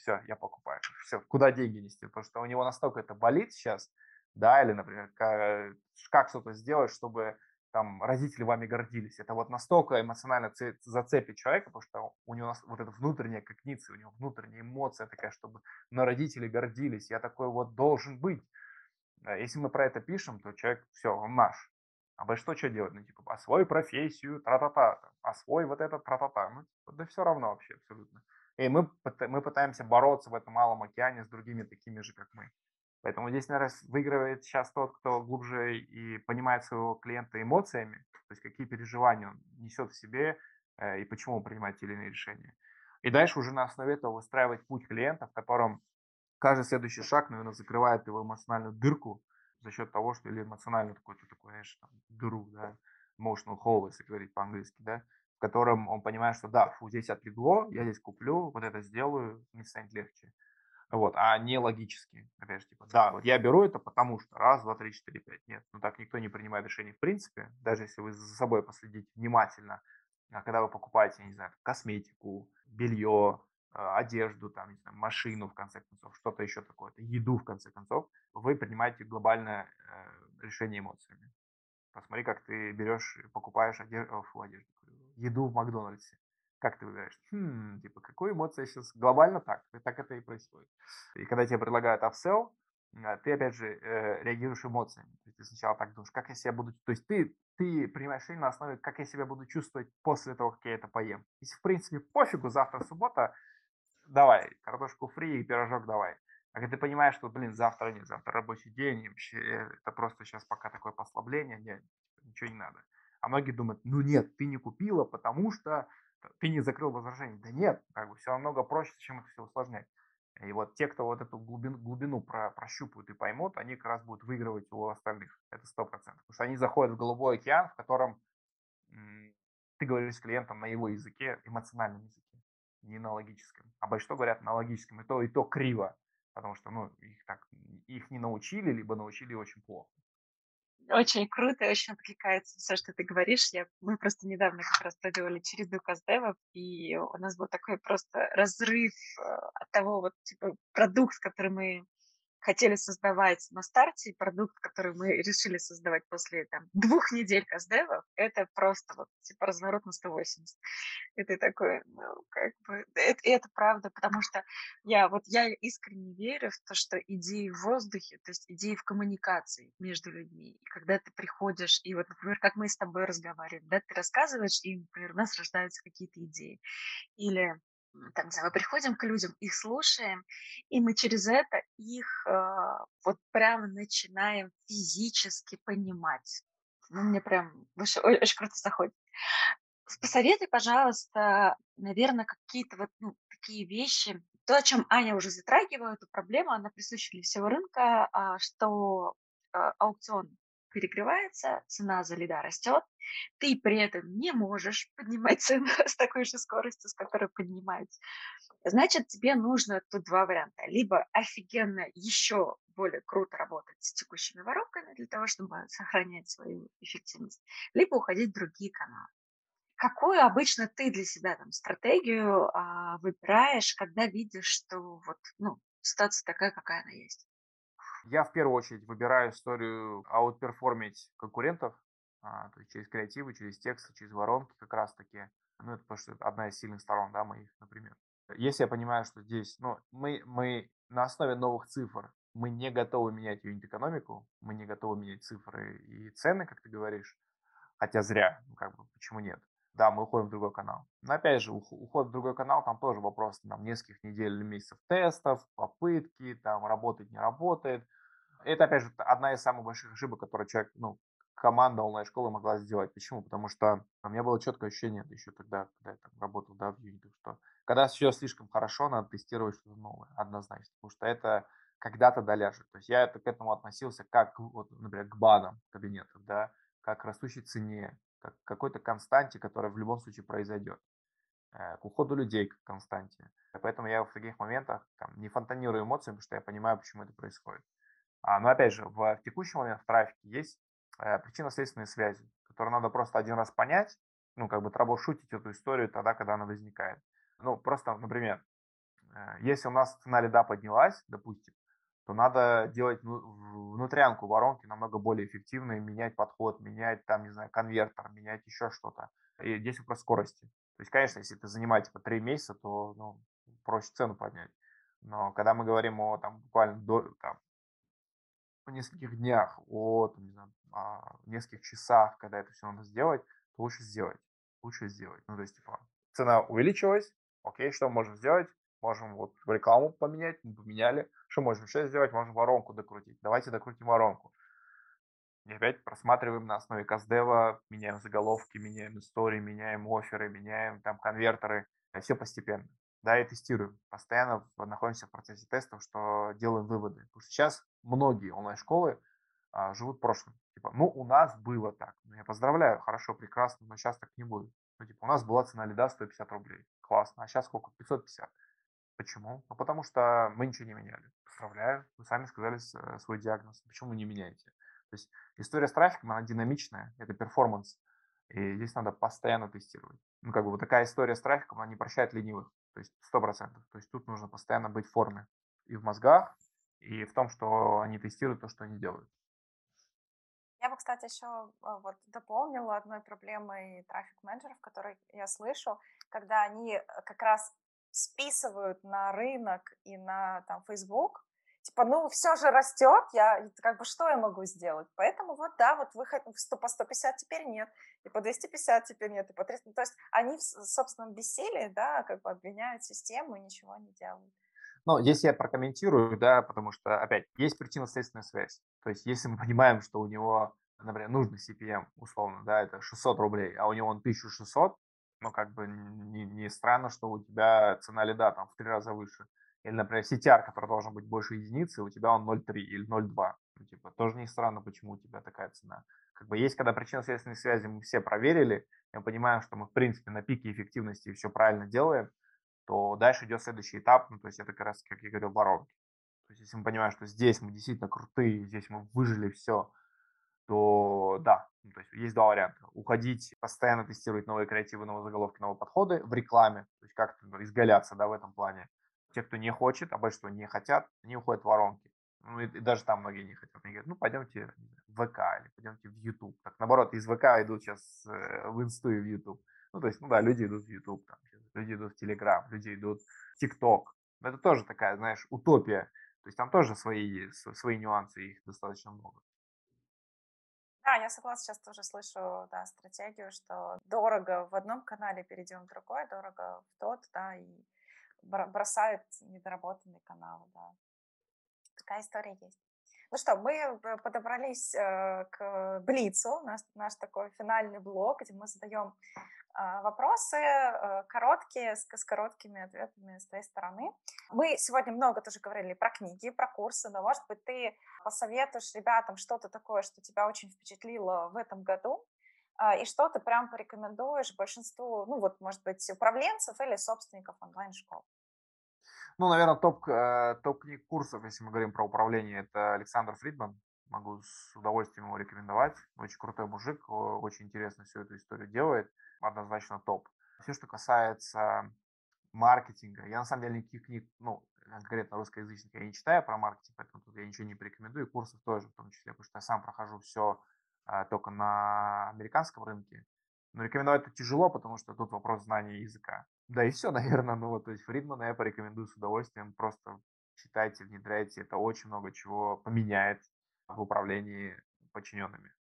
Все, я покупаю. Все, куда деньги нести? Потому что у него настолько это болит сейчас, да, или, например, как, как что-то сделать, чтобы там родители вами гордились. Это вот настолько эмоционально зацепит человека, потому что у него вот эта внутренняя когниция, у него внутренняя эмоция такая, чтобы на родители гордились. Я такой вот должен быть. Э, если мы про это пишем, то человек, все, он наш. А большинство что делать? Ну, типа, освой профессию, тра-та-та, освой вот это, тра-та-та. Ну, типа, да все равно вообще абсолютно. И мы, мы пытаемся бороться в этом малом океане с другими такими же, как мы. Поэтому здесь, наверное, выигрывает сейчас тот, кто глубже и понимает своего клиента эмоциями, то есть какие переживания он несет в себе э, и почему он принимает или иные решения. И дальше уже на основе этого выстраивать путь клиента, в котором каждый следующий шаг, наверное, закрывает его эмоциональную дырку, за счет того, что или эмоционально какой-то такой, знаешь, там, дыру, да, emotional hole, если говорить по-английски, да, котором он понимает, что да, фу, здесь отлегло, я здесь куплю, вот это сделаю, мне станет легче. Вот, а не логически. Опять же, типа, да, вот я беру это потому что раз, два, три, четыре, пять. Нет, ну так никто не принимает решений в принципе, даже если вы за собой последите внимательно, а когда вы покупаете, не знаю, косметику, белье, а, одежду, там, не знаю, машину, в конце концов, что-то еще такое, еду, в конце концов, вы принимаете глобальное э, решение эмоциями. Посмотри, как ты берешь, покупаешь одежду, фу, одежду, еду в Макдональдсе. Как ты выбираешь? Хм, типа, какую эмоцию сейчас? Глобально так. Так это и происходит. И когда тебе предлагают upsell, а, ты, опять же, э, реагируешь эмоциями. То есть ты сначала так думаешь, как я себя буду... То есть ты, ты принимаешь решение на основе, как я себя буду чувствовать после того, как я это поем. Если, в принципе, пофигу, завтра суббота, давай, картошку фри и пирожок давай. А когда ты понимаешь, что, блин, завтра нет, завтра рабочий день, вообще это просто сейчас пока такое послабление, нет, ничего не надо. А многие думают, ну нет, ты не купила, потому что ты не закрыл возражение. Да нет, как бы все намного проще, чем это все усложнять. И вот те, кто вот эту глубину, глубину про, прощупают и поймут, они как раз будут выигрывать у остальных. Это сто процентов. Потому что они заходят в голубой океан, в котором м- ты говоришь с клиентом на его языке, эмоциональном языке не на логическом. А большинство говорят на логическом, и то, и то криво, потому что ну, их, так, их не научили, либо научили очень плохо. Очень круто, очень откликается все, что ты говоришь. Я, мы просто недавно как раз проделали череду каздевов, и у нас был такой просто разрыв э, от того вот типа продукт, который мы хотели создавать на старте, продукт, который мы решили создавать после там, двух недель каздевов, это просто вот типа разворот на 180. И ты такой, ну, как бы, это, это правда, потому что я вот я искренне верю в то, что идеи в воздухе, то есть идеи в коммуникации между людьми. И когда ты приходишь, и вот, например, как мы с тобой разговариваем, да, ты рассказываешь, и, например, у нас рождаются какие-то идеи. Или там, не мы приходим к людям, их слушаем, и мы через это их э, вот прямо начинаем физически понимать. Ну, мне прям очень, очень круто заходит. Посоветуй, пожалуйста, наверное, какие-то вот ну, такие вещи. То, о чем Аня уже затрагивает, эту проблему, она присуща для всего рынка, а, что а, аукцион перегревается, цена за лида растет, ты при этом не можешь поднимать цену с такой же скоростью, с которой поднимается. Значит, тебе нужно тут два варианта. Либо офигенно еще более круто работать с текущими воронками для того, чтобы сохранять свою эффективность, либо уходить в другие каналы. Какую обычно ты для себя там стратегию а, выбираешь, когда видишь, что вот, ну, ситуация такая, какая она есть? Я в первую очередь выбираю историю аутперформить конкурентов, а, то есть через креативы, через тексты, через воронки как раз-таки. Ну, это потому что это одна из сильных сторон, да, моих, например. Если я понимаю, что здесь, ну, мы, мы на основе новых цифр, мы не готовы менять юнит-экономику, мы не готовы менять цифры и цены, как ты говоришь, хотя зря, ну, как бы, почему нет? Да, мы уходим в другой канал. Но опять же, уход в другой канал, там тоже вопрос там, нескольких недель или месяцев тестов, попытки, там работает, не работает. Это, опять же, одна из самых больших ошибок, которую человек, ну, команда онлайн-школы могла сделать. Почему? Потому что у меня было четкое ощущение еще тогда, когда я там работал, да, в юнитах, что когда все слишком хорошо, надо тестировать что-то новое, однозначно, потому что это когда-то доляжет. То есть я это, к этому относился как, вот, например, к банам кабинетов, да, как к растущей цене, как какой-то константе, которая в любом случае произойдет, э, к уходу людей к константе. Поэтому я в таких моментах там, не фонтанирую эмоциями, потому что я понимаю, почему это происходит. А, но опять же, в, в текущий момент в трафике есть э, причинно-следственные связи, которые надо просто один раз понять, ну, как бы траблшутить эту историю тогда, когда она возникает. Ну, просто, например, э, если у нас цена лида поднялась, допустим, то надо делать внутрянку воронки намного более эффективной, менять подход, менять там, не знаю, конвертер, менять еще что-то. И здесь вопрос скорости. То есть, конечно, если это занимает типа 3 месяца, то ну, проще цену поднять. Но когда мы говорим о там, буквально до, там, о нескольких днях, о, там, не знаю, о нескольких часах, когда это все надо сделать, то лучше сделать. Лучше сделать. Ну, то есть, типа, цена увеличилась, окей, что мы можем сделать? Можем вот рекламу поменять, мы поменяли. Что можем еще сделать? Можем воронку докрутить. Давайте докрутим воронку. И опять просматриваем на основе каздева, меняем заголовки, меняем истории, меняем оферы, меняем там конвертеры. Все постепенно. Да, и тестируем. Постоянно находимся в процессе тестов, что делаем выводы. Потому что сейчас многие онлайн-школы а, живут прошлым. Типа, ну, у нас было так. Ну, я поздравляю, хорошо, прекрасно, но сейчас так не будет. Ну, типа, у нас была цена лида 150 рублей. Классно. А сейчас сколько? 550. Почему? Ну, потому что мы ничего не меняли. Поздравляю, вы сами сказали э, свой диагноз. Почему вы не меняете? То есть история с трафиком, она динамичная, это перформанс. И здесь надо постоянно тестировать. Ну, как бы вот такая история с трафиком, она не прощает ленивых. То есть сто процентов. То есть тут нужно постоянно быть в форме. И в мозгах, и в том, что они тестируют то, что они делают. Я бы, кстати, еще э, вот дополнила одной проблемой трафик-менеджеров, которые я слышу, когда они э, как раз списывают на рынок и на там Facebook, типа, ну, все же растет, я, как бы, что я могу сделать? Поэтому вот, да, вот выход по 150 теперь нет, и по 250 теперь нет, и по 300. Ну, то есть они в собственном бессилии, да, как бы обвиняют систему и ничего не делают. Ну, здесь я прокомментирую, да, потому что, опять, есть причинно-следственная связь. То есть, если мы понимаем, что у него, например, нужный CPM, условно, да, это 600 рублей, а у него он 1600, ну, как бы не, не странно, что у тебя цена лида там в три раза выше. Или, например, CTR, который должен быть больше единицы, у тебя он 0,3 или 0,2. Ну, типа, тоже не странно, почему у тебя такая цена. Как бы есть, когда причинно-следственные связи мы все проверили, мы понимаем, что мы, в принципе, на пике эффективности все правильно делаем, то дальше идет следующий этап, ну, то есть это как раз, как я говорил, воронки. То есть если мы понимаем, что здесь мы действительно крутые, здесь мы выжили все, то да, ну, то есть есть два варианта. Уходить, постоянно тестировать новые креативы, новые заголовки, новые подходы в рекламе, то есть как-то изгаляться да, в этом плане. Те, кто не хочет, а большинство не хотят, они уходят в воронки. Ну, и, и даже там многие не хотят. Они говорят, ну, пойдемте в ВК или пойдемте в YouTube. Так, наоборот, из ВК идут сейчас э, в Инсту и в YouTube. Ну, то есть, ну да, люди идут в YouTube, там, люди идут в Telegram, люди идут в TikTok. Это тоже такая, знаешь, утопия. То есть там тоже свои, свои нюансы, их достаточно много. Да, я согласна, сейчас тоже слышу да, стратегию, что дорого в одном канале, перейдем в другой, дорого в тот, да, и бросают недоработанный канал, да. Такая история есть. Ну что, мы подобрались э, к Блицу, наш, наш такой финальный блок, где мы задаем вопросы э, короткие, с, с короткими ответами с твоей стороны. Мы сегодня много тоже говорили про книги, про курсы, но, может быть, ты посоветуешь ребятам что-то такое, что тебя очень впечатлило в этом году, а, и что ты прям порекомендуешь большинству, ну вот, может быть, управленцев или собственников онлайн-школ? Ну, наверное, топ, э, топ книг курсов, если мы говорим про управление, это Александр Фридман. Могу с удовольствием его рекомендовать. Очень крутой мужик, очень интересно всю эту историю делает однозначно топ. Все, что касается маркетинга, я на самом деле никаких книг, ну, конкретно русскоязычных я не читаю про маркетинг, поэтому тут я ничего не порекомендую, курсов тоже в том числе, потому что я сам прохожу все а, только на американском рынке. Но рекомендовать это тяжело, потому что тут вопрос знания языка. Да и все, наверное, ну вот, то есть Фридмана я порекомендую с удовольствием, просто читайте, внедряйте, это очень много чего поменяет в управлении подчиненными.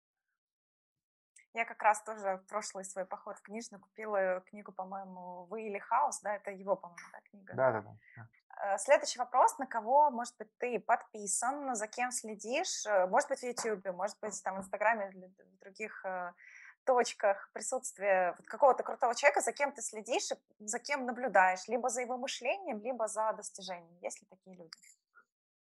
Я как раз тоже в прошлый свой поход в книжную купила книгу, по-моему, «Вы или хаос», да, это его, по-моему, да, книга? Да, да, да. Следующий вопрос, на кого, может быть, ты подписан, за кем следишь, э, может быть, в YouTube, может быть, там, в Инстаграме или в других э, точках присутствия вот какого-то крутого человека, за кем ты следишь за кем наблюдаешь, либо за его мышлением, либо за достижением. Есть ли такие люди?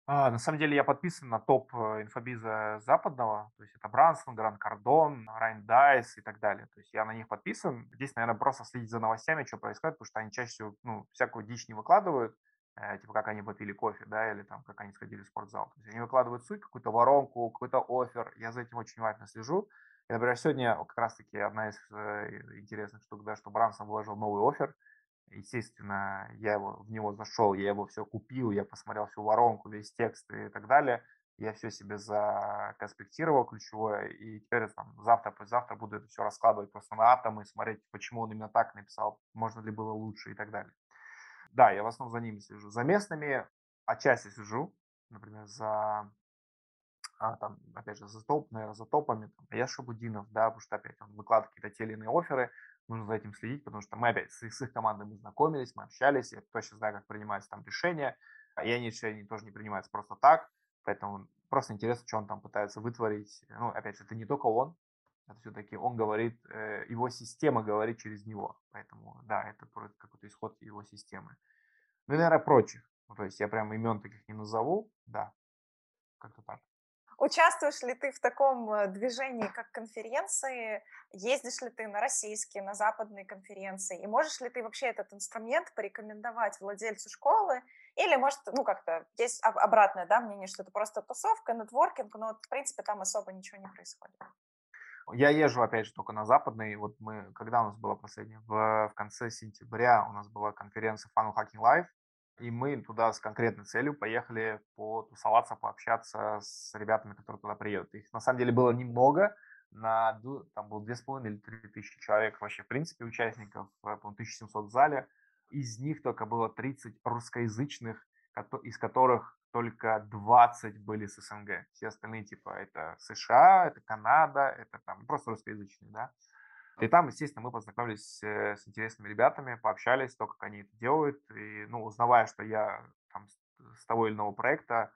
А, на самом деле я подписан на топ э, инфобиза западного, то есть это Брансон, Гранд Кардон, Райн Дайс и так далее. То есть я на них подписан. Здесь, наверное, просто следить за новостями, что происходит, потому что они чаще всего ну, всякую дичь не выкладывают, э, типа как они попили кофе, да, или там как они сходили в спортзал. То есть они выкладывают суть, какую-то воронку, какой-то офер. Я за этим очень внимательно слежу. И, например, сегодня как раз-таки одна из э, интересных штук, да, что Брансон выложил новый офер – Естественно, я его, в него зашел, я его все купил, я посмотрел всю воронку, весь текст и так далее. Я все себе законспектировал ключевое, и теперь там, завтра, послезавтра буду это все раскладывать просто на атомы, смотреть, почему он именно так написал, можно ли было лучше и так далее. Да, я в основном за ними слежу. За местными отчасти слежу, например, за а, там, опять же, за топ, наверное, за топами, там, я Шабудинов, да, потому что опять он выкладывает какие-то те или иные оферы, нужно за этим следить, потому что мы опять с, с их командой мы знакомились, мы общались, я точно знаю, как принимаются там решения, а и они решения тоже не принимаются просто так, поэтому просто интересно, что он там пытается вытворить. Ну, опять же, это не только он, это все-таки он говорит, э, его система говорит через него, поэтому, да, это какой-то исход его системы. Ну и, наверное, прочих. Ну, то есть я прям имен таких не назову, да, как-то так. Участвуешь ли ты в таком э, движении, как конференции? Ездишь ли ты на российские, на западные конференции? И можешь ли ты вообще этот инструмент порекомендовать владельцу школы? Или, может, ну, как-то есть обратное да, мнение, что это просто тусовка, нетворкинг, но, в принципе, там особо ничего не происходит? Я езжу, опять же, только на западный. Вот мы, когда у нас была последняя? В, в конце сентября у нас была конференция Funnel Hacking Live и мы туда с конкретной целью поехали потусоваться, пообщаться с ребятами, которые туда приедут. Их на самом деле было немного, на, там было 2,5 или 3 тысячи человек вообще, в принципе, участников, э, по 1700 в зале. Из них только было 30 русскоязычных, из которых только 20 были с СНГ. Все остальные, типа, это США, это Канада, это там просто русскоязычные, да. И там, естественно, мы познакомились э, с интересными ребятами, пообщались, то, как они это делают. И, ну, узнавая, что я там с того или иного проекта,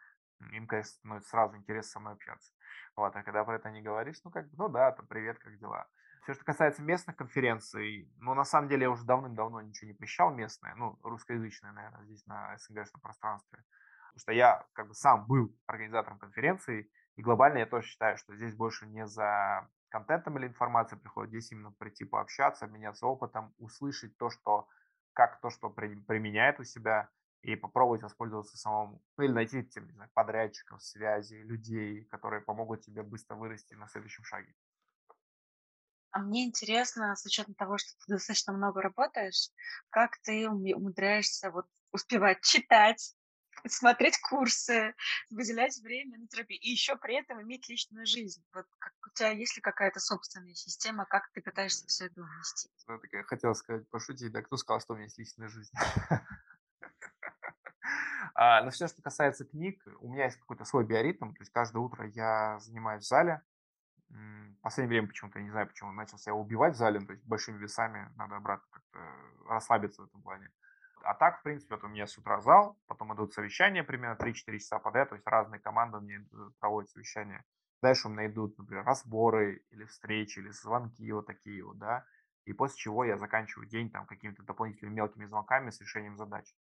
им, конечно, становится сразу интересно со мной общаться. Вот, а когда про это не говоришь, ну, как бы, ну да, там, привет, как дела? Все, что касается местных конференций, ну, на самом деле, я уже давным-давно ничего не посещал местное, ну, русскоязычное, наверное, здесь на СНГшном пространстве. Потому что я, как бы, сам был организатором конференции, и глобально я тоже считаю, что здесь больше не за контентом или информацией приходит, здесь именно прийти пообщаться, обменяться опытом, услышать то, что, как то, что применяет у себя, и попробовать воспользоваться самому. Ну или найти тем, не знаю, подрядчиков, связи, людей, которые помогут тебе быстро вырасти на следующем шаге. А мне интересно, с учетом того, что ты достаточно много работаешь, как ты умудряешься вот успевать читать, смотреть курсы, выделять время на терапию и еще при этом иметь личную жизнь. Вот как, у тебя есть ли какая-то собственная система, как ты пытаешься все это вместить? Ну, так я хотел сказать, пошутить, да кто сказал, что у меня есть личная жизнь? А, но все, что касается книг, у меня есть какой-то свой биоритм, то есть каждое утро я занимаюсь в зале. В последнее время почему-то, я не знаю, почему начал себя убивать в зале, то есть большими весами, надо обратно как-то расслабиться в этом плане. А так, в принципе, вот у меня с утра зал, потом идут совещания примерно 3-4 часа подряд, то есть разные команды у меня проводят совещания. Дальше у меня идут, например, разборы или встречи, или звонки вот такие вот, да. И после чего я заканчиваю день там какими-то дополнительными мелкими звонками с решением задач.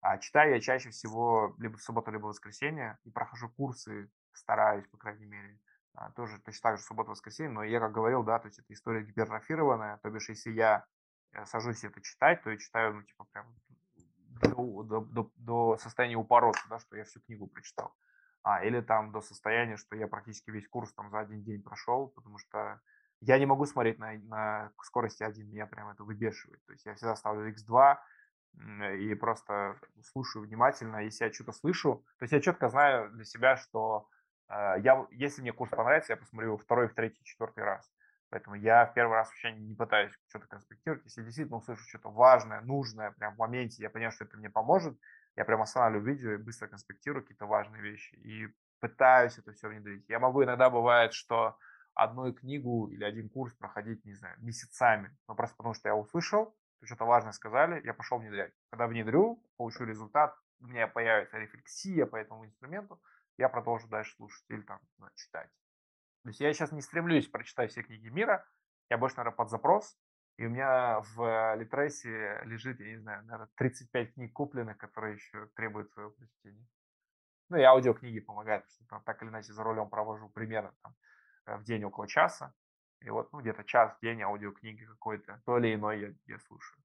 А читаю я чаще всего либо в субботу, либо в воскресенье и прохожу курсы, стараюсь, по крайней мере, а, тоже точно так же суббота-воскресенье, но я, как говорил, да, то есть это история гипертрофированная, то бишь если я э, сажусь это читать, то я читаю, ну, типа, прям до, до, до, до состояния упороться, да, что я всю книгу прочитал. А, или там до состояния, что я практически весь курс там за один день прошел, потому что я не могу смотреть на, на скорости 1, меня прям это выбешивает. То есть я всегда ставлю x2 и просто слушаю внимательно. Если я что-то слышу, то есть я четко знаю для себя, что э, я, если мне курс понравится, я посмотрю второй, в третий, четвертый раз. Поэтому я в первый раз вообще не пытаюсь что-то конспектировать. Если действительно услышу что-то важное, нужное, прям в моменте, я понимаю, что это мне поможет, я прям останавливаю видео и быстро конспектирую какие-то важные вещи. И пытаюсь это все внедрить. Я могу иногда бывает, что одну книгу или один курс проходить, не знаю, месяцами. Но просто потому что я услышал, что-то важное сказали, я пошел внедрять. Когда внедрю, получу результат, у меня появится рефлексия по этому инструменту, я продолжу дальше слушать или там читать. То есть я сейчас не стремлюсь прочитать все книги мира, я больше, наверное, под запрос, и у меня в Литресе лежит, я не знаю, наверное, 35 книг купленных, которые еще требуют своего прочтения. Ну и аудиокниги помогают, потому что там, так или иначе за рулем провожу примерно там, э, в день около часа. И вот ну, где-то час в день аудиокниги какой-то, то или иной я, я слушаю.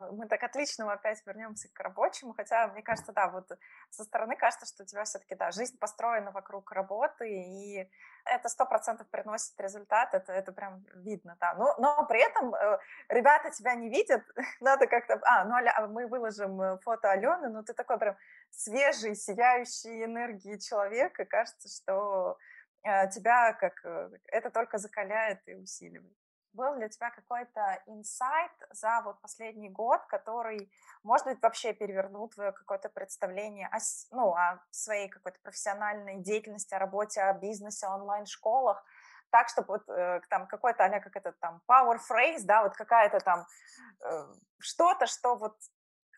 Мы так отлично опять вернемся к рабочему, хотя, мне кажется, да, вот со стороны кажется, что у тебя все-таки, да, жизнь построена вокруг работы, и это сто процентов приносит результат, это, это прям видно, да. Но, но при этом э, ребята тебя не видят, надо как-то... А, ну, Аля, мы выложим э, фото Алены, но ты такой прям свежий, сияющий энергией человек, и кажется, что э, тебя как это только закаляет и усиливает был для тебя какой-то инсайт за вот последний год, который, может быть, вообще перевернул твое какое-то представление о, ну, о своей какой-то профессиональной деятельности, о работе, о бизнесе, онлайн-школах, так, чтобы вот э, там какой-то, а как это там, power phrase, да, вот какая-то там э, что-то, что вот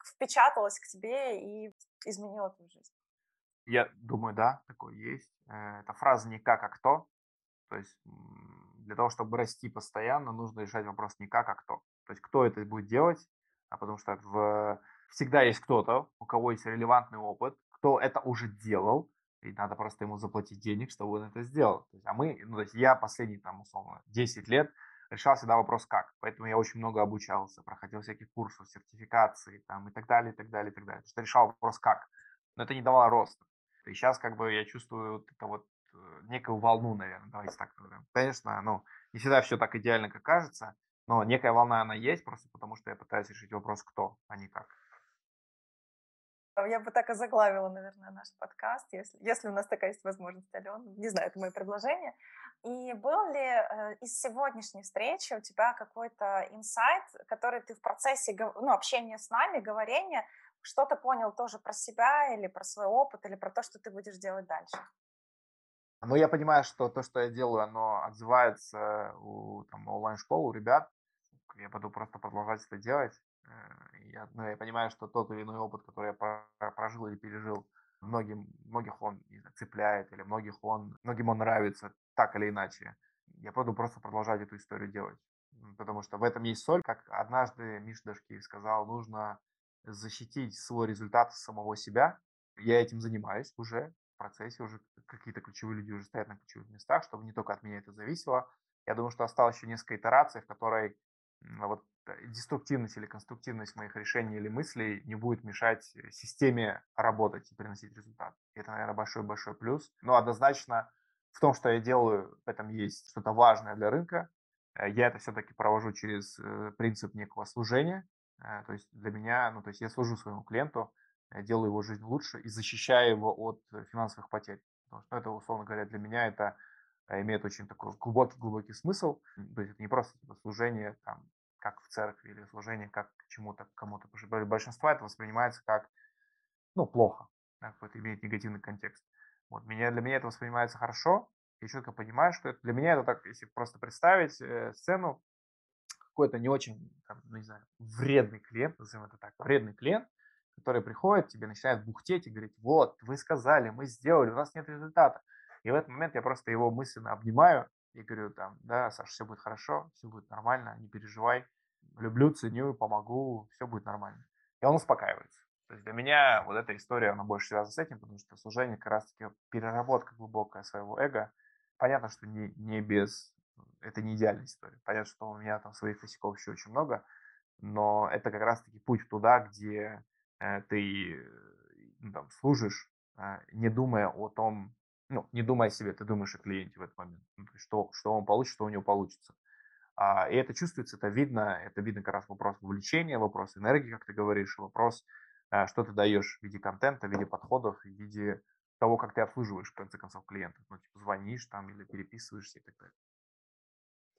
впечаталось к тебе и изменило твою жизнь. Я думаю, да, такое есть. Э, это фраза не как, а кто. То есть для того, чтобы расти постоянно, нужно решать вопрос не как, а кто. То есть кто это будет делать, а потому что в, всегда есть кто-то, у кого есть релевантный опыт, кто это уже делал, и надо просто ему заплатить денег, чтобы он это сделал. То есть, а мы, ну, то есть я последние, там, условно, 10 лет решал всегда вопрос как. Поэтому я очень много обучался, проходил всяких курсов, сертификации там, и так далее, и так далее, и так далее. Потому что решал вопрос как. Но это не давало роста. И сейчас как бы я чувствую вот это вот некую волну, наверное, давайте так назовем. Конечно, ну, не всегда все так идеально, как кажется, но некая волна она есть, просто потому что я пытаюсь решить вопрос кто, а не как. Я бы так и заглавила, наверное, наш подкаст, если, если у нас такая есть возможность, Алена. Не знаю, это мое предложение. И был ли э, из сегодняшней встречи у тебя какой-то инсайт, который ты в процессе ну, общения с нами, говорения, что-то понял тоже про себя или про свой опыт, или про то, что ты будешь делать дальше? Но я понимаю, что то, что я делаю, оно отзывается у онлайн-школ, у ребят. Я буду просто продолжать это делать. Э, я, ну, я понимаю, что тот или иной опыт, который я прожил или пережил, многим, многих он знаю, цепляет, или многих он, многим он нравится так или иначе. Я буду просто продолжать эту историю делать. Потому что в этом есть соль. Как однажды Миша Дашкиев сказал, нужно защитить свой результат самого себя. Я этим занимаюсь уже процессе уже какие-то ключевые люди уже стоят на ключевых местах, чтобы не только от меня это зависело. Я думаю, что осталось еще несколько итераций, в которой вот э, деструктивность или конструктивность моих решений или мыслей не будет мешать э, системе работать и приносить результат. Это, наверное, большой-большой плюс. Но однозначно в том, что я делаю, в этом есть что-то важное для рынка. Э, я это все-таки провожу через принцип некого служения. То есть для меня, ну, то есть я служу своему клиенту, делаю его жизнь лучше и защищаю его от э, финансовых потерь. Потому что ну, это, условно говоря, для меня это э, имеет очень такой глубокий-глубокий смысл. То есть это не просто типа, служение, там, как в церкви, или служение как к чему-то, кому-то. Большинство это воспринимается как, ну, плохо, да, какой-то имеет негативный контекст. Вот, меня, для меня это воспринимается хорошо, я четко понимаю, что это, для меня это так, если просто представить э, сцену, какой-то не очень, там, ну, не знаю, вредный клиент, назовем это так, вредный клиент, который приходит, тебе начинает бухтеть и говорить, вот, вы сказали, мы сделали, у нас нет результата. И в этот момент я просто его мысленно обнимаю и говорю там, да, Саша, все будет хорошо, все будет нормально, не переживай, люблю, ценю, помогу, все будет нормально. И он успокаивается. То есть для меня вот эта история, она больше связана с этим, потому что служение как раз-таки переработка глубокая своего эго. Понятно, что не, не без... Это не идеальная история. Понятно, что у меня там своих косяков еще очень много, но это как раз-таки путь туда, где ты ну, там, служишь, э, не думая о том, ну, не думая о себе, ты думаешь о клиенте в этот момент, ну, что, что он получит, что у него получится. А, и это чувствуется, это видно, это видно как раз вопрос вовлечения, вопрос энергии, как ты говоришь, вопрос, а, что ты даешь в виде контента, в виде подходов, в виде того, как ты обслуживаешь, в конце концов, клиентов. Ну, типа, звонишь там или переписываешься и так далее.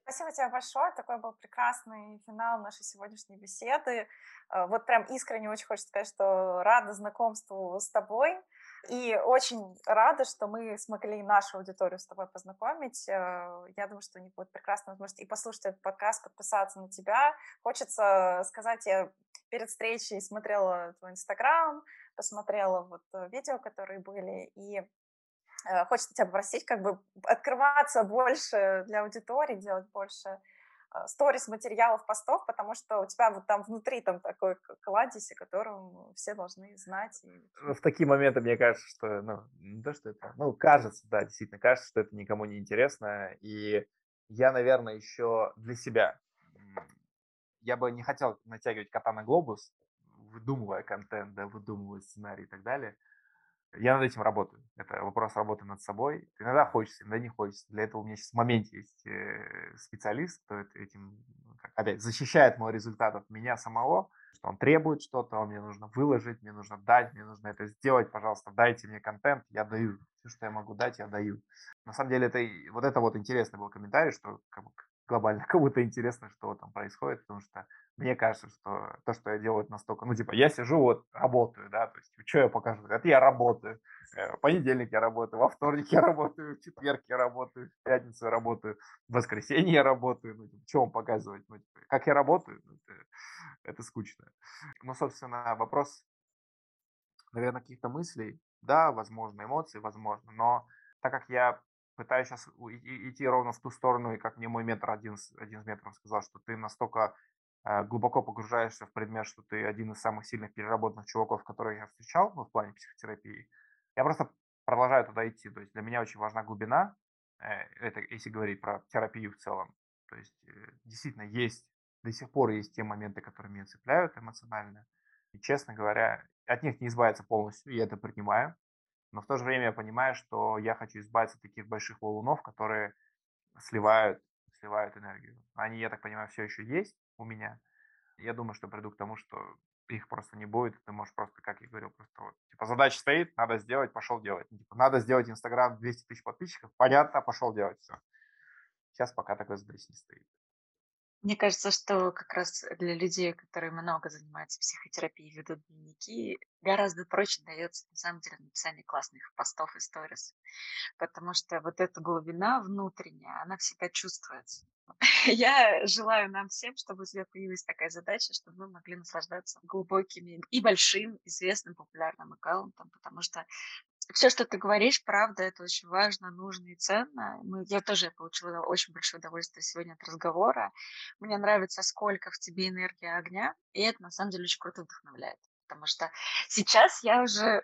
Спасибо тебе большое. Такой был прекрасный финал нашей сегодняшней беседы. Э, вот прям искренне очень хочется сказать, что рада знакомству с тобой. И очень рада, что мы смогли нашу аудиторию с тобой познакомить. Э, я думаю, что у них будет прекрасная возможность и послушать этот подкаст, подписаться на тебя. Хочется сказать, я перед встречей смотрела твой инстаграм, посмотрела вот э, видео, которые были, и хочется тебя попросить как бы открываться больше для аудитории, делать больше э, сторис, материалов, постов, потому что у тебя вот там внутри там такой кладезь, о котором все должны знать. Ну, в такие моменты мне кажется, что, ну, не то, что это, ну, кажется, да, действительно, кажется, что это никому не интересно, и я, наверное, еще для себя, я бы не хотел натягивать кота на глобус, выдумывая контент, да, выдумывая сценарий и так далее, я над этим работаю. Это вопрос работы над собой. Иногда хочется, иногда не хочется. Для этого у меня сейчас в моменте есть э, специалист, кто этим, ну, опять, защищает мой результат от меня самого, что он требует что-то, мне нужно выложить, мне нужно дать, мне нужно это сделать, пожалуйста, дайте мне контент, я даю. Все, что я могу дать, я даю. На самом деле, это, вот это вот интересный был комментарий, что как глобально кому-то интересно, что там происходит, потому что мне кажется, что то, что я делаю, настолько, ну, типа, я сижу, вот, работаю, да, то есть, что я покажу? Это я работаю. Э, в понедельник я работаю, во вторник я работаю, в четверг я работаю, в пятницу я работаю, в воскресенье я работаю. Ну, типа, что вам показывать? Ну, типа, как я работаю? Ну, это, это скучно. Ну, собственно, вопрос, наверное, каких-то мыслей. Да, возможно, эмоции, возможно, но так как я пытаюсь сейчас идти ровно в ту сторону, и как мне мой ментор один, один из менторов сказал, что ты настолько э, глубоко погружаешься в предмет, что ты один из самых сильных переработанных чуваков, которых я встречал ну, в плане психотерапии. Я просто продолжаю туда идти. То есть для меня очень важна глубина, э, это если говорить про терапию в целом. То есть э, действительно есть, до сих пор есть те моменты, которые меня цепляют эмоционально. И, честно говоря, от них не избавиться полностью, я это принимаю. Но в то же время я понимаю, что я хочу избавиться от таких больших валунов, которые сливают, сливают энергию. Они, я так понимаю, все еще есть у меня. Я думаю, что приду к тому, что их просто не будет. Ты можешь просто, как я говорил, просто вот, типа, задача стоит, надо сделать, пошел делать. Ну, типа, надо сделать Инстаграм 200 тысяч подписчиков, понятно, пошел делать, все. Сейчас пока такой задачи не стоит. Мне кажется, что как раз для людей, которые много занимаются психотерапией, ведут дневники, гораздо проще дается на самом деле написание классных постов и сторис. Потому что вот эта глубина внутренняя, она всегда чувствуется. Я желаю нам всем, чтобы у тебя появилась такая задача, чтобы мы могли наслаждаться глубокими и большим, известным, популярным аккаунтом, потому что все, что ты говоришь, правда, это очень важно, нужно и ценно. Мы, я тоже получила очень большое удовольствие сегодня от разговора. Мне нравится, сколько в тебе энергии огня, и это на самом деле очень круто вдохновляет. Потому что сейчас я уже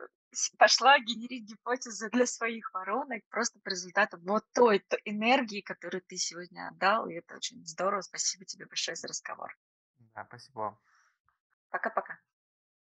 пошла генерить гипотезы для своих воронок просто по результатам вот той, той энергии, которую ты сегодня отдал, и это очень здорово. Спасибо тебе большое за разговор. Да, спасибо. Пока-пока.